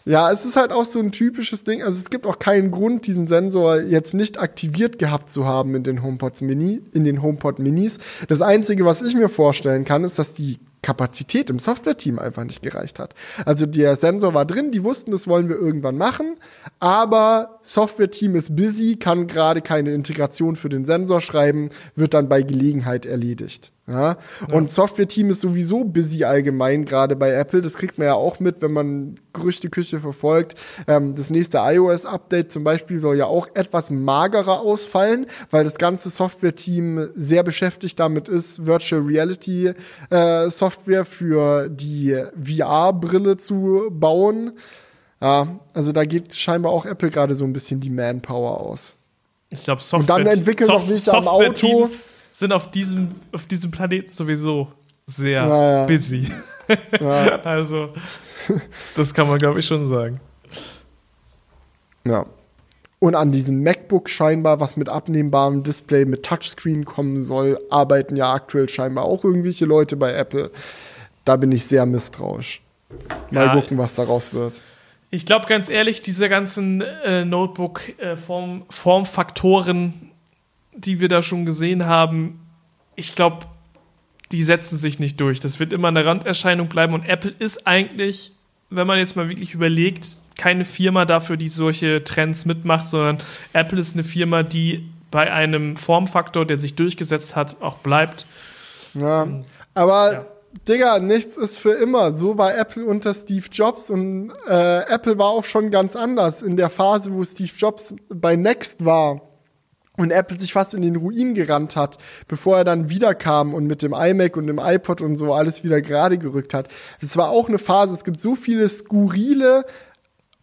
B: Ja, es ist halt auch so ein typisches Ding. Also es gibt auch keinen Grund, diesen Sensor jetzt nicht aktiviert gehabt zu haben in den HomePods Mini, in den HomePod Minis. Das einzige, was ich mir vorstellen kann, ist, dass die Kapazität im Software-Team einfach nicht gereicht hat. Also der Sensor war drin, die wussten, das wollen wir irgendwann machen, aber Software-Team ist busy, kann gerade keine Integration für den Sensor schreiben, wird dann bei Gelegenheit erledigt. Ja? ja. Und Software-Team ist sowieso busy allgemein, gerade bei Apple. Das kriegt man ja auch mit, wenn man Gerüchteküche verfolgt. Ähm, das nächste iOS-Update zum Beispiel soll ja auch etwas magerer ausfallen, weil das ganze Software-Team sehr beschäftigt damit ist, Virtual Reality äh, Software für die VR-Brille zu bauen. Ja, also da geht scheinbar auch Apple gerade so ein bisschen die Manpower aus.
A: Ich glaube, Software. Und dann entwickeln Sof noch nicht am Auto sind auf diesem, auf diesem Planeten sowieso sehr naja. busy. Ja. also, das kann man, glaube ich, schon sagen.
B: Ja. Und an diesem MacBook scheinbar, was mit abnehmbarem Display mit Touchscreen kommen soll, arbeiten ja aktuell scheinbar auch irgendwelche Leute bei Apple. Da bin ich sehr misstrauisch. Mal ja, gucken, was daraus wird.
A: Ich glaube ganz ehrlich, diese ganzen äh, Notebook-Formfaktoren, äh, die wir da schon gesehen haben, ich glaube, die setzen sich nicht durch. Das wird immer eine Randerscheinung bleiben und Apple ist eigentlich, wenn man jetzt mal wirklich überlegt, keine Firma dafür, die solche Trends mitmacht, sondern Apple ist eine Firma, die bei einem Formfaktor, der sich durchgesetzt hat, auch bleibt.
B: Ja, aber ja. Digga, nichts ist für immer. So war Apple unter Steve Jobs und äh, Apple war auch schon ganz anders. In der Phase, wo Steve Jobs bei Next war, und Apple sich fast in den Ruin gerannt hat, bevor er dann wiederkam und mit dem iMac und dem iPod und so alles wieder gerade gerückt hat. Das war auch eine Phase. Es gibt so viele skurrile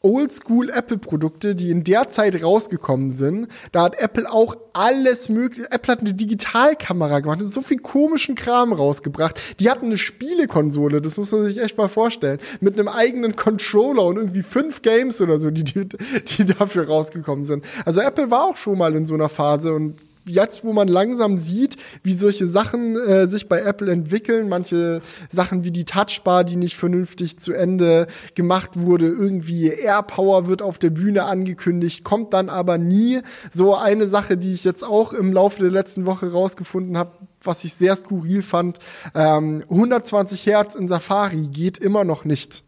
B: Oldschool-Apple-Produkte, die in der Zeit rausgekommen sind. Da hat Apple auch alles mögliche. Apple hat eine Digitalkamera gemacht und so viel komischen Kram rausgebracht. Die hatten eine Spielekonsole, das muss man sich echt mal vorstellen. Mit einem eigenen Controller und irgendwie fünf Games oder so, die, die, die dafür rausgekommen sind. Also Apple war auch schon mal in so einer Phase und jetzt, wo man langsam sieht, wie solche Sachen äh, sich bei Apple entwickeln, manche Sachen wie die Touchbar, die nicht vernünftig zu Ende gemacht wurde, irgendwie AirPower wird auf der Bühne angekündigt, kommt dann aber nie. So eine Sache, die ich jetzt auch im Laufe der letzten Woche rausgefunden habe, was ich sehr skurril fand, ähm, 120 Hertz in Safari geht immer noch nicht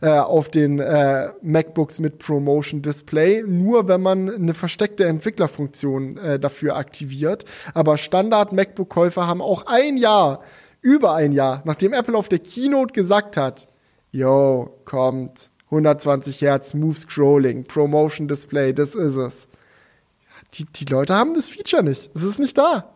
B: äh, auf den äh, MacBooks mit Promotion Display, nur wenn man eine versteckte Entwicklerfunktion äh, dafür aktiviert. Aber Standard MacBook-Käufer haben auch ein Jahr, über ein Jahr, nachdem Apple auf der Keynote gesagt hat, yo, kommt, 120 Hertz, Smooth Scrolling, Promotion Display, das ist es. Die, die Leute haben das Feature nicht. Es ist nicht da.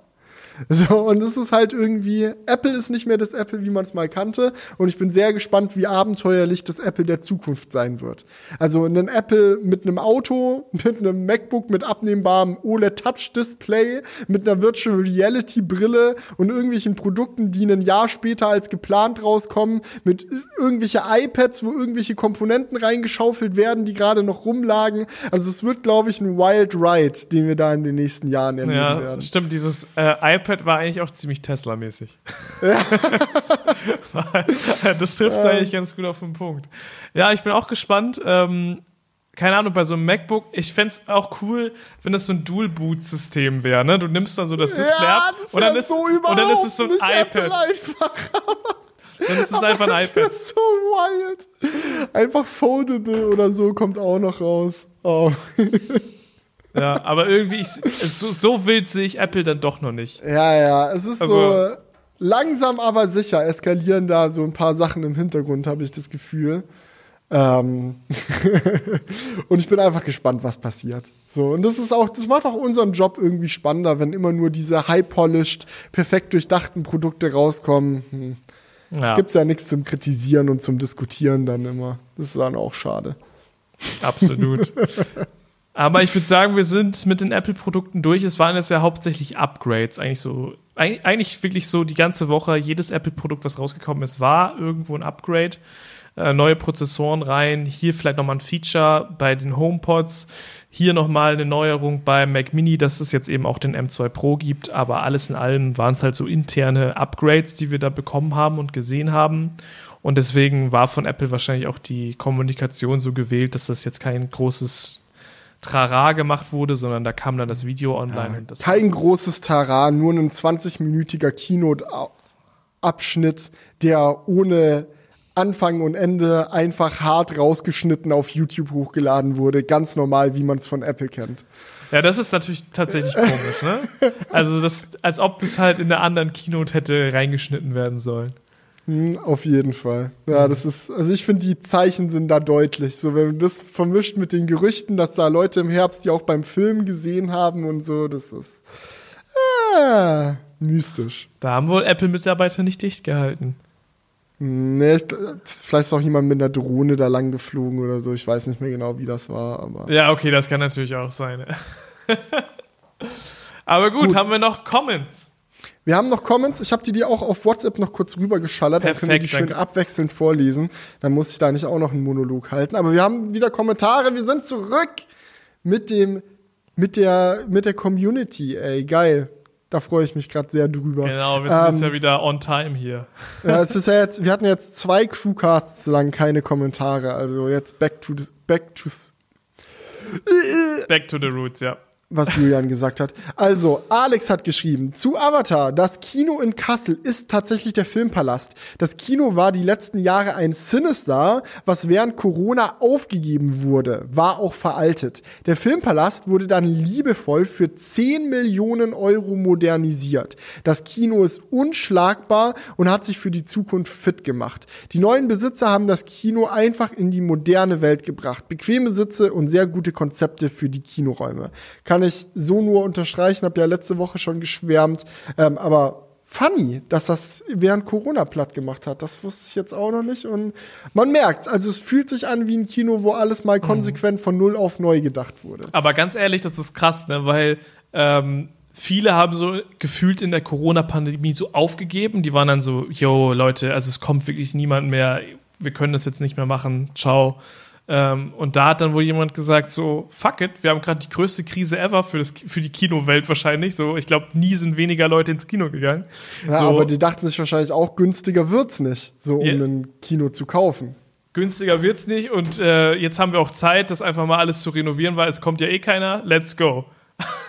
B: So, und es ist halt irgendwie, Apple ist nicht mehr das Apple, wie man es mal kannte. Und ich bin sehr gespannt, wie abenteuerlich das Apple der Zukunft sein wird. Also ein Apple mit einem Auto, mit einem MacBook mit abnehmbarem OLED-Touch-Display, mit einer Virtual Reality-Brille und irgendwelchen Produkten, die ein Jahr später als geplant rauskommen, mit irgendwelche iPads, wo irgendwelche Komponenten reingeschaufelt werden, die gerade noch rumlagen. Also es wird, glaube ich, ein Wild Ride, den wir da in den nächsten Jahren erleben ja, werden.
A: Stimmt, dieses äh, iPad iPad war eigentlich auch ziemlich Tesla-mäßig. Ja. das trifft es eigentlich ganz gut auf den Punkt. Ja, ich bin auch gespannt. Ähm, keine Ahnung, bei so einem MacBook, ich fände es auch cool, wenn das so ein Dual-Boot-System wäre, ne? Du nimmst dann so das Display
B: ja,
A: ab
B: und dann ist, so und dann ist es so ein iPad.
A: Dann ist es einfach ein iPad.
B: Das ist so wild. Einfach foldable oder so kommt auch noch raus. Oh.
A: Ja, aber irgendwie, ich, so, so wild sehe ich Apple dann doch noch nicht.
B: Ja, ja, es ist also, so langsam aber sicher eskalieren da so ein paar Sachen im Hintergrund, habe ich das Gefühl. Ähm und ich bin einfach gespannt, was passiert. So, und das ist auch, das macht auch unseren Job irgendwie spannender, wenn immer nur diese high-polished, perfekt durchdachten Produkte rauskommen. Hm. Ja. Gibt's ja nichts zum Kritisieren und zum Diskutieren dann immer. Das ist dann auch schade.
A: Absolut. Aber ich würde sagen, wir sind mit den Apple-Produkten durch. Es waren jetzt ja hauptsächlich Upgrades. Eigentlich so, eigentlich wirklich so die ganze Woche, jedes Apple-Produkt, was rausgekommen ist, war irgendwo ein Upgrade. Äh, neue Prozessoren rein, hier vielleicht nochmal ein Feature bei den HomePods, hier nochmal eine Neuerung beim Mac Mini, dass es jetzt eben auch den M2 Pro gibt, aber alles in allem waren es halt so interne Upgrades, die wir da bekommen haben und gesehen haben. Und deswegen war von Apple wahrscheinlich auch die Kommunikation so gewählt, dass das jetzt kein großes Trara gemacht wurde, sondern da kam dann das Video online.
B: Ja, kein großes Trara, nur ein 20-minütiger Keynote-Abschnitt, der ohne Anfang und Ende einfach hart rausgeschnitten auf YouTube hochgeladen wurde. Ganz normal, wie man es von Apple kennt.
A: Ja, das ist natürlich tatsächlich komisch, ne? Also, das, als ob das halt in der anderen Keynote hätte reingeschnitten werden sollen.
B: Hm, auf jeden Fall. Ja, das ist, also ich finde, die Zeichen sind da deutlich. So, wenn du das vermischt mit den Gerüchten, dass da Leute im Herbst die auch beim Film gesehen haben und so, das ist ah, mystisch.
A: Da haben wohl Apple-Mitarbeiter nicht dicht gehalten.
B: Nee, vielleicht ist auch jemand mit einer Drohne da lang geflogen oder so. Ich weiß nicht mehr genau, wie das war. Aber
A: ja, okay, das kann natürlich auch sein. aber gut, gut, haben wir noch Comments?
B: Wir haben noch Comments. Ich habe die dir auch auf WhatsApp noch kurz rübergeschallert. Perfekt, dann können wir die schön danke. abwechselnd vorlesen. Dann muss ich da nicht auch noch einen Monolog halten. Aber wir haben wieder Kommentare. Wir sind zurück mit dem, mit der, mit der Community. Ey, geil. Da freue ich mich gerade sehr drüber.
A: Genau, wir sind ähm, jetzt ja wieder on time hier.
B: Ja, es ist ja jetzt, wir hatten jetzt zwei Crewcasts lang keine Kommentare. Also jetzt back to, back to,
A: back to the roots, ja
B: was Julian gesagt hat. Also, Alex hat geschrieben, zu Avatar, das Kino in Kassel ist tatsächlich der Filmpalast. Das Kino war die letzten Jahre ein Sinister, was während Corona aufgegeben wurde, war auch veraltet. Der Filmpalast wurde dann liebevoll für 10 Millionen Euro modernisiert. Das Kino ist unschlagbar und hat sich für die Zukunft fit gemacht. Die neuen Besitzer haben das Kino einfach in die moderne Welt gebracht. Bequeme Sitze und sehr gute Konzepte für die Kinoräume. Kann kann ich so nur unterstreichen, habe ja letzte Woche schon geschwärmt. Ähm, aber funny, dass das während Corona platt gemacht hat. Das wusste ich jetzt auch noch nicht. Und man merkt also es fühlt sich an wie ein Kino, wo alles mal mhm. konsequent von null auf neu gedacht wurde.
A: Aber ganz ehrlich, das ist krass, ne? Weil ähm, viele haben so gefühlt in der Corona-Pandemie so aufgegeben. Die waren dann so, yo, Leute, also es kommt wirklich niemand mehr, wir können das jetzt nicht mehr machen, ciao. Ähm, und da hat dann wohl jemand gesagt, so, fuck it, wir haben gerade die größte Krise ever für, das, für die Kinowelt wahrscheinlich. So, ich glaube, nie sind weniger Leute ins Kino gegangen.
B: Ja,
A: so,
B: aber die dachten sich wahrscheinlich auch, günstiger wird's nicht, so um yeah. ein Kino zu kaufen.
A: Günstiger wird's nicht und äh, jetzt haben wir auch Zeit, das einfach mal alles zu renovieren, weil es kommt ja eh keiner. Let's go.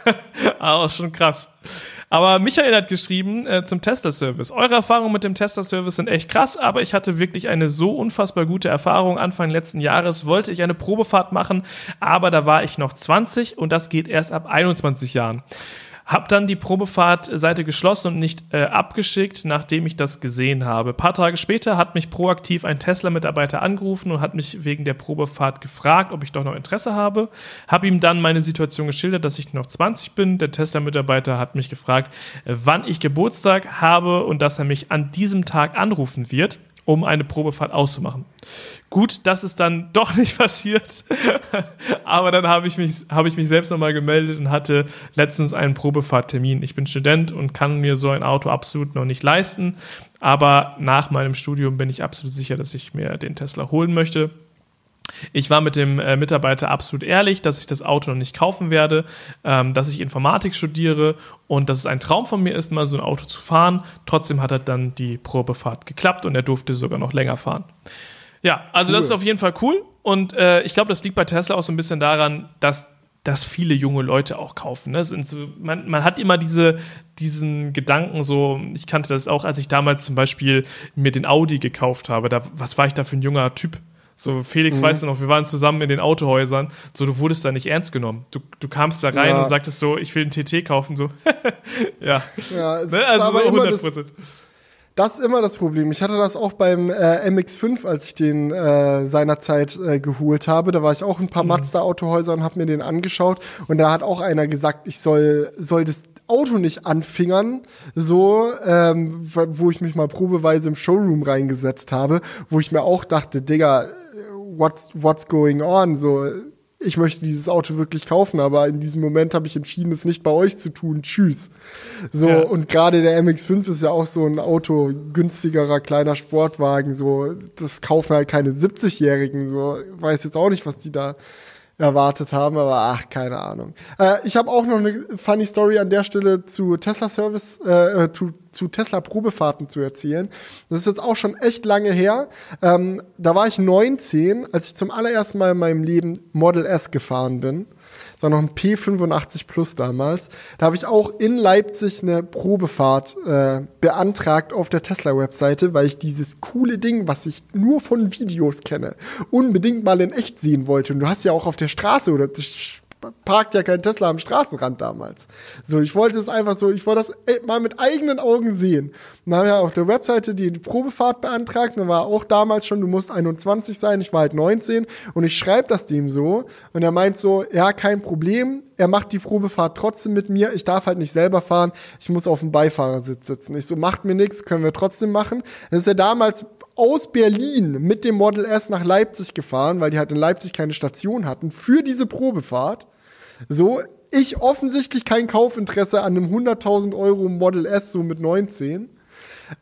A: aber schon krass. Aber Michael hat geschrieben äh, zum Tesla-Service. Eure Erfahrungen mit dem Tesla-Service sind echt krass, aber ich hatte wirklich eine so unfassbar gute Erfahrung. Anfang letzten Jahres wollte ich eine Probefahrt machen, aber da war ich noch 20 und das geht erst ab 21 Jahren. Hab dann die Probefahrt-Seite geschlossen und nicht äh, abgeschickt, nachdem ich das gesehen habe. Ein paar Tage später hat mich proaktiv ein Tesla-Mitarbeiter angerufen und hat mich wegen der Probefahrt gefragt, ob ich doch noch Interesse habe. Hab ihm dann meine Situation geschildert, dass ich noch 20 bin. Der Tesla-Mitarbeiter hat mich gefragt, äh, wann ich Geburtstag habe und dass er mich an diesem Tag anrufen wird um eine Probefahrt auszumachen. Gut, das ist dann doch nicht passiert, aber dann habe ich mich, habe ich mich selbst nochmal gemeldet und hatte letztens einen Probefahrttermin. Ich bin Student und kann mir so ein Auto absolut noch nicht leisten, aber nach meinem Studium bin ich absolut sicher, dass ich mir den Tesla holen möchte. Ich war mit dem äh, Mitarbeiter absolut ehrlich, dass ich das Auto noch nicht kaufen werde, ähm, dass ich Informatik studiere und dass es ein Traum von mir ist, mal so ein Auto zu fahren. Trotzdem hat er dann die Probefahrt geklappt und er durfte sogar noch länger fahren. Ja, also cool. das ist auf jeden Fall cool und äh, ich glaube, das liegt bei Tesla auch so ein bisschen daran, dass dass viele junge Leute auch kaufen. Ne? So, man, man, hat immer diese, diesen Gedanken, so, ich kannte das auch, als ich damals zum Beispiel mir den Audi gekauft habe. Da, was war ich da für ein junger Typ? So, Felix, mhm. weißt du noch, wir waren zusammen in den Autohäusern. So, du wurdest da nicht ernst genommen. Du, du kamst da rein ja. und sagtest so, ich will einen TT kaufen. So, ja.
B: Ja, ne? also ist aber so immer das, das ist immer das Problem. Ich hatte das auch beim äh, MX5, als ich den äh, seinerzeit äh, geholt habe. Da war ich auch in ein paar mhm. Mazda-Autohäuser und habe mir den angeschaut. Und da hat auch einer gesagt, ich soll, soll das Auto nicht anfingern, so, ähm, wo ich mich mal probeweise im Showroom reingesetzt habe, wo ich mir auch dachte, Digga, what's, what's going on? So, ich möchte dieses Auto wirklich kaufen, aber in diesem Moment habe ich entschieden, es nicht bei euch zu tun. Tschüss. So, ja. und gerade der MX5 ist ja auch so ein Auto, günstigerer, kleiner Sportwagen, so, das kaufen halt keine 70-Jährigen, so, weiß jetzt auch nicht, was die da erwartet haben, aber ach, keine Ahnung. Äh, ich habe auch noch eine funny Story an der Stelle zu Tesla Service, äh, zu, zu Tesla Probefahrten zu erzählen. Das ist jetzt auch schon echt lange her. Ähm, da war ich 19, als ich zum allerersten Mal in meinem Leben Model S gefahren bin. Das war noch ein P85 Plus damals. Da habe ich auch in Leipzig eine Probefahrt äh, beantragt auf der Tesla-Webseite, weil ich dieses coole Ding, was ich nur von Videos kenne, unbedingt mal in echt sehen wollte. Und du hast ja auch auf der Straße oder parkt ja kein Tesla am Straßenrand damals. So, ich wollte es einfach so, ich wollte das äh, mal mit eigenen Augen sehen. dann haben wir auf der Webseite die Probefahrt beantragt. Und war auch damals schon, du musst 21 sein. Ich war halt 19 und ich schreibe das dem so und er meint so, ja, kein Problem. Er macht die Probefahrt trotzdem mit mir. Ich darf halt nicht selber fahren. Ich muss auf dem Beifahrersitz sitzen. Ich so, macht mir nichts, können wir trotzdem machen. Das ist ja damals aus Berlin mit dem Model S nach Leipzig gefahren, weil die halt in Leipzig keine Station hatten, für diese Probefahrt. So, ich offensichtlich kein Kaufinteresse an einem 100.000 Euro Model S, so mit 19.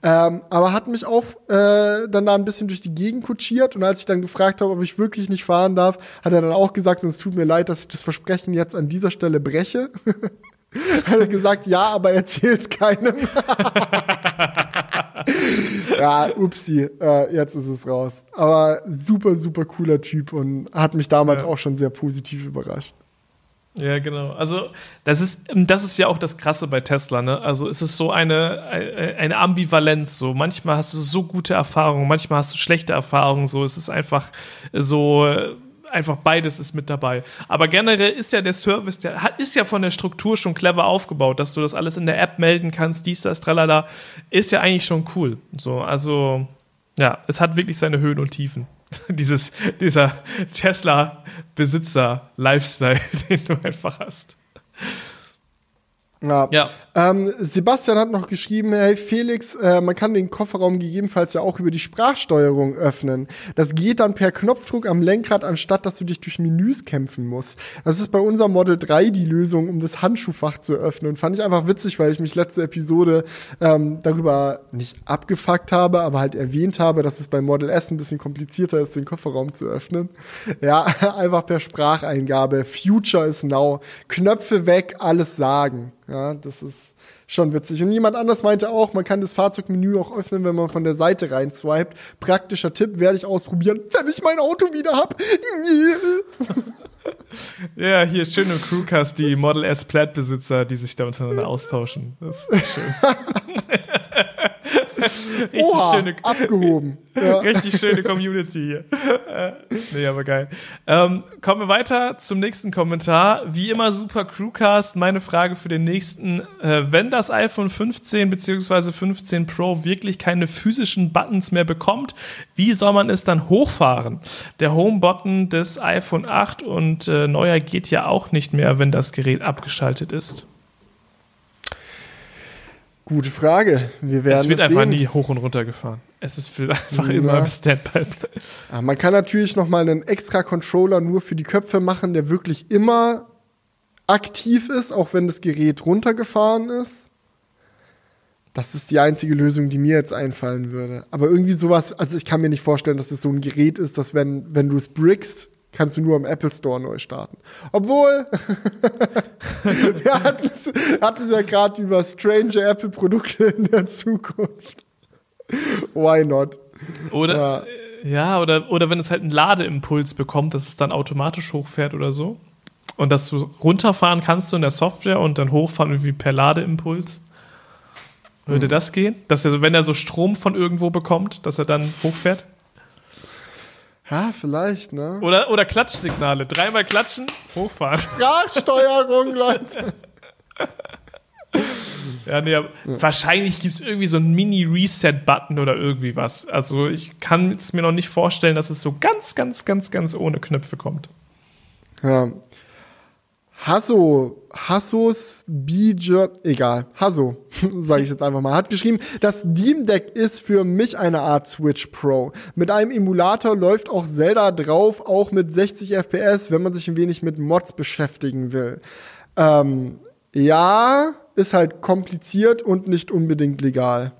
B: Ähm, aber hat mich auch äh, dann da ein bisschen durch die Gegend kutschiert und als ich dann gefragt habe, ob ich wirklich nicht fahren darf, hat er dann auch gesagt, und es tut mir leid, dass ich das Versprechen jetzt an dieser Stelle breche. hat gesagt, ja, aber erzähl's keinem. ja, upsi, äh, jetzt ist es raus. Aber super, super cooler Typ und hat mich damals ja. auch schon sehr positiv überrascht.
A: Ja, genau. Also, das ist, das ist ja auch das Krasse bei Tesla, ne? Also, es ist so eine, eine Ambivalenz. So, manchmal hast du so gute Erfahrungen, manchmal hast du schlechte Erfahrungen. So, es ist einfach so, einfach beides ist mit dabei. Aber generell ist ja der Service, der ist ja von der Struktur schon clever aufgebaut, dass du das alles in der App melden kannst, dies, das, tralala, ist ja eigentlich schon cool. So, also, ja, es hat wirklich seine Höhen und Tiefen. Dieses, dieser Tesla-Besitzer-Lifestyle, den du einfach hast.
B: Ja. ja. Ähm, Sebastian hat noch geschrieben, hey Felix, äh, man kann den Kofferraum gegebenenfalls ja auch über die Sprachsteuerung öffnen. Das geht dann per Knopfdruck am Lenkrad, anstatt dass du dich durch Menüs kämpfen musst. Das ist bei unserem Model 3 die Lösung, um das Handschuhfach zu öffnen. Fand ich einfach witzig, weil ich mich letzte Episode ähm, darüber nicht abgefuckt habe, aber halt erwähnt habe, dass es beim Model S ein bisschen komplizierter ist, den Kofferraum zu öffnen. Ja, einfach per Spracheingabe. Future is now. Knöpfe weg, alles sagen. Ja, das ist schon witzig. Und jemand anders meinte auch, man kann das Fahrzeugmenü auch öffnen, wenn man von der Seite rein swiped. Praktischer Tipp, werde ich ausprobieren, wenn ich mein Auto wieder hab.
A: ja, hier ist schön im Crewcast die Model S Plaid-Besitzer, die sich da untereinander austauschen. Das ist schön.
B: Richtig Oha, schöne, abgehoben.
A: Ja. Richtig schöne Community hier. Äh, nee, aber geil. Ähm, kommen wir weiter zum nächsten Kommentar. Wie immer super Crewcast. Meine Frage für den nächsten. Äh, wenn das iPhone 15 bzw. 15 Pro wirklich keine physischen Buttons mehr bekommt, wie soll man es dann hochfahren? Der Home-Button des iPhone 8 und äh, neuer geht ja auch nicht mehr, wenn das Gerät abgeschaltet ist.
B: Gute Frage. Wir werden
A: es wird einfach sehen. nie hoch und runter gefahren. Es ist einfach ja. immer im Standby.
B: Ja, man kann natürlich noch mal einen extra Controller nur für die Köpfe machen, der wirklich immer aktiv ist, auch wenn das Gerät runtergefahren ist. Das ist die einzige Lösung, die mir jetzt einfallen würde. Aber irgendwie sowas, also ich kann mir nicht vorstellen, dass es so ein Gerät ist, dass wenn, wenn du es brickst, kannst du nur im Apple Store neu starten. Obwohl, wir hatten es, hatten es ja gerade über strange Apple-Produkte in der Zukunft. Why not?
A: Oder, ja. ja, oder, oder wenn es halt einen Ladeimpuls bekommt, dass es dann automatisch hochfährt oder so. Und dass du runterfahren kannst du in der Software und dann hochfahren irgendwie per Ladeimpuls. Würde hm. das gehen? Dass er, wenn er so Strom von irgendwo bekommt, dass er dann hochfährt?
B: Ja, vielleicht, ne?
A: Oder, oder Klatschsignale. Dreimal klatschen, hochfahren.
B: Sprachsteuerung, Leute.
A: ja, nee, ja. wahrscheinlich gibt es irgendwie so einen Mini-Reset-Button oder irgendwie was. Also ich kann es mir noch nicht vorstellen, dass es so ganz, ganz, ganz, ganz ohne Knöpfe kommt.
B: Ja, Hasso, Hassos Bija, egal, Hasso, sage ich jetzt einfach mal, hat geschrieben, das Steam Deck ist für mich eine Art Switch Pro. Mit einem Emulator läuft auch Zelda drauf, auch mit 60 FPS, wenn man sich ein wenig mit Mods beschäftigen will. Ähm, ja, ist halt kompliziert und nicht unbedingt legal.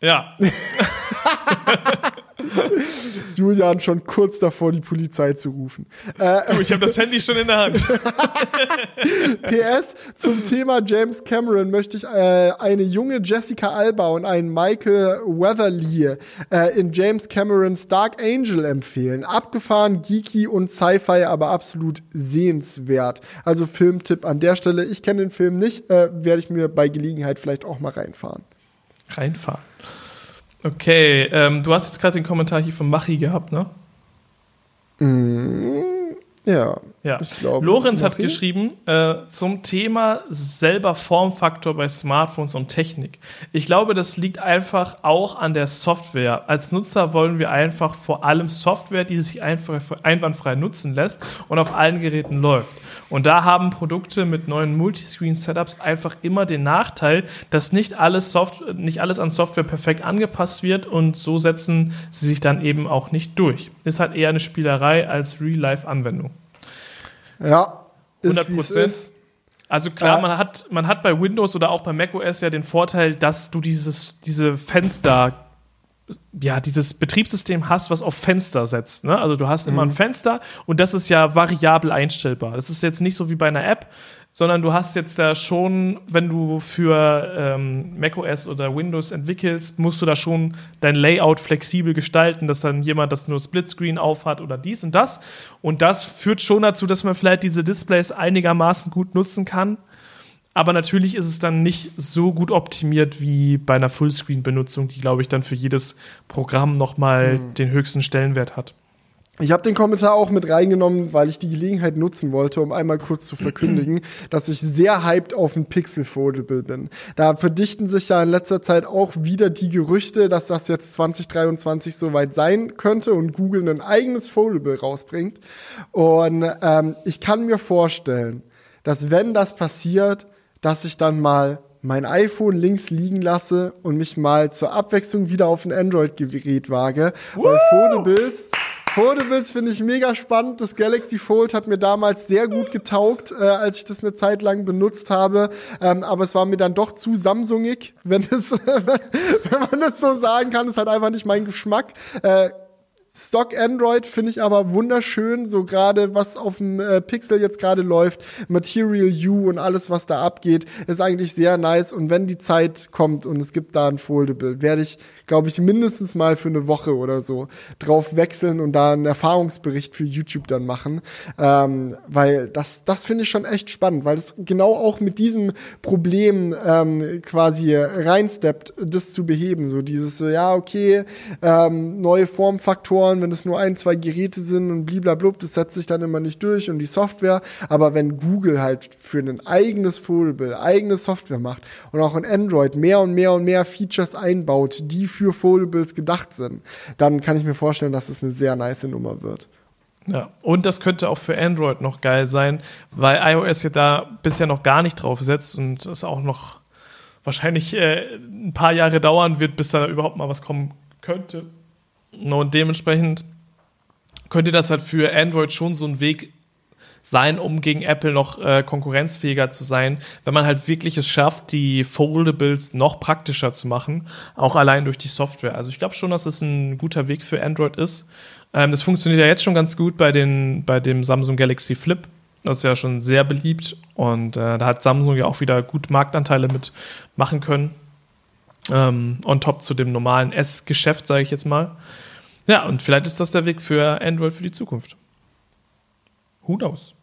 A: Ja.
B: Julian schon kurz davor, die Polizei zu rufen.
A: Äh, du, ich habe das Handy schon in der Hand.
B: PS, zum Thema James Cameron möchte ich äh, eine junge Jessica Alba und einen Michael Weatherly äh, in James Camerons Dark Angel empfehlen. Abgefahren, geeky und Sci-Fi, aber absolut sehenswert. Also Filmtipp an der Stelle. Ich kenne den Film nicht, äh, werde ich mir bei Gelegenheit vielleicht auch mal reinfahren.
A: Reinfahren. Okay, ähm, du hast jetzt gerade den Kommentar hier von Machi gehabt, ne?
B: Mm, ja.
A: Ja. Ich glaube, Lorenz hat geschrieben äh, zum Thema selber Formfaktor bei Smartphones und Technik. Ich glaube, das liegt einfach auch an der Software. Als Nutzer wollen wir einfach vor allem Software, die sich einfach einwandfrei nutzen lässt und auf allen Geräten läuft. Und da haben Produkte mit neuen Multiscreen-Setups einfach immer den Nachteil, dass nicht alles, Soft nicht alles an Software perfekt angepasst wird und so setzen sie sich dann eben auch nicht durch. Ist halt eher eine Spielerei als Real-Life-Anwendung.
B: Ja, ist 100 Prozent.
A: Also klar, ja. man, hat, man hat bei Windows oder auch bei macOS ja den Vorteil, dass du dieses, diese Fenster ja, dieses Betriebssystem hast, was auf Fenster setzt. Ne? Also du hast immer mhm. ein Fenster und das ist ja variabel einstellbar. Das ist jetzt nicht so wie bei einer App, sondern du hast jetzt da schon, wenn du für ähm, macOS oder Windows entwickelst, musst du da schon dein Layout flexibel gestalten, dass dann jemand das nur Splitscreen aufhat oder dies und das. Und das führt schon dazu, dass man vielleicht diese Displays einigermaßen gut nutzen kann. Aber natürlich ist es dann nicht so gut optimiert wie bei einer Fullscreen-Benutzung, die, glaube ich, dann für jedes Programm nochmal mhm. den höchsten Stellenwert hat.
B: Ich habe den Kommentar auch mit reingenommen, weil ich die Gelegenheit nutzen wollte, um einmal kurz zu verkündigen, dass ich sehr hyped auf ein Pixel Foldable bin. Da verdichten sich ja in letzter Zeit auch wieder die Gerüchte, dass das jetzt 2023 soweit sein könnte und Google ein eigenes Foldable rausbringt. Und ähm, ich kann mir vorstellen, dass wenn das passiert, dass ich dann mal mein iPhone links liegen lasse und mich mal zur Abwechslung wieder auf ein Android-Gerät wage. Woo! Weil Foldables, Foldables finde ich mega spannend. Das Galaxy Fold hat mir damals sehr gut getaugt, äh, als ich das eine Zeit lang benutzt habe. Ähm, aber es war mir dann doch zu Samsungig, wenn, es, wenn man das so sagen kann. Es hat einfach nicht mein Geschmack. Äh, Stock Android finde ich aber wunderschön, so gerade was auf dem äh, Pixel jetzt gerade läuft, Material U und alles, was da abgeht, ist eigentlich sehr nice. Und wenn die Zeit kommt und es gibt da ein Foldable, werde ich glaube ich, mindestens mal für eine Woche oder so drauf wechseln und da einen Erfahrungsbericht für YouTube dann machen. Ähm, weil das, das finde ich schon echt spannend, weil es genau auch mit diesem Problem ähm, quasi reinsteppt, das zu beheben. So dieses so, ja, okay, ähm, neue Formfaktoren, wenn es nur ein, zwei Geräte sind und bliblablub, das setzt sich dann immer nicht durch und die Software. Aber wenn Google halt für ein eigenes Foldable eigene Software macht und auch in Android mehr und mehr und mehr Features einbaut, die für Foldables gedacht sind, dann kann ich mir vorstellen, dass es eine sehr nice Nummer wird.
A: Ja, und das könnte auch für Android noch geil sein, weil iOS ja da bisher noch gar nicht drauf setzt und es auch noch wahrscheinlich äh, ein paar Jahre dauern wird, bis da überhaupt mal was kommen könnte. Und dementsprechend könnte das halt für Android schon so ein Weg sein, um gegen Apple noch äh, konkurrenzfähiger zu sein, wenn man halt wirklich es schafft, die Foldables noch praktischer zu machen, auch allein durch die Software. Also ich glaube schon, dass es ein guter Weg für Android ist. Ähm, das funktioniert ja jetzt schon ganz gut bei, den, bei dem Samsung Galaxy Flip. Das ist ja schon sehr beliebt und äh, da hat Samsung ja auch wieder gut Marktanteile mit machen können. Ähm, on top zu dem normalen S-Geschäft, sage ich jetzt mal. Ja, und vielleicht ist das der Weg für Android für die Zukunft. Who knows?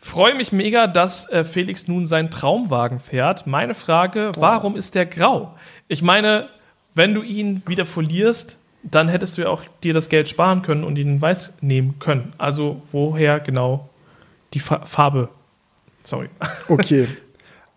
A: Freue mich mega, dass äh, Felix nun seinen Traumwagen fährt. Meine Frage, warum ist der grau? Ich meine, wenn du ihn wieder folierst, dann hättest du ja auch dir das Geld sparen können und ihn weiß nehmen können. Also woher genau die Fa Farbe? Sorry.
B: Okay.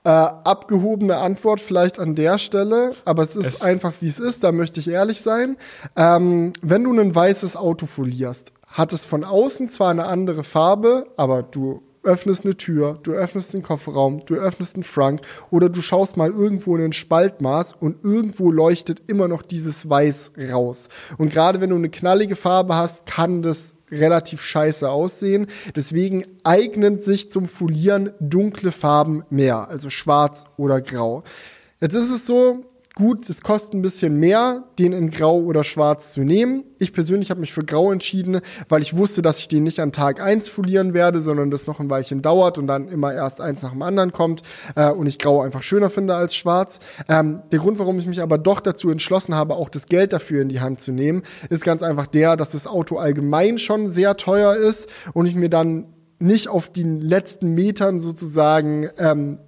B: Äh, abgehobene Antwort vielleicht an der Stelle, aber es ist es einfach wie es ist, da möchte ich ehrlich sein. Ähm, wenn du ein weißes Auto folierst, hat es von außen zwar eine andere Farbe, aber du öffnest eine Tür, du öffnest den Kofferraum, du öffnest einen Frank oder du schaust mal irgendwo in ein Spaltmaß und irgendwo leuchtet immer noch dieses Weiß raus. Und gerade wenn du eine knallige Farbe hast, kann das relativ scheiße aussehen. Deswegen eignen sich zum Folieren dunkle Farben mehr, also schwarz oder grau. Jetzt ist es so, gut, es kostet ein bisschen mehr, den in Grau oder Schwarz zu nehmen. Ich persönlich habe mich für Grau entschieden, weil ich wusste, dass ich den nicht an Tag eins folieren werde, sondern das noch ein Weilchen dauert und dann immer erst eins nach dem anderen kommt äh, und ich Grau einfach schöner finde als Schwarz. Ähm, der Grund, warum ich mich aber doch dazu entschlossen habe, auch das Geld dafür in die Hand zu nehmen, ist ganz einfach der, dass das Auto allgemein schon sehr teuer ist und ich mir dann nicht auf den letzten Metern sozusagen ähm,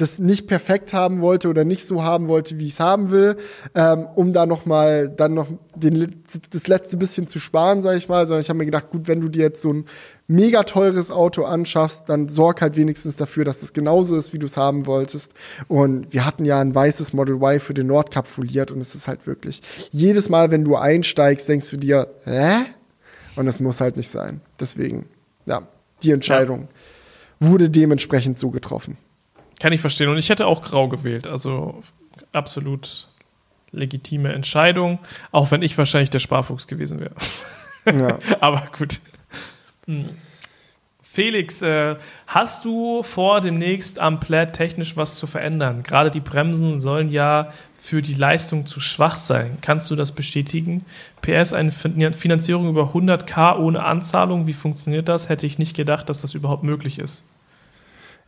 B: das nicht perfekt haben wollte oder nicht so haben wollte, wie ich es haben will, ähm, um da noch mal dann noch den, das letzte bisschen zu sparen, sage ich mal. Sondern ich habe mir gedacht, gut, wenn du dir jetzt so ein mega teures Auto anschaffst, dann sorg halt wenigstens dafür, dass es genauso ist, wie du es haben wolltest. Und wir hatten ja ein weißes Model Y für den Nordcup foliert und es ist halt wirklich jedes Mal, wenn du einsteigst, denkst du dir, hä? Und das muss halt nicht sein. Deswegen, ja, die Entscheidung ja. wurde dementsprechend so getroffen.
A: Kann ich verstehen. Und ich hätte auch grau gewählt. Also absolut legitime Entscheidung. Auch wenn ich wahrscheinlich der Sparfuchs gewesen wäre. Ja. Aber gut. Hm. Felix, äh, hast du vor, demnächst am Plaid technisch was zu verändern? Gerade die Bremsen sollen ja für die Leistung zu schwach sein. Kannst du das bestätigen? PS, eine Finanzierung über 100k ohne Anzahlung, wie funktioniert das? Hätte ich nicht gedacht, dass das überhaupt möglich ist.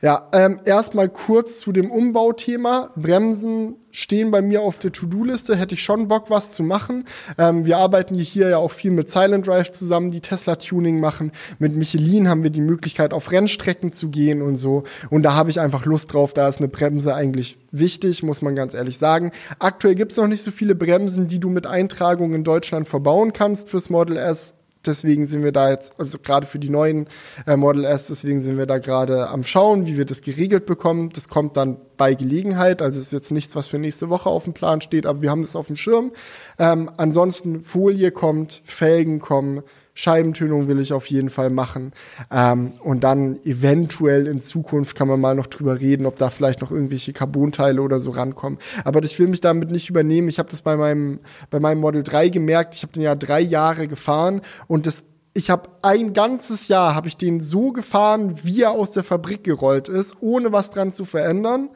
B: Ja, ähm, erstmal kurz zu dem Umbauthema. Bremsen stehen bei mir auf der To-Do-Liste, hätte ich schon Bock, was zu machen. Ähm, wir arbeiten hier ja auch viel mit Silent Drive zusammen, die Tesla-Tuning machen. Mit Michelin haben wir die Möglichkeit, auf Rennstrecken zu gehen und so. Und da habe ich einfach Lust drauf. Da ist eine Bremse eigentlich wichtig, muss man ganz ehrlich sagen. Aktuell gibt es noch nicht so viele Bremsen, die du mit Eintragung in Deutschland verbauen kannst fürs Model S deswegen sind wir da jetzt, also gerade für die neuen äh, Model S, deswegen sind wir da gerade am Schauen, wie wir das geregelt bekommen. Das kommt dann bei Gelegenheit, also ist jetzt nichts, was für nächste Woche auf dem Plan steht, aber wir haben das auf dem Schirm. Ähm, ansonsten Folie kommt, Felgen kommen, Scheibentönung will ich auf jeden Fall machen. Ähm, und dann eventuell in Zukunft kann man mal noch drüber reden, ob da vielleicht noch irgendwelche Carbonteile oder so rankommen. Aber ich will mich damit nicht übernehmen. Ich habe das bei meinem, bei meinem Model 3 gemerkt. Ich habe den ja drei Jahre gefahren und das ich habe ein ganzes Jahr habe ich den so gefahren, wie er aus der Fabrik gerollt ist, ohne was dran zu verändern.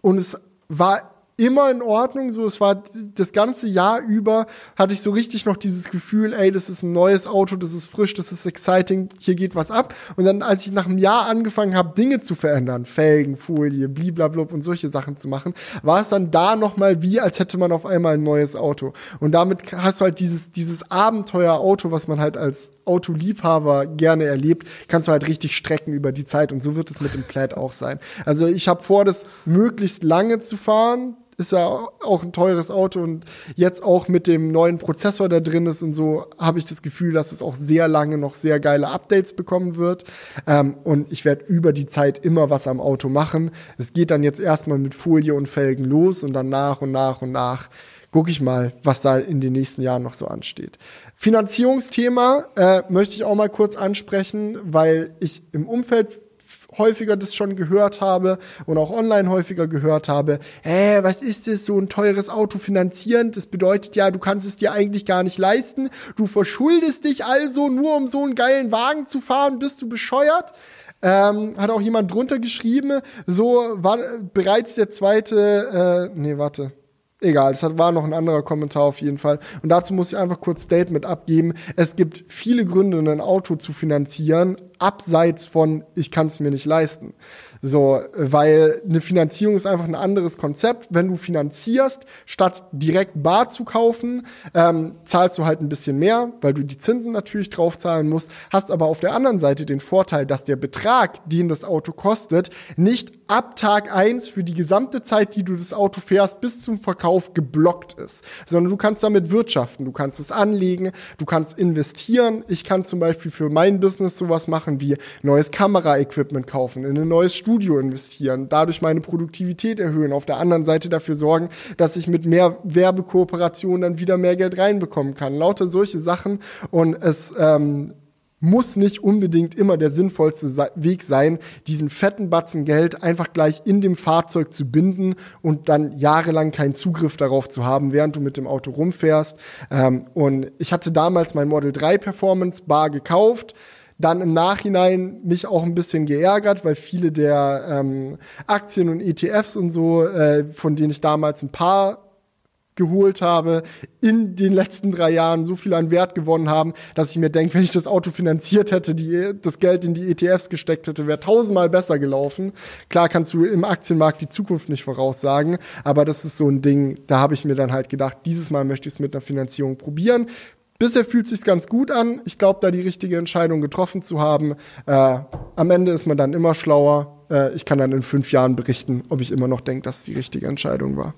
B: Und es war immer in Ordnung. So, es war das ganze Jahr über hatte ich so richtig noch dieses Gefühl, ey, das ist ein neues Auto, das ist frisch, das ist exciting, hier geht was ab. Und dann, als ich nach einem Jahr angefangen habe, Dinge zu verändern, Felgen, Folie, bliblablub und solche Sachen zu machen, war es dann da nochmal wie, als hätte man auf einmal ein neues Auto. Und damit hast du halt dieses, dieses Abenteuer-Auto, was man halt als Autoliebhaber gerne erlebt, kannst du halt richtig strecken über die Zeit. Und so wird es mit dem Plaid auch sein. Also ich habe vor, das möglichst lange zu fahren ist ja auch ein teures Auto und jetzt auch mit dem neuen Prozessor, der drin ist und so, habe ich das Gefühl, dass es auch sehr lange noch sehr geile Updates bekommen wird. Ähm, und ich werde über die Zeit immer was am Auto machen. Es geht dann jetzt erstmal mit Folie und Felgen los und dann nach und nach und nach gucke ich mal, was da in den nächsten Jahren noch so ansteht. Finanzierungsthema äh, möchte ich auch mal kurz ansprechen, weil ich im Umfeld häufiger das schon gehört habe und auch online häufiger gehört habe, äh, was ist das, so ein teures Auto finanzieren? Das bedeutet ja, du kannst es dir eigentlich gar nicht leisten. Du verschuldest dich also nur, um so einen geilen Wagen zu fahren, bist du bescheuert? Ähm, hat auch jemand drunter geschrieben, so war bereits der zweite, äh, nee, warte. Egal, es war noch ein anderer Kommentar auf jeden Fall. Und dazu muss ich einfach kurz Statement abgeben. Es gibt viele Gründe, ein Auto zu finanzieren, abseits von ich kann es mir nicht leisten. So, weil eine Finanzierung ist einfach ein anderes Konzept. Wenn du finanzierst, statt direkt bar zu kaufen, ähm, zahlst du halt ein bisschen mehr, weil du die Zinsen natürlich drauf zahlen musst, hast aber auf der anderen Seite den Vorteil, dass der Betrag, den das Auto kostet, nicht ab Tag eins für die gesamte Zeit, die du das Auto fährst, bis zum Verkauf geblockt ist, sondern du kannst damit wirtschaften, du kannst es anlegen, du kannst investieren. Ich kann zum Beispiel für mein Business sowas machen wie neues Kameraequipment kaufen, in ein neues Studio Studio investieren, dadurch meine Produktivität erhöhen, auf der anderen Seite dafür sorgen, dass ich mit mehr Werbekooperationen dann wieder mehr Geld reinbekommen kann. Lauter solche Sachen und es ähm, muss nicht unbedingt immer der sinnvollste Weg sein, diesen fetten Batzen Geld einfach gleich in dem Fahrzeug zu binden und dann jahrelang keinen Zugriff darauf zu haben, während du mit dem Auto rumfährst. Ähm, und ich hatte damals mein Model 3 Performance Bar gekauft dann im Nachhinein mich auch ein bisschen geärgert, weil viele der ähm, Aktien und ETFs und so, äh, von denen ich damals ein paar geholt habe, in den letzten drei Jahren so viel an Wert gewonnen haben, dass ich mir denke, wenn ich das Auto finanziert hätte, die, das Geld in die ETFs gesteckt hätte, wäre tausendmal besser gelaufen. Klar kannst du im Aktienmarkt die Zukunft nicht voraussagen, aber das ist so ein Ding, da habe ich mir dann halt gedacht, dieses Mal möchte ich es mit einer Finanzierung probieren. Bisher fühlt sich ganz gut an. Ich glaube, da die richtige Entscheidung getroffen zu haben. Äh, am Ende ist man dann immer schlauer. Äh, ich kann dann in fünf Jahren berichten, ob ich immer noch denke, dass es die richtige Entscheidung war.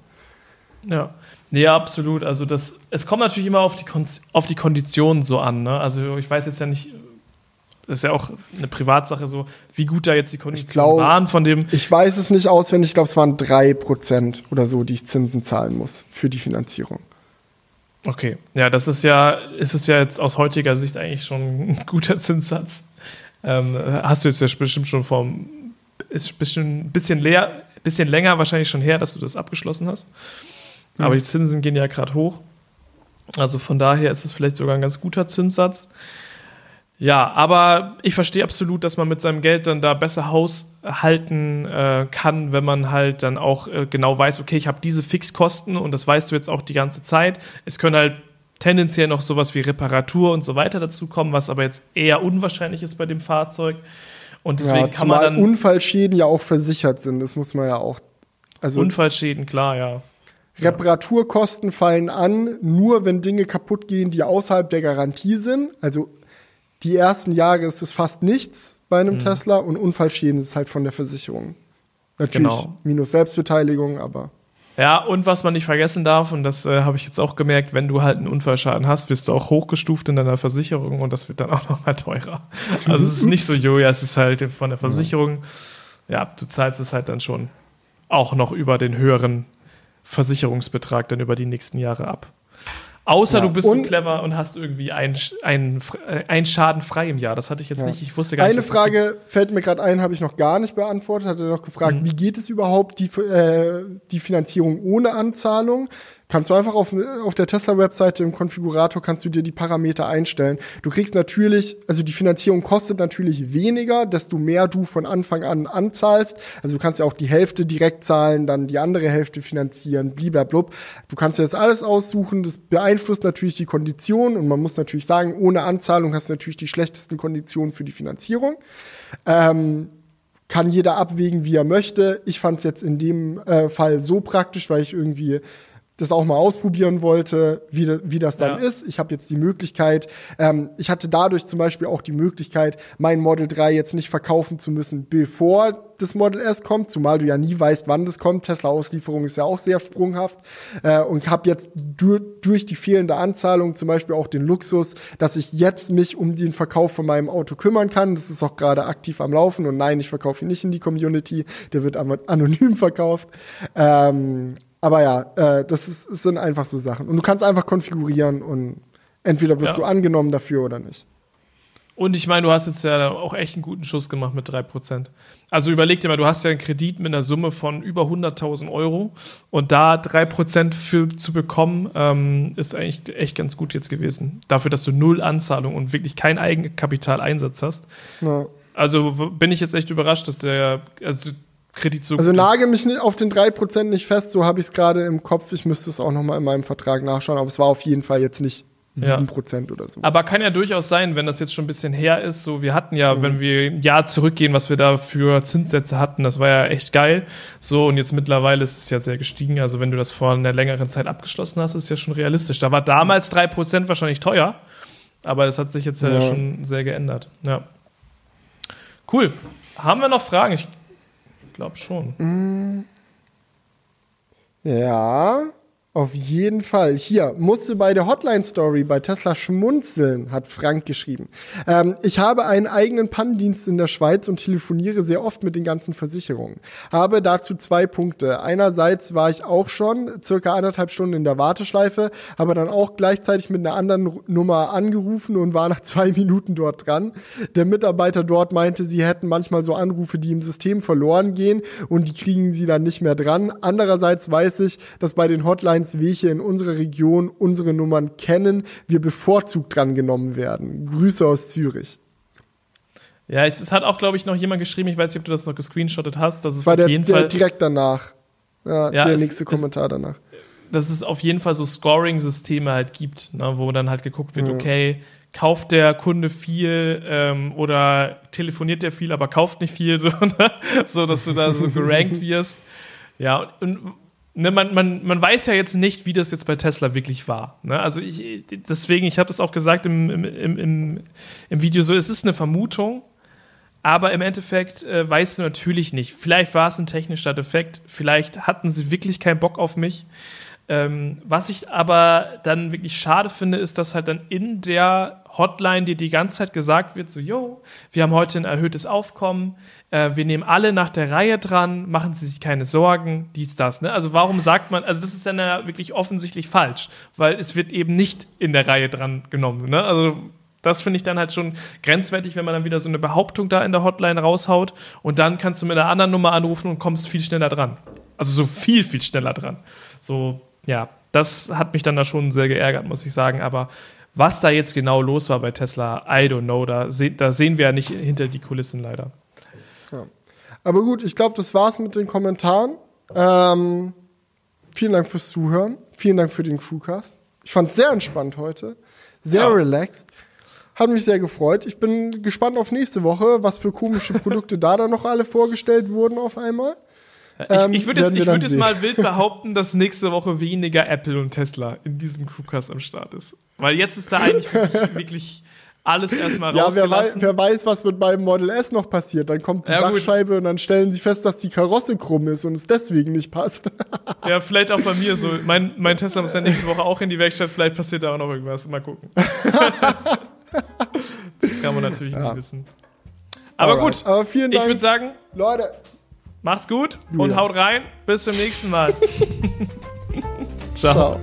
A: Ja, nee, absolut. Also das, es kommt natürlich immer auf die, Kon auf die Konditionen so an. Ne? Also ich weiß jetzt ja nicht, das ist ja auch eine Privatsache so, wie gut da jetzt die Konditionen glaub, waren von dem.
B: Ich weiß es nicht auswendig, ich glaube, es waren drei Prozent oder so, die ich Zinsen zahlen muss für die Finanzierung.
A: Okay, ja, das ist ja, ist es ja jetzt aus heutiger Sicht eigentlich schon ein guter Zinssatz. Ähm, hast du jetzt ja bestimmt schon vom, ist ein bisschen leer, bisschen länger wahrscheinlich schon her, dass du das abgeschlossen hast. Mhm. Aber die Zinsen gehen ja gerade hoch. Also von daher ist es vielleicht sogar ein ganz guter Zinssatz. Ja, aber ich verstehe absolut, dass man mit seinem Geld dann da besser haushalten äh, kann, wenn man halt dann auch äh, genau weiß, okay, ich habe diese Fixkosten und das weißt du jetzt auch die ganze Zeit. Es können halt tendenziell noch sowas wie Reparatur und so weiter dazu kommen, was aber jetzt eher unwahrscheinlich ist bei dem Fahrzeug. Und deswegen ja, kann man dann
B: Unfallschäden ja auch versichert sind, das muss man ja auch.
A: Also Unfallschäden, klar, ja.
B: Reparaturkosten fallen an, nur wenn Dinge kaputt gehen, die außerhalb der Garantie sind. Also die ersten Jahre ist es fast nichts bei einem mhm. Tesla und Unfallschäden ist halt von der Versicherung. Natürlich genau. minus Selbstbeteiligung, aber.
A: Ja, und was man nicht vergessen darf, und das äh, habe ich jetzt auch gemerkt, wenn du halt einen Unfallschaden hast, wirst du auch hochgestuft in deiner Versicherung und das wird dann auch nochmal teurer. Also es ist nicht so, Julia, es ist halt von der Versicherung, ja, du zahlst es halt dann schon auch noch über den höheren Versicherungsbetrag dann über die nächsten Jahre ab. Außer ja, du bist so clever und hast irgendwie einen ein, ein Schaden frei im Jahr. Das hatte ich jetzt ja. nicht. Ich wusste gar
B: nicht. Eine Frage fällt mir gerade ein, habe ich noch gar nicht beantwortet. Hatte noch gefragt, mhm. wie geht es überhaupt die, äh, die Finanzierung ohne Anzahlung? Kannst du einfach auf, auf der Tesla-Webseite im Konfigurator kannst du dir die Parameter einstellen. Du kriegst natürlich, also die Finanzierung kostet natürlich weniger, desto mehr du von Anfang an anzahlst. Also du kannst ja auch die Hälfte direkt zahlen, dann die andere Hälfte finanzieren, bliblablub. Du kannst dir das alles aussuchen, das beeinflusst natürlich die Konditionen und man muss natürlich sagen, ohne Anzahlung hast du natürlich die schlechtesten Konditionen für die Finanzierung. Ähm, kann jeder abwägen, wie er möchte. Ich fand es jetzt in dem äh, Fall so praktisch, weil ich irgendwie das auch mal ausprobieren wollte, wie, wie das dann ja. ist. Ich habe jetzt die Möglichkeit, ähm, ich hatte dadurch zum Beispiel auch die Möglichkeit, mein Model 3 jetzt nicht verkaufen zu müssen, bevor das Model S kommt, zumal du ja nie weißt, wann das kommt. Tesla-Auslieferung ist ja auch sehr sprunghaft. Äh, und habe jetzt du durch die fehlende Anzahlung zum Beispiel auch den Luxus, dass ich jetzt mich um den Verkauf von meinem Auto kümmern kann. Das ist auch gerade aktiv am Laufen. Und nein, ich verkaufe ihn nicht in die Community. Der wird anonym verkauft. Ähm, aber ja, äh, das, ist, das sind einfach so Sachen. Und du kannst einfach konfigurieren und entweder wirst ja. du angenommen dafür oder nicht.
A: Und ich meine, du hast jetzt ja auch echt einen guten Schuss gemacht mit 3%. Also überleg dir mal, du hast ja einen Kredit mit einer Summe von über 100.000 Euro und da 3% für zu bekommen, ähm, ist eigentlich echt ganz gut jetzt gewesen. Dafür, dass du null Anzahlung und wirklich keinen Eigenkapitaleinsatz hast. Ja. Also bin ich jetzt echt überrascht, dass der also Kredit so
B: Also nage mich nicht auf den 3% nicht fest, so habe ich es gerade im Kopf. Ich müsste es auch nochmal in meinem Vertrag nachschauen, aber es war auf jeden Fall jetzt nicht 7% ja. oder so.
A: Aber kann ja durchaus sein, wenn das jetzt schon ein bisschen her ist. So, wir hatten ja, mhm. wenn wir ein Jahr zurückgehen, was wir da für Zinssätze hatten, das war ja echt geil. So, und jetzt mittlerweile ist es ja sehr gestiegen. Also, wenn du das vor einer längeren Zeit abgeschlossen hast, ist es ja schon realistisch. Da war damals 3% wahrscheinlich teuer, aber es hat sich jetzt ja, ja schon sehr geändert. Ja. Cool. Haben wir noch Fragen? Ich glaube schon.
B: Mm. Ja. Auf jeden Fall. Hier, musste bei der Hotline-Story bei Tesla schmunzeln, hat Frank geschrieben. Ähm, ich habe einen eigenen Pannendienst in der Schweiz und telefoniere sehr oft mit den ganzen Versicherungen. Habe dazu zwei Punkte. Einerseits war ich auch schon circa anderthalb Stunden in der Warteschleife, habe dann auch gleichzeitig mit einer anderen Nummer angerufen und war nach zwei Minuten dort dran. Der Mitarbeiter dort meinte, sie hätten manchmal so Anrufe, die im System verloren gehen und die kriegen sie dann nicht mehr dran. Andererseits weiß ich, dass bei den Hotlines Airlines, welche in unserer Region unsere Nummern kennen, wir bevorzugt drangenommen werden. Grüße aus Zürich.
A: Ja, es hat auch, glaube ich, noch jemand geschrieben, ich weiß nicht, ob du das noch gescreenshottet hast. Das ist
B: war
A: auf
B: der,
A: jeden der Fall
B: direkt danach. Ja, ja der es, nächste Kommentar
A: es,
B: danach.
A: Dass es auf jeden Fall so Scoring-Systeme halt gibt, ne, wo dann halt geguckt wird, ja. okay, kauft der Kunde viel ähm, oder telefoniert der viel, aber kauft nicht viel, so, ne? so dass du da so gerankt wirst. Ja, und ne, man, man, man weiß ja jetzt nicht, wie das jetzt bei Tesla wirklich war. Ne? Also ich, deswegen, ich habe das auch gesagt im, im, im, im Video so, es ist eine Vermutung, aber im Endeffekt äh, weißt du natürlich nicht. Vielleicht war es ein technischer Defekt, vielleicht hatten sie wirklich keinen Bock auf mich. Ähm, was ich aber dann wirklich schade finde, ist, dass halt dann in der Hotline dir die ganze Zeit gesagt wird, so, yo, wir haben heute ein erhöhtes Aufkommen, äh, wir nehmen alle nach der Reihe dran, machen Sie sich keine Sorgen, dies, das. Ne? Also warum sagt man, also das ist dann ja wirklich offensichtlich falsch, weil es wird eben nicht in der Reihe dran genommen. Ne? Also das finde ich dann halt schon grenzwertig, wenn man dann wieder so eine Behauptung da in der Hotline raushaut und dann kannst du mit einer anderen Nummer anrufen und kommst viel schneller dran. Also so viel, viel schneller dran. So, ja, das hat mich dann da schon sehr geärgert, muss ich sagen. Aber was da jetzt genau los war bei Tesla, I don't know. Da, se da sehen wir ja nicht hinter die Kulissen leider.
B: Ja. Aber gut, ich glaube, das war's mit den Kommentaren. Ähm, vielen Dank fürs Zuhören. Vielen Dank für den Crewcast. Ich fand es sehr entspannt heute. Sehr ja. relaxed. Hat mich sehr gefreut. Ich bin gespannt auf nächste Woche, was für komische Produkte da dann noch alle vorgestellt wurden auf einmal.
A: Ähm, ich, ich würde jetzt, würd jetzt mal wild behaupten, dass nächste Woche weniger Apple und Tesla in diesem Crewcast am Start ist. Weil jetzt ist da eigentlich wirklich, wirklich alles erstmal
B: Ja, wer weiß, wer weiß, was mit meinem Model S noch passiert. Dann kommt die ja, Dachscheibe gut. und dann stellen sie fest, dass die Karosse krumm ist und es deswegen nicht passt.
A: ja, vielleicht auch bei mir so. Mein, mein Tesla muss ja nächste Woche auch in die Werkstatt. Vielleicht passiert da auch noch irgendwas. Mal gucken. Kann man natürlich ja. nicht wissen. Aber Alright. gut.
B: Aber vielen Dank.
A: Ich würde sagen,
B: Leute,
A: Macht's gut und ja. haut rein. Bis zum nächsten Mal. Ciao. Ciao.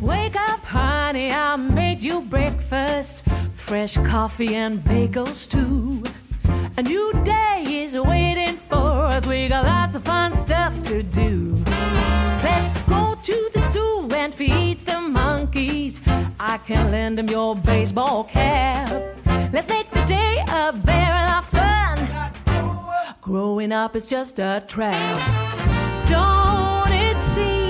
A: Wake up, honey, I made you breakfast. Fresh coffee and bagels too. A new day is waiting for us. We got lots of fun stuff to do. Let's go to the zoo and feed the monkeys. I can lend them your baseball cap. Let's make the day a very Growing up is just a trap. Don't it seem